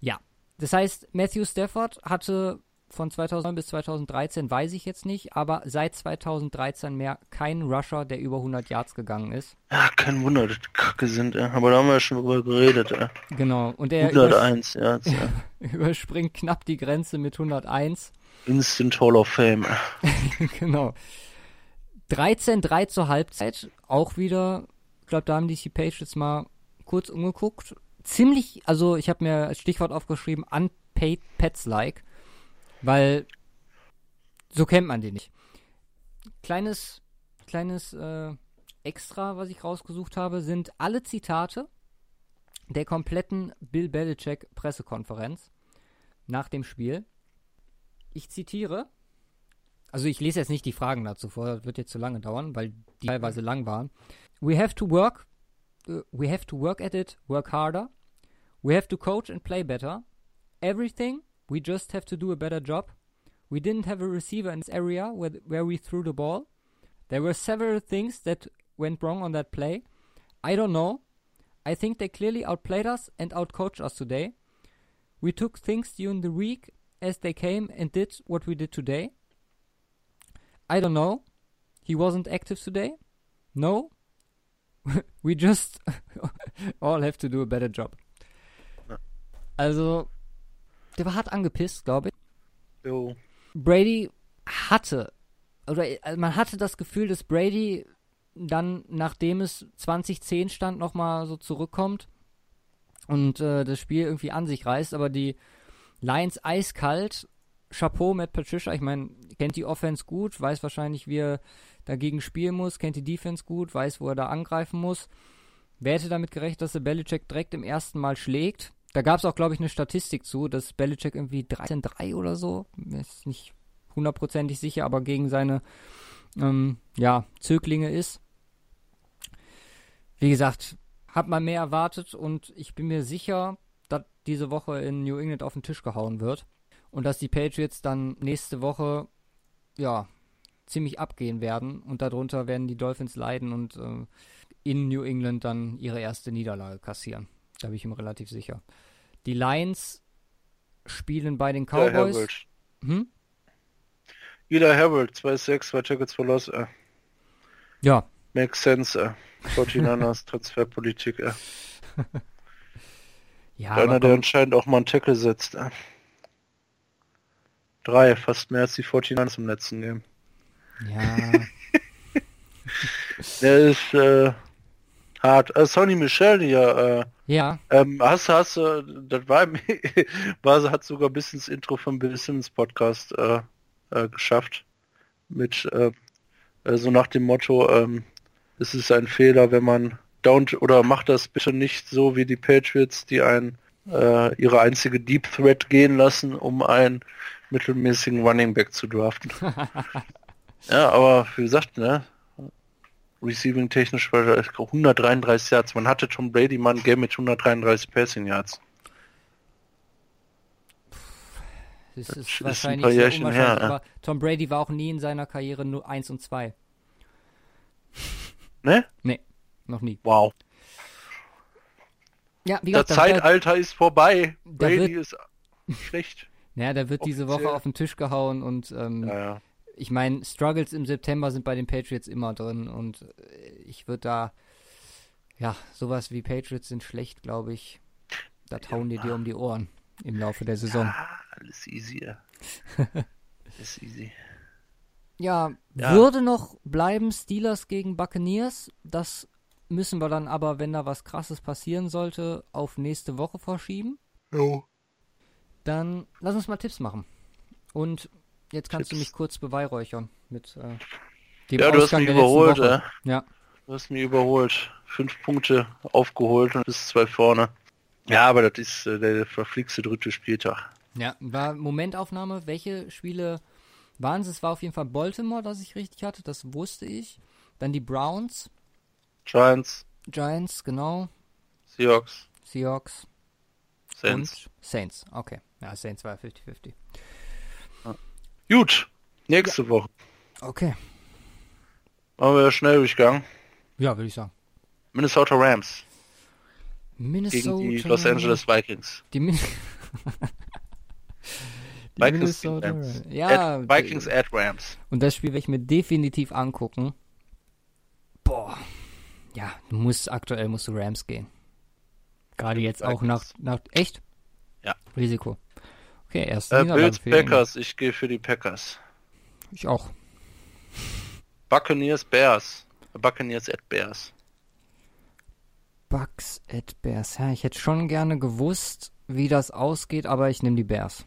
Ja. Das heißt, Matthew Stafford hatte von 2009 bis 2013, weiß ich jetzt nicht, aber seit 2013 mehr kein Rusher, der über 100 Yards gegangen ist. Ja, kein Wunder, dass die Kacke sind, aber da haben wir ja schon drüber geredet. Ey. Genau. Und er übers 101 Yards, ja. <laughs> überspringt knapp die Grenze mit 101. Instant Hall of Fame. <laughs> genau. 13-3 zur Halbzeit. Auch wieder, ich glaube, da haben die die Patriots mal kurz umgeguckt. Ziemlich, also ich habe mir als Stichwort aufgeschrieben, unpaid Pets-like. Weil so kennt man die nicht. Kleines, kleines äh, Extra, was ich rausgesucht habe, sind alle Zitate der kompletten Bill Belichick Pressekonferenz nach dem Spiel. Ich zitiere. Also ich lese jetzt nicht die Fragen dazu vor, das wird jetzt zu lange dauern, weil die teilweise lang waren. We have to work, uh, we have to work at it, work harder. We have to coach and play better. Everything, we just have to do a better job. We didn't have a receiver in this area where, where we threw the ball. There were several things that went wrong on that play. I don't know. I think they clearly outplayed us and outcoached us today. We took things during the week as they came and did what we did today. I don't know. He wasn't active today. No. <laughs> we just <laughs> all have to do a better job. Also, der war hart angepisst, glaube ich. Jo. Brady hatte, oder äh, man hatte das Gefühl, dass Brady dann, nachdem es 2010 stand, nochmal so zurückkommt und äh, das Spiel irgendwie an sich reißt, aber die Lions eiskalt. Chapeau, Matt Patricia, ich meine, kennt die Offense gut, weiß wahrscheinlich, wie er dagegen spielen muss, kennt die Defense gut, weiß, wo er da angreifen muss. Wer hätte damit gerechnet, dass er Belichick direkt im ersten Mal schlägt? Da gab es auch, glaube ich, eine Statistik zu, dass Belichick irgendwie 13-3 oder so, ist nicht hundertprozentig sicher, aber gegen seine ähm, ja, Zöglinge ist. Wie gesagt, hat man mehr erwartet und ich bin mir sicher, dass diese Woche in New England auf den Tisch gehauen wird und dass die Patriots dann nächste Woche ja ziemlich abgehen werden und darunter werden die Dolphins leiden und äh, in New England dann ihre erste Niederlage kassieren. Da bin ich mir relativ sicher. Die Lions spielen bei den Cowboys. Herbert. Hm? Jeder Herbert, 2-6, 2 Tickets for Loss, äh. Ja, Makes sense, äh. 49ers, <laughs> Transferpolitik, äh. <laughs> Ja, Einer, der anscheinend auch mal einen Tackle setzt. äh. Drei, fast mehr als die 49ers im letzten Game. ja, <laughs> Der ist äh, hart. Äh, Sonny Michel hier, äh, ja, ähm, hast, hast du, das war, <laughs> war, hat sogar bis ins Intro vom Bill Simmons Podcast äh, äh, geschafft. Mit äh, äh, so nach dem Motto, ähm, es ist ein Fehler, wenn man don't oder macht das bitte nicht so wie die Patriots, die ein äh, ihre einzige Deep Threat gehen lassen, um einen mittelmäßigen Running Back zu draften. <laughs> ja, aber wie gesagt, ne? Receiving technisch war er 133 Yards. Man hatte Tom Brady mal ein Game mit 133 Passing Yards. das Das ist ist ein wahrscheinlich paar sehr unwahrscheinlich, her, aber Tom Brady war auch nie in seiner Karriere nur 1 und 2. Ne? Nee, noch nie. Wow. Ja, wie Das gesagt, da, da, Zeitalter ist vorbei. Brady wird- ist schlecht. ja, da wird diese Woche offiziell- auf den Tisch gehauen und ähm, Ja, ja. Ich meine, Struggles im September sind bei den Patriots immer drin und äh, ich würde da, ja, sowas wie Patriots sind schlecht, glaube ich. Das hauen die dir um die Ohren im Laufe der Saison. Ah, alles easy. Ja. <laughs> ist easy. Ja, Ja. würde noch bleiben Steelers gegen Buccaneers. Das müssen wir dann aber, wenn da was krasses passieren sollte, auf nächste Woche verschieben. Jo. Dann lass uns mal Tipps machen. Und jetzt kannst du Tipps. mich kurz beweihräuchern mit äh, dem Ja, du hast Ausgang mich der letzten überholt, äh. Ja, Du hast mich überholt. Fünf Punkte aufgeholt und bist zwei vorne. Ja, aber das ist äh, der verflixte dritte Spieltag. ja, war Momentaufnahme. Welche Spiele waren es? Es war auf jeden Fall Baltimore, das ich richtig hatte, das wusste ich. Dann die Browns, Giants, Giants, genau, Seahawks, Seahawks Saints. und Saints. Okay, ja, Saints war 50-50. Gut. Nächste Woche. Okay. Machen wir schnell durchgegangen. Ja, würde ich sagen. Minnesota Rams Minnesota. gegen die Los Angeles Vikings. Die, Min <laughs> die Vikings Minnesota Rams. Ja, At, Vikings at Rams. und das Spiel werde ich mir definitiv angucken. Boah. Ja, du musst, aktuell musst du Rams gehen. Gerade jetzt auch nach, nach, echt? Ja. Risiko. Okay, erste Äh, Bills. Packers. Ich gehe für die Packers. Ich auch. Buccaneers Bears. Buccaneers at Bears. Bucks at Bears. Ja, ich hätte schon gerne gewusst, wie das ausgeht, aber ich nehme die Bears.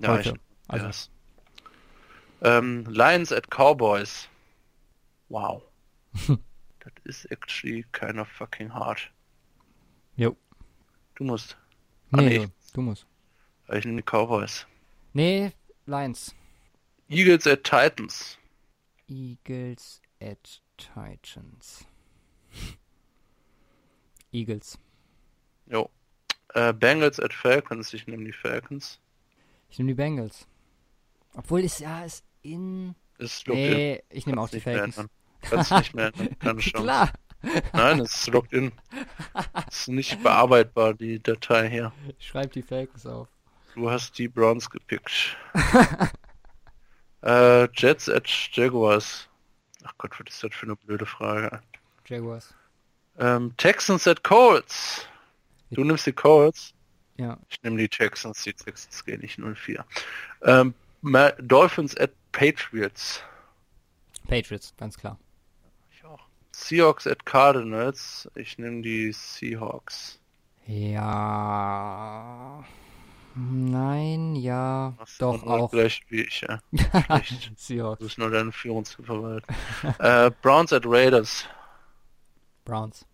Ja, Heute. ich Also, Bears. Ähm, Lions at Cowboys. Wow. <laughs> das ist actually kind of fucking hard. jo. Du musst. Ah, Nee, nee. du musst. Ich nehme die Cowboys. Nee, Lions. Eagles at Titans. Eagles at Titans. <laughs> Eagles. Jo. Äh, Bengals at Falcons. Ich nehme die Falcons. Ich nehme die Bengals. Obwohl es ja ist in. Ist locked in. Nee, ich nehme auch die Falcons. Kannst nicht mehr ändern. <laughs> Keine Chance. Klar. Nein, es ist locked in. <laughs> ist nicht bearbeitbar, die Datei hier. Schreib die Falcons auf. Du hast die Browns gepickt. <laughs> äh, Jets at Jaguars. Ach Gott, was ist das für eine blöde Frage. Jaguars. Ähm, Texans at Colts. Du nimmst die Colts. Ja. Ich nehme die Texans. Die Texans gehen nicht 0-4. Ähm, Ma- Dolphins at Patriots. Patriots, ganz klar. Ich auch. Seahawks at Cardinals. Ich nehme die Seahawks. Ja. Nein, ja. Du Doch auch. Gleich wie ich, ja. <laughs> Seahawks. Du bist nur deine Führung zu verwalten. <laughs> äh, Browns at Raiders. Browns.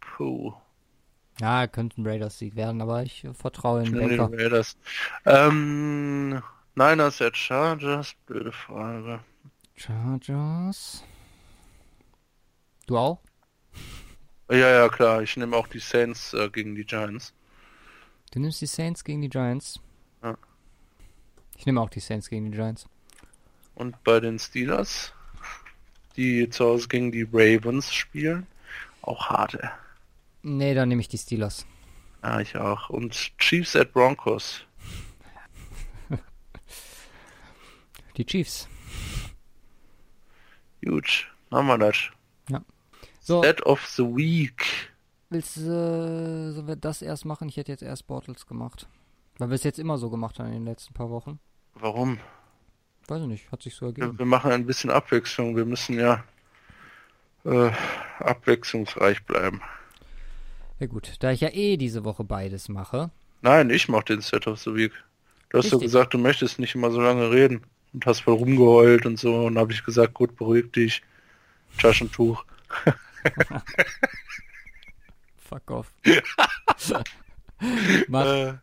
Puh. Ja, könnten Raiders Sieg werden, aber ich vertraue in Baker. Raiders. Ähm, Niners at Chargers. Blöde Frage. Chargers. Du auch? Ja, ja, klar. Ich nehme auch die Saints äh, gegen die Giants. Du nimmst die Saints gegen die Giants. Ja. Ich nehme auch die Saints gegen die Giants. Und bei den Steelers, die zu Hause gegen die Ravens spielen, auch harte. Nee, dann nehme ich die Steelers. Ja, ich auch. Und Chiefs at Broncos. <laughs> Die Chiefs. Huge. Haben wir das. So, Stat of the Week. Willst du, äh, sollen wir das erst machen? Ich hätte jetzt erst Bortles gemacht. Weil wir es jetzt immer so gemacht haben in den letzten paar Wochen. Warum? Weiß ich nicht, hat sich so Wir, ergeben. wir machen ein bisschen Abwechslung. Wir müssen ja äh, abwechslungsreich bleiben. Ja gut, da ich ja eh diese Woche beides mache. Nein, ich mach den Set of the Week. Du hast so Richtig. gesagt, du möchtest nicht immer so lange reden und hast voll rumgeheult und so. Und habe ich gesagt, gut, beruhig dich. Taschentuch. <laughs> <laughs> Fuck off. <laughs> Äh,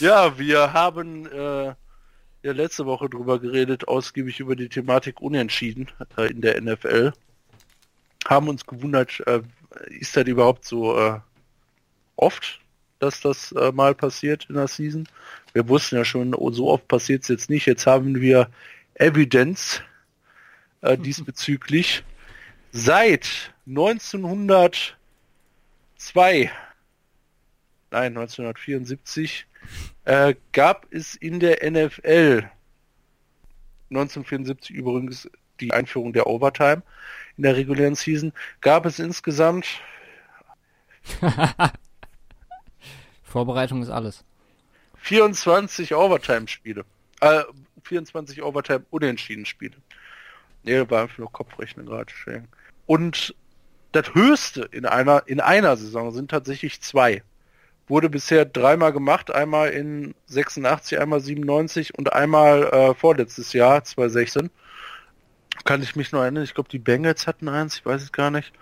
ja, wir haben äh, ja letzte Woche drüber geredet, ausgiebig über die Thematik Unentschieden äh, in der NFL. Haben uns gewundert, äh, ist das überhaupt so äh, oft, dass das äh, mal passiert in der Season? Wir wussten ja schon, oh, so oft passiert es jetzt nicht. Jetzt haben wir Evidenz <laughs> diesbezüglich. Seit 1902 nein, 1974, äh, gab es in der NFL 1974 übrigens die Einführung der Overtime in der regulären Season, gab es insgesamt <laughs> Vorbereitung ist alles. 24 Overtime-Spiele. Äh, 24 Overtime-Unentschieden-Spiele. Nee, war einfach nur Kopfrechnen gerade. Und das höchste in einer, in einer Saison sind tatsächlich zwei. Wurde bisher dreimal gemacht, einmal in 86, einmal 97 und einmal äh, vorletztes Jahr, 2016. Kann ich mich noch erinnern, ich glaube die Bengals hatten eins, ich weiß es gar nicht.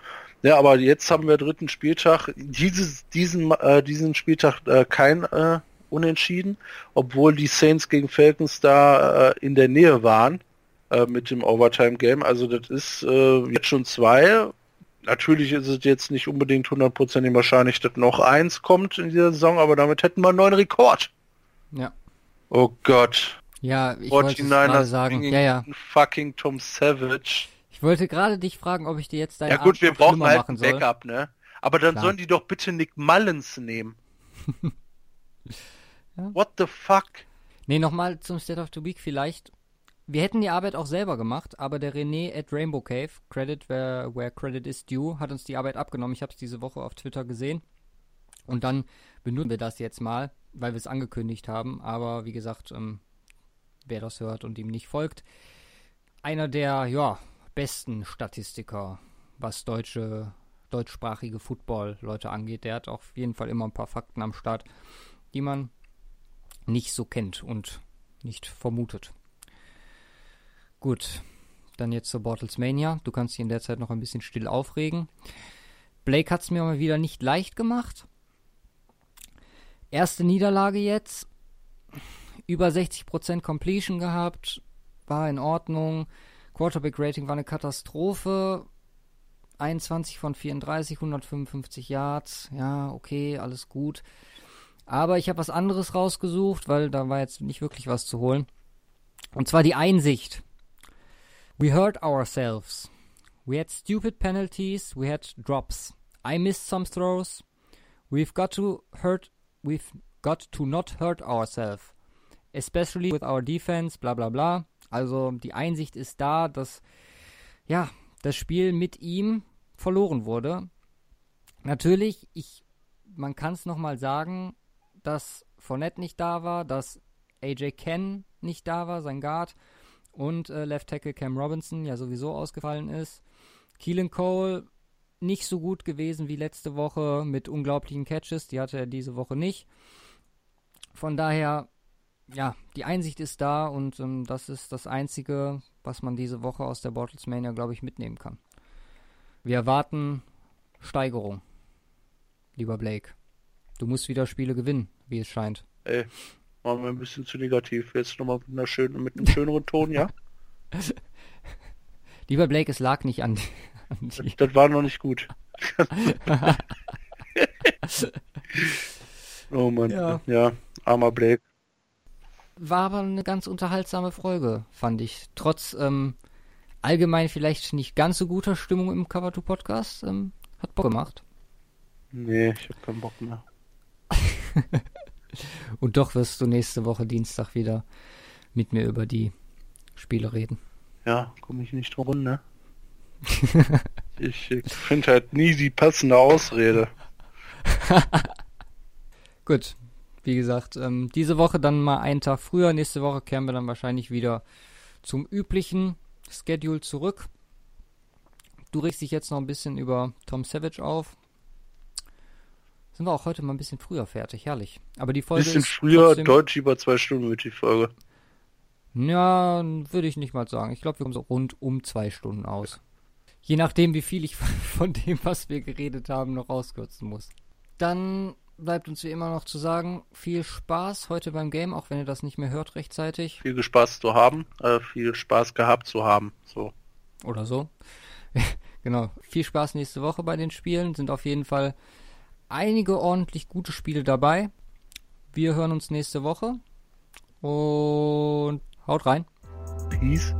Ja, aber jetzt haben wir dritten Spieltag. Dieses, diesen, äh, diesen Spieltag äh, kein äh, Unentschieden, obwohl die Saints gegen Falcons da äh, in der Nähe waren äh, mit dem Overtime-Game. Also das ist äh, jetzt schon zwei. Natürlich ist es jetzt nicht unbedingt hundertprozentig wahrscheinlich, dass noch eins kommt in dieser Saison, aber damit hätten wir einen neuen Rekord. Ja. Oh Gott. Ja, ich wollte gerade sagen. Ja, ja. Fucking Tom Savage. Ich wollte gerade dich fragen, ob ich dir jetzt deine Ja gut, wir Abend noch brauchen halt ein. Backup, ne? Aber dann Klar. sollen die doch bitte Nick Mullins nehmen. <laughs> Ja. What the fuck? Nee, nochmal zum State of the Week vielleicht. Wir hätten die Arbeit auch selber gemacht, aber der René at Rainbow Cave, Credit where, where credit is due, hat uns die Arbeit abgenommen. Ich habe es diese Woche auf Twitter gesehen. Und dann benutzen wir das jetzt mal, weil wir es angekündigt haben. Aber wie gesagt, ähm, wer das hört und ihm nicht folgt, einer der ja, besten Statistiker, was deutsche, deutschsprachige Football-Leute angeht. Der hat auf jeden Fall immer ein paar Fakten am Start, die man nicht so kennt und nicht vermutet. Gut, dann jetzt zur Bortles Mania. Du kannst dich in der Zeit noch ein bisschen still aufregen. Blake hat es mir mal wieder nicht leicht gemacht. Erste Niederlage jetzt. Über 60% Completion gehabt. War in Ordnung. Quarterback Rating war eine Katastrophe. 21 von 34, 155 Yards. Ja, okay, alles gut. Aber ich habe was anderes rausgesucht, weil da war jetzt nicht wirklich was zu holen. Und zwar die Einsicht. We hurt ourselves. We had stupid penalties. We had drops. I missed some throws. We've got to hurt. We've got to not hurt ourselves. Especially with our defense. Bla bla bla. Also die Einsicht ist da, dass ja das Spiel mit ihm verloren wurde. Natürlich, ich, man kann es nochmal sagen, dass Fournette nicht da war, dass AJ Ken nicht da war, sein Guard, und äh, Left Tackle Cam Robinson ja sowieso ausgefallen ist. Keelan Cole nicht so gut gewesen wie letzte Woche mit unglaublichen Catches, die hatte er diese Woche nicht. Von daher, ja, die Einsicht ist da und ähm, das ist das Einzige, was man diese Woche aus der Bottles Mania, glaube ich, mitnehmen kann. Wir erwarten Steigerung, lieber Blake. Du musst wieder Spiele gewinnen, wie es scheint. Ey, waren wir ein bisschen zu negativ. Jetzt nochmal mit, einer schönen, mit einem schöneren Ton, ja? <laughs> Lieber Blake, es lag nicht an, an Das, dir. das war noch nicht gut. <laughs> oh Mann. Ja. Ja. armer Blake. War aber eine ganz unterhaltsame Folge, fand ich. Trotz ähm, allgemein vielleicht nicht ganz so guter Stimmung im Cover 2 Podcast. Ähm, hat Bock gemacht. Nee, ich hab keinen Bock mehr. <laughs> Und doch wirst du nächste Woche Dienstag wieder mit mir über die Spiele reden. Ja, komme ich nicht drum rum, ne? <laughs> ich ich finde halt nie die passende Ausrede. <laughs> Gut, wie gesagt, ähm, diese Woche dann mal einen Tag früher. Nächste Woche kehren wir dann wahrscheinlich wieder zum üblichen Schedule zurück. Du regst dich jetzt noch ein bisschen über Tom Savage auf. Sind wir auch heute mal ein bisschen früher fertig, herrlich. Aber die Folge Bisschen früher, trotzdem, deutlich über zwei Stunden wird die Folge. Ja, würde ich nicht mal sagen. Ich glaube, wir kommen so rund um zwei Stunden aus. Je nachdem, wie viel ich <laughs> von dem, was wir geredet haben, noch rauskürzen muss. Dann bleibt uns wie immer noch zu sagen, viel Spaß heute beim Game, auch wenn ihr das nicht mehr hört rechtzeitig Viel Spaß zu haben, äh, viel Spaß gehabt zu haben. So. oder so. <laughs> genau, viel Spaß nächste Woche bei den Spielen. Sind auf jeden Fall einige ordentlich gute Spiele dabei. Wir hören uns nächste Woche und haut rein. Peace.